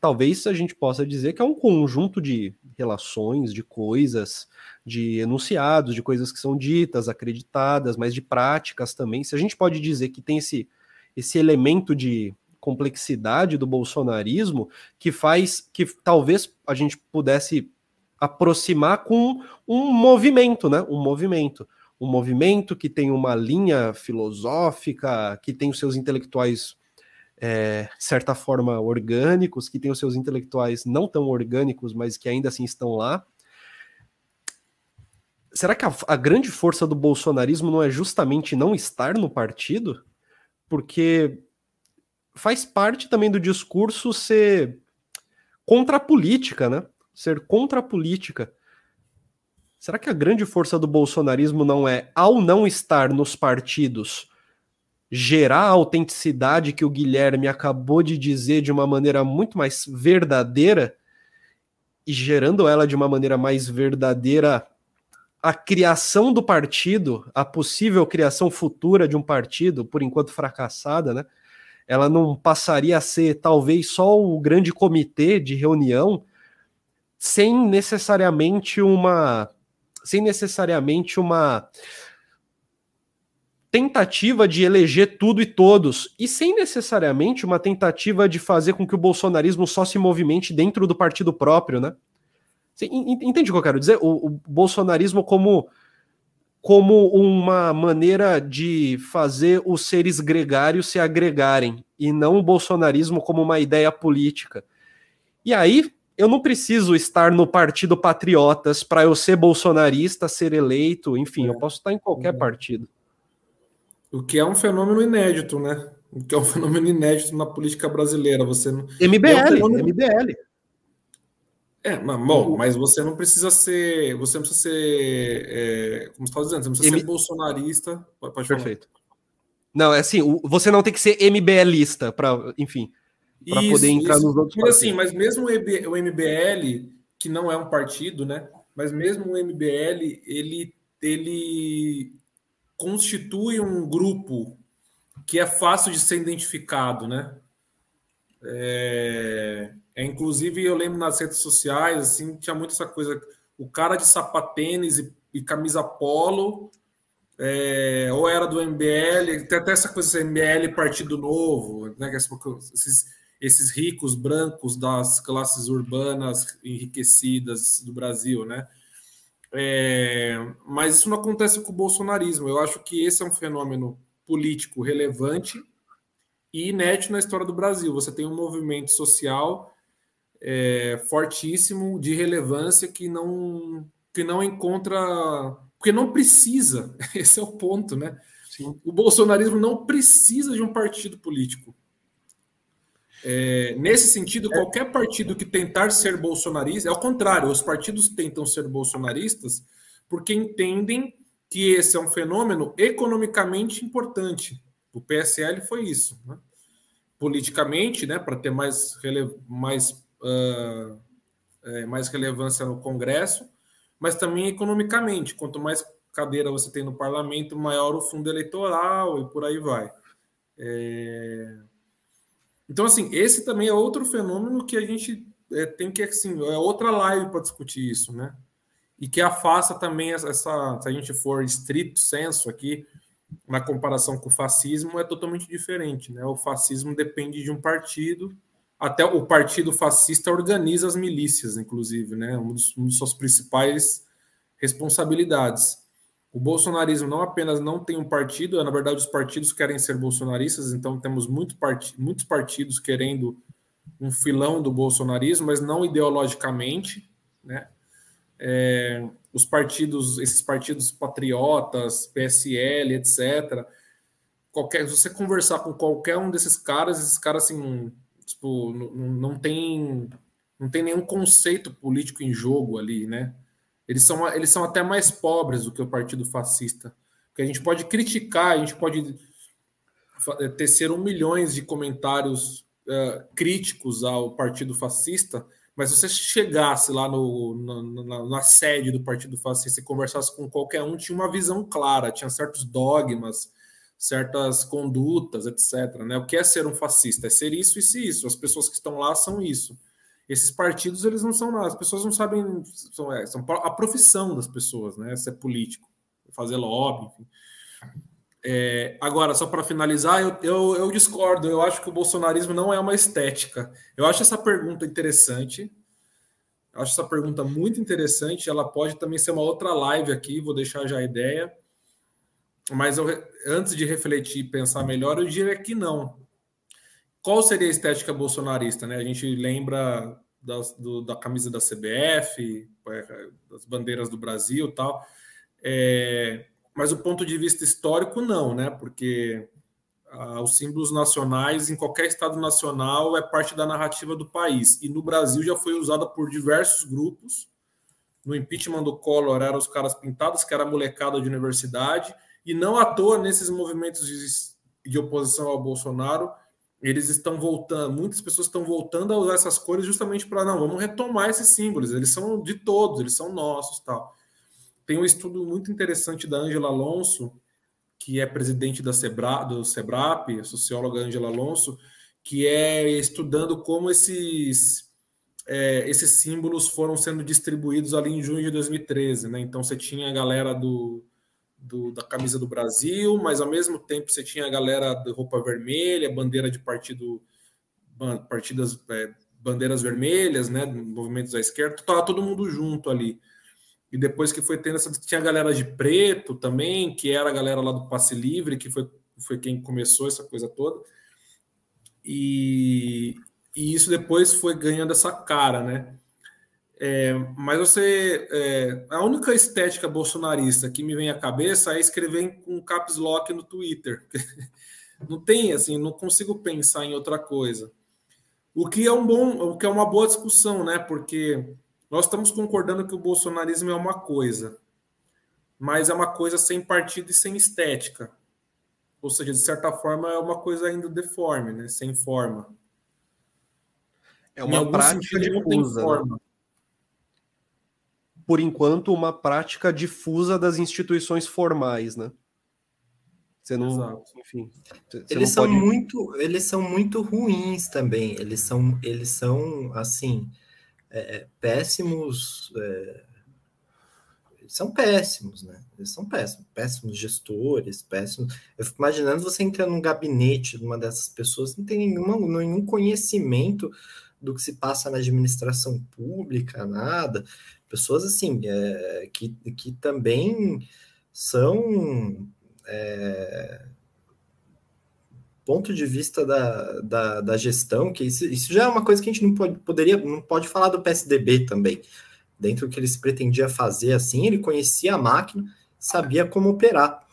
talvez a gente possa dizer que é um conjunto de relações, de coisas, de enunciados, de coisas que são ditas, acreditadas, mas de práticas também. Se a gente pode dizer que tem esse, esse elemento de complexidade do bolsonarismo que faz que talvez a gente pudesse aproximar com um movimento, né? Um movimento. Um movimento que tem uma linha filosófica, que tem os seus intelectuais é, certa forma, orgânicos, que têm os seus intelectuais não tão orgânicos, mas que ainda assim estão lá. Será que a, a grande força do bolsonarismo não é justamente não estar no partido? Porque faz parte também do discurso ser contra a política, né? Ser contra a política. Será que a grande força do bolsonarismo não é, ao não estar nos partidos, gerar a autenticidade que o Guilherme acabou de dizer de uma maneira muito mais verdadeira e gerando ela de uma maneira mais verdadeira a criação do partido, a possível criação futura de um partido, por enquanto fracassada, né? Ela não passaria a ser talvez só o grande comitê de reunião sem necessariamente uma sem necessariamente uma tentativa de eleger tudo e todos, e sem necessariamente uma tentativa de fazer com que o bolsonarismo só se movimente dentro do partido próprio, né? Entende o que eu quero dizer? O, o bolsonarismo como, como uma maneira de fazer os seres gregários se agregarem, e não o bolsonarismo como uma ideia política. E aí, eu não preciso estar no Partido Patriotas para eu ser bolsonarista, ser eleito, enfim, é. eu posso estar em qualquer é. partido. O que é um fenômeno inédito, né? O que é um fenômeno inédito na política brasileira. Você não... MBL, é um fenômeno... MBL. É, mas, bom, mas você não precisa ser. Você não precisa ser. É, como você está dizendo, você não precisa M... ser bolsonarista. Pode Perfeito. Não, é assim, você não tem que ser MBLista para, enfim, para poder entrar isso. nos outros mas, assim, mas mesmo o MBL, que não é um partido, né? Mas mesmo o MBL, ele, ele constitui um grupo que é fácil de ser identificado, né? É, é, inclusive, eu lembro nas redes sociais, assim, tinha muito essa coisa, o cara de sapatênis e, e camisa polo, é, ou era do MBL, tem até essa coisa MBL Partido Novo, né? Esses, esses ricos brancos das classes urbanas enriquecidas do Brasil, né? É, mas isso não acontece com o bolsonarismo. Eu acho que esse é um fenômeno político relevante e inédito na história do Brasil. Você tem um movimento social é, fortíssimo, de relevância, que não, que não encontra. Porque não precisa, esse é o ponto, né? Sim. O bolsonarismo não precisa de um partido político. É, nesse sentido, qualquer partido que tentar ser bolsonarista, é o contrário, os partidos tentam ser bolsonaristas porque entendem que esse é um fenômeno economicamente importante. O PSL foi isso. Né? Politicamente, né, para ter mais, rele mais, uh, é, mais relevância no Congresso, mas também economicamente. Quanto mais cadeira você tem no parlamento, maior o fundo eleitoral e por aí vai. É... Então, assim, esse também é outro fenômeno que a gente é, tem que, assim, é outra live para discutir isso, né? E que afasta também essa, se a gente for estrito senso aqui, na comparação com o fascismo, é totalmente diferente. Né? O fascismo depende de um partido, até o partido fascista organiza as milícias, inclusive, né? dos, uma de suas principais responsabilidades. O bolsonarismo não apenas não tem um partido, na verdade, os partidos querem ser bolsonaristas, então temos muito part... muitos partidos querendo um filão do bolsonarismo, mas não ideologicamente, né? É, os partidos, esses partidos patriotas, PSL, etc. Qualquer, se você conversar com qualquer um desses caras, esses caras assim, tipo, não, não tem não tem nenhum conceito político em jogo ali, né? Eles são, eles são até mais pobres do que o partido fascista. Porque a gente pode criticar, a gente pode tecer um milhões de comentários uh, críticos ao partido fascista, mas se você chegasse lá no, na, na, sede do Partido Fascista e conversasse com qualquer um, tinha uma visão clara, tinha certos dogmas, certas condutas, etc. Né? O que é ser um fascista? É ser isso, isso e isso. As pessoas que estão lá são isso. Esses partidos, eles não são nada. As pessoas não sabem... São, é, são a profissão das pessoas, né? Ser político, fazer lobby. É, agora, só para finalizar, eu, eu, eu, discordo. Eu acho que o bolsonarismo não é uma estética. Eu acho essa pergunta interessante. Eu acho essa pergunta muito interessante. Ela pode também ser uma outra live aqui, vou deixar já a ideia. Mas eu, antes de refletir e pensar melhor, eu diria que não. Qual seria a estética bolsonarista? Né? A gente lembra das, do, da camisa da CBF, é, das bandeiras do Brasil tal. É, mas o ponto de vista histórico não, né? Porque ah, os símbolos nacionais em qualquer estado nacional é parte da narrativa do país e no Brasil já foi usada por diversos grupos. No impeachment do Collor eram os caras pintados que era molecada de universidade e não à toa nesses movimentos de, de oposição ao Bolsonaro eles estão voltando, muitas pessoas estão voltando a usar essas cores justamente para não, vamos retomar esses símbolos, eles são de todos, eles são nossos, tal. Tem um estudo muito interessante da Angela Alonso, que é presidente da Sebra, do Sebrap, a socióloga Angela Alonso, que é estudando como esses, é, esses símbolos foram sendo distribuídos ali em junho de 2013. Né? Então você tinha a galera do, do, da camisa do Brasil, mas ao mesmo tempo você tinha a galera da roupa vermelha, bandeira de partido, partidas, é, bandeiras vermelhas, né? movimentos à esquerda, estava todo mundo junto ali. E depois que foi tendo essa. Tinha a galera de preto também, que era a galera lá do passe livre, que foi, foi quem começou essa coisa toda. E, e isso depois foi ganhando essa cara, né? É, mas você. É, a única estética bolsonarista que me vem à cabeça é escrever com caps lock no Twitter. não tem, assim, não consigo pensar em outra coisa. O que é um bom, o que é uma boa discussão, né? Porque nós estamos concordando que o bolsonarismo é uma coisa, mas é uma coisa sem partido e sem estética. Ou seja, de certa forma, é uma coisa ainda deforme, né? sem forma. É uma prática difusa. Né? Por enquanto, uma prática difusa das instituições formais, né? Você não, Exato. enfim. Eles são pode... muito, eles são muito ruins também. Eles são, eles são assim é, é, péssimos, é, são péssimos, né? Eles são péssimos, péssimos gestores, péssimos. Eu fico imaginando você entrar num gabinete de uma dessas pessoas, não tem nenhuma, nenhum conhecimento do que se passa na administração pública, nada. Pessoas assim, é, que, que também são. É, ponto de vista da, da, da, gestão, que isso, isso já é uma coisa que a gente não pode, poderia, não pode falar do PSDB também. Dentro do que ele se pretendia fazer assim, ele conhecia a máquina, sabia como operar.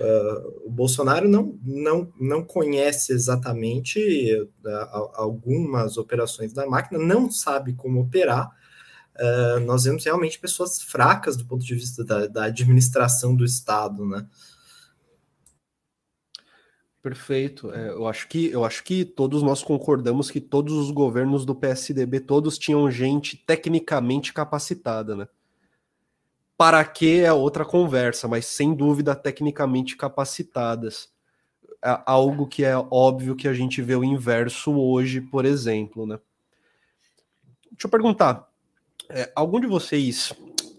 Uh, o Bolsonaro não, não, não conhece exatamente uh, algumas operações da máquina, não sabe como operar. Uh, nós vemos realmente pessoas fracas do ponto de vista da, da administração do Estado, né? Perfeito. É, eu acho que eu acho que todos nós concordamos que todos os governos do PSDB todos tinham gente tecnicamente capacitada, né? Para que é outra conversa, mas sem dúvida tecnicamente capacitadas. É algo que é óbvio que a gente vê o inverso hoje, por exemplo, né? Deixa eu perguntar, é, algum de vocês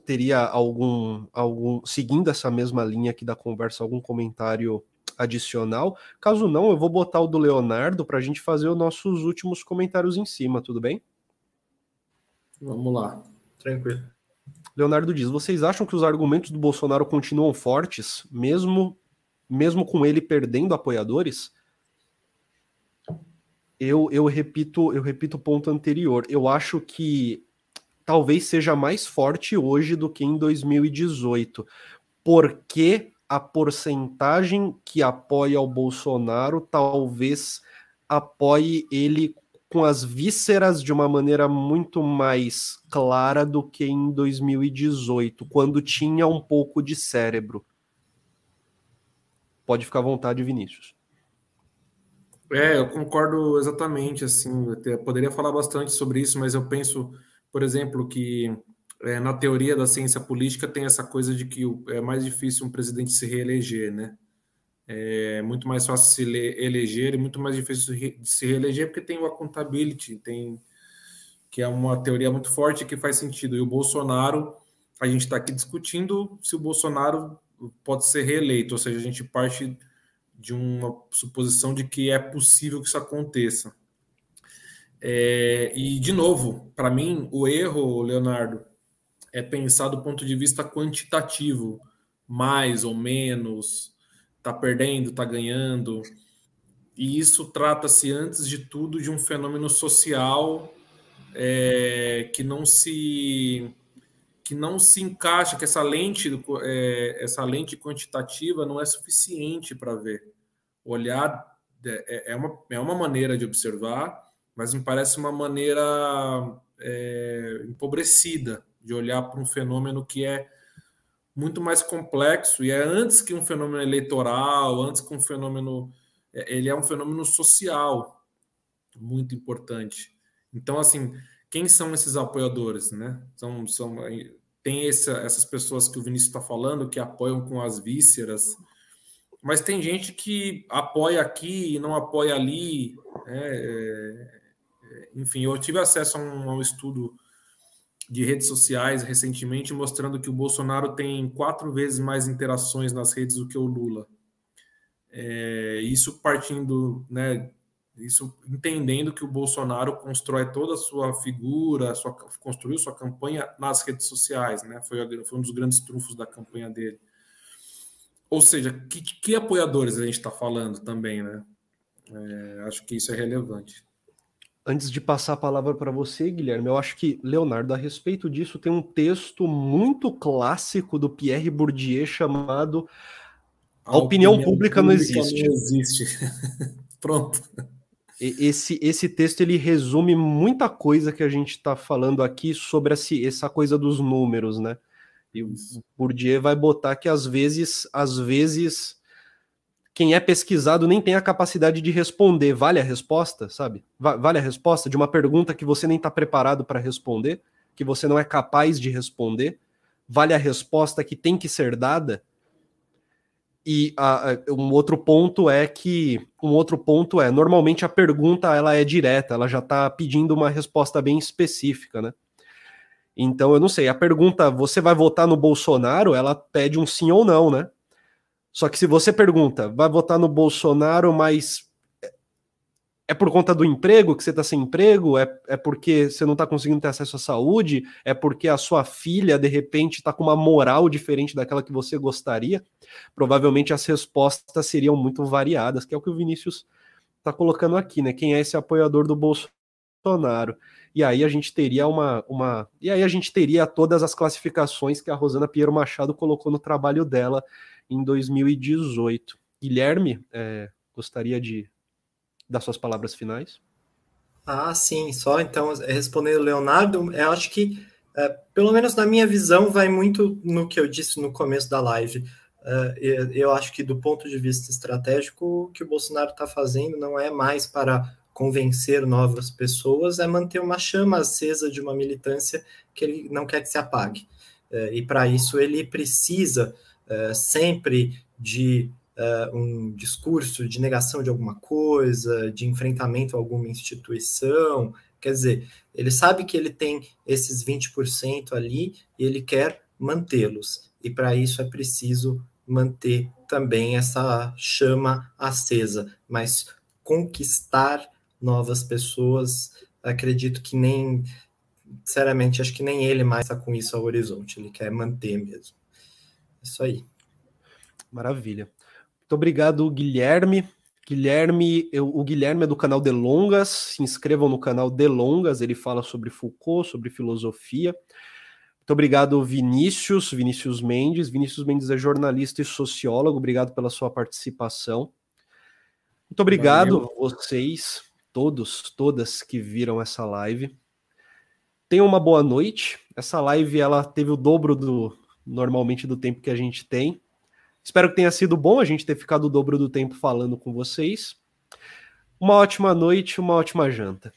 teria algum algum seguindo essa mesma linha aqui da conversa, algum comentário adicional. Caso não, eu vou botar o do Leonardo para a gente fazer os nossos últimos comentários em cima, tudo bem? Vamos lá. Tranquilo. Leonardo diz: vocês acham que os argumentos do Bolsonaro continuam fortes, mesmo, mesmo com ele perdendo apoiadores? Eu, eu repito, eu repito o ponto anterior. Eu acho que talvez seja mais forte hoje do que em 2018, porque a porcentagem que apoia o Bolsonaro talvez apoie ele com as vísceras de uma maneira muito mais clara do que em 2018, quando tinha um pouco de cérebro. Pode ficar à vontade, Vinícius. É, eu concordo exatamente. Assim, eu poderia falar bastante sobre isso, mas eu penso, por exemplo, que é, na teoria da ciência política tem essa coisa de que é mais difícil um presidente se reeleger, né? É muito mais fácil se eleger e muito mais difícil se reeleger porque tem o accountability, tem que é uma teoria muito forte que faz sentido. E o Bolsonaro, a gente está aqui discutindo se o Bolsonaro pode ser reeleito, ou seja, a gente parte de uma suposição de que é possível que isso aconteça. É, e, de novo, para mim, o erro, Leonardo, é pensar do ponto de vista quantitativo, mais ou menos, está perdendo, está ganhando. E isso trata-se, antes de tudo, de um fenômeno social é, que não se que não se encaixa, que essa lente, é, essa lente quantitativa não é suficiente para ver. Olhar é, é, uma, é uma maneira de observar, mas me parece uma maneira é, empobrecida de olhar para um fenômeno que é muito mais complexo e é antes que um fenômeno eleitoral, antes que um fenômeno. É, ele é um fenômeno social muito importante. Então, assim, quem são esses apoiadores, né? São, são, tem essa, essas pessoas que o Vinícius está falando que apoiam com as vísceras, mas tem gente que apoia aqui e não apoia ali. Né? É, enfim, eu tive acesso a um, a um estudo de redes sociais recentemente mostrando que o Bolsonaro tem quatro vezes mais interações nas redes do que o Lula. É, isso partindo, né, isso entendendo que o Bolsonaro constrói toda a sua figura, sua, construiu sua campanha nas redes sociais, né? Foi, foi um dos grandes trunfos da campanha dele. Ou seja, que, que apoiadores a gente está falando também, né? É, acho que isso é relevante. Antes de passar a palavra para você, Guilherme, eu acho que, Leonardo, a respeito disso, tem um texto muito clássico do Pierre Bourdieu chamado A, a opinião, opinião, pública, pública não existe. Não existe. Pronto. Esse, esse texto ele resume muita coisa que a gente está falando aqui sobre essa coisa dos números, né? E o Bourdieu vai botar que às vezes, às vezes quem é pesquisado nem tem a capacidade de responder. Vale a resposta, sabe? Vale a resposta de uma pergunta que você nem está preparado para responder, que você não é capaz de responder. Vale a resposta que tem que ser dada. E a, a, um outro ponto é que um outro ponto é normalmente a pergunta ela é direta, ela já está pedindo uma resposta bem específica, né? Então, eu não sei. A pergunta, você vai votar no Bolsonaro? Ela pede um sim ou não, né? Só que se você pergunta, vai votar no Bolsonaro, mas é por conta do emprego que você está sem emprego? É, é porque você não está conseguindo ter acesso à saúde? É porque a sua filha, de repente, está com uma moral diferente daquela que você gostaria? Provavelmente as respostas seriam muito variadas, que é o que o Vinícius está colocando aqui, né? Quem é esse apoiador do Bolsonaro? e aí a gente teria uma, uma. E aí a gente teria todas as classificações que a Rosana Piero Machado colocou no trabalho dela em 2018. Guilherme, é, gostaria de dar suas palavras finais? Ah, sim, só então respondendo Leonardo, eu acho que, é, pelo menos na minha visão, vai muito no que eu disse no começo da live. É, eu acho que, do ponto de vista estratégico, o que o Bolsonaro está fazendo não é mais para convencer novas pessoas é manter uma chama acesa de uma militância que ele não quer que se apague. É, e para isso ele precisa é, sempre de é, um discurso de negação de alguma coisa, de enfrentamento a alguma instituição. Quer dizer, ele sabe que ele tem esses 20% ali e ele quer mantê-los. E para isso é preciso manter também essa chama acesa, mas conquistar novas pessoas. Acredito que nem, sinceramente, acho que nem ele mais está com isso ao horizonte, ele quer manter mesmo. Isso aí. Maravilha. Muito obrigado, Guilherme. Guilherme, eu, o Guilherme é do canal Delongas. Se inscrevam no canal Delongas, ele fala sobre Foucault, sobre filosofia. Muito obrigado, Vinícius, Vinícius Mendes. Vinícius Mendes é jornalista e sociólogo. Obrigado pela sua participação. Muito obrigado Valeu. vocês todos, todas que viram essa live. Tenham uma boa noite. Essa live ela teve o dobro do normalmente do tempo que a gente tem. Espero que tenha sido bom a gente ter ficado o dobro do tempo falando com vocês. Uma ótima noite, uma ótima janta.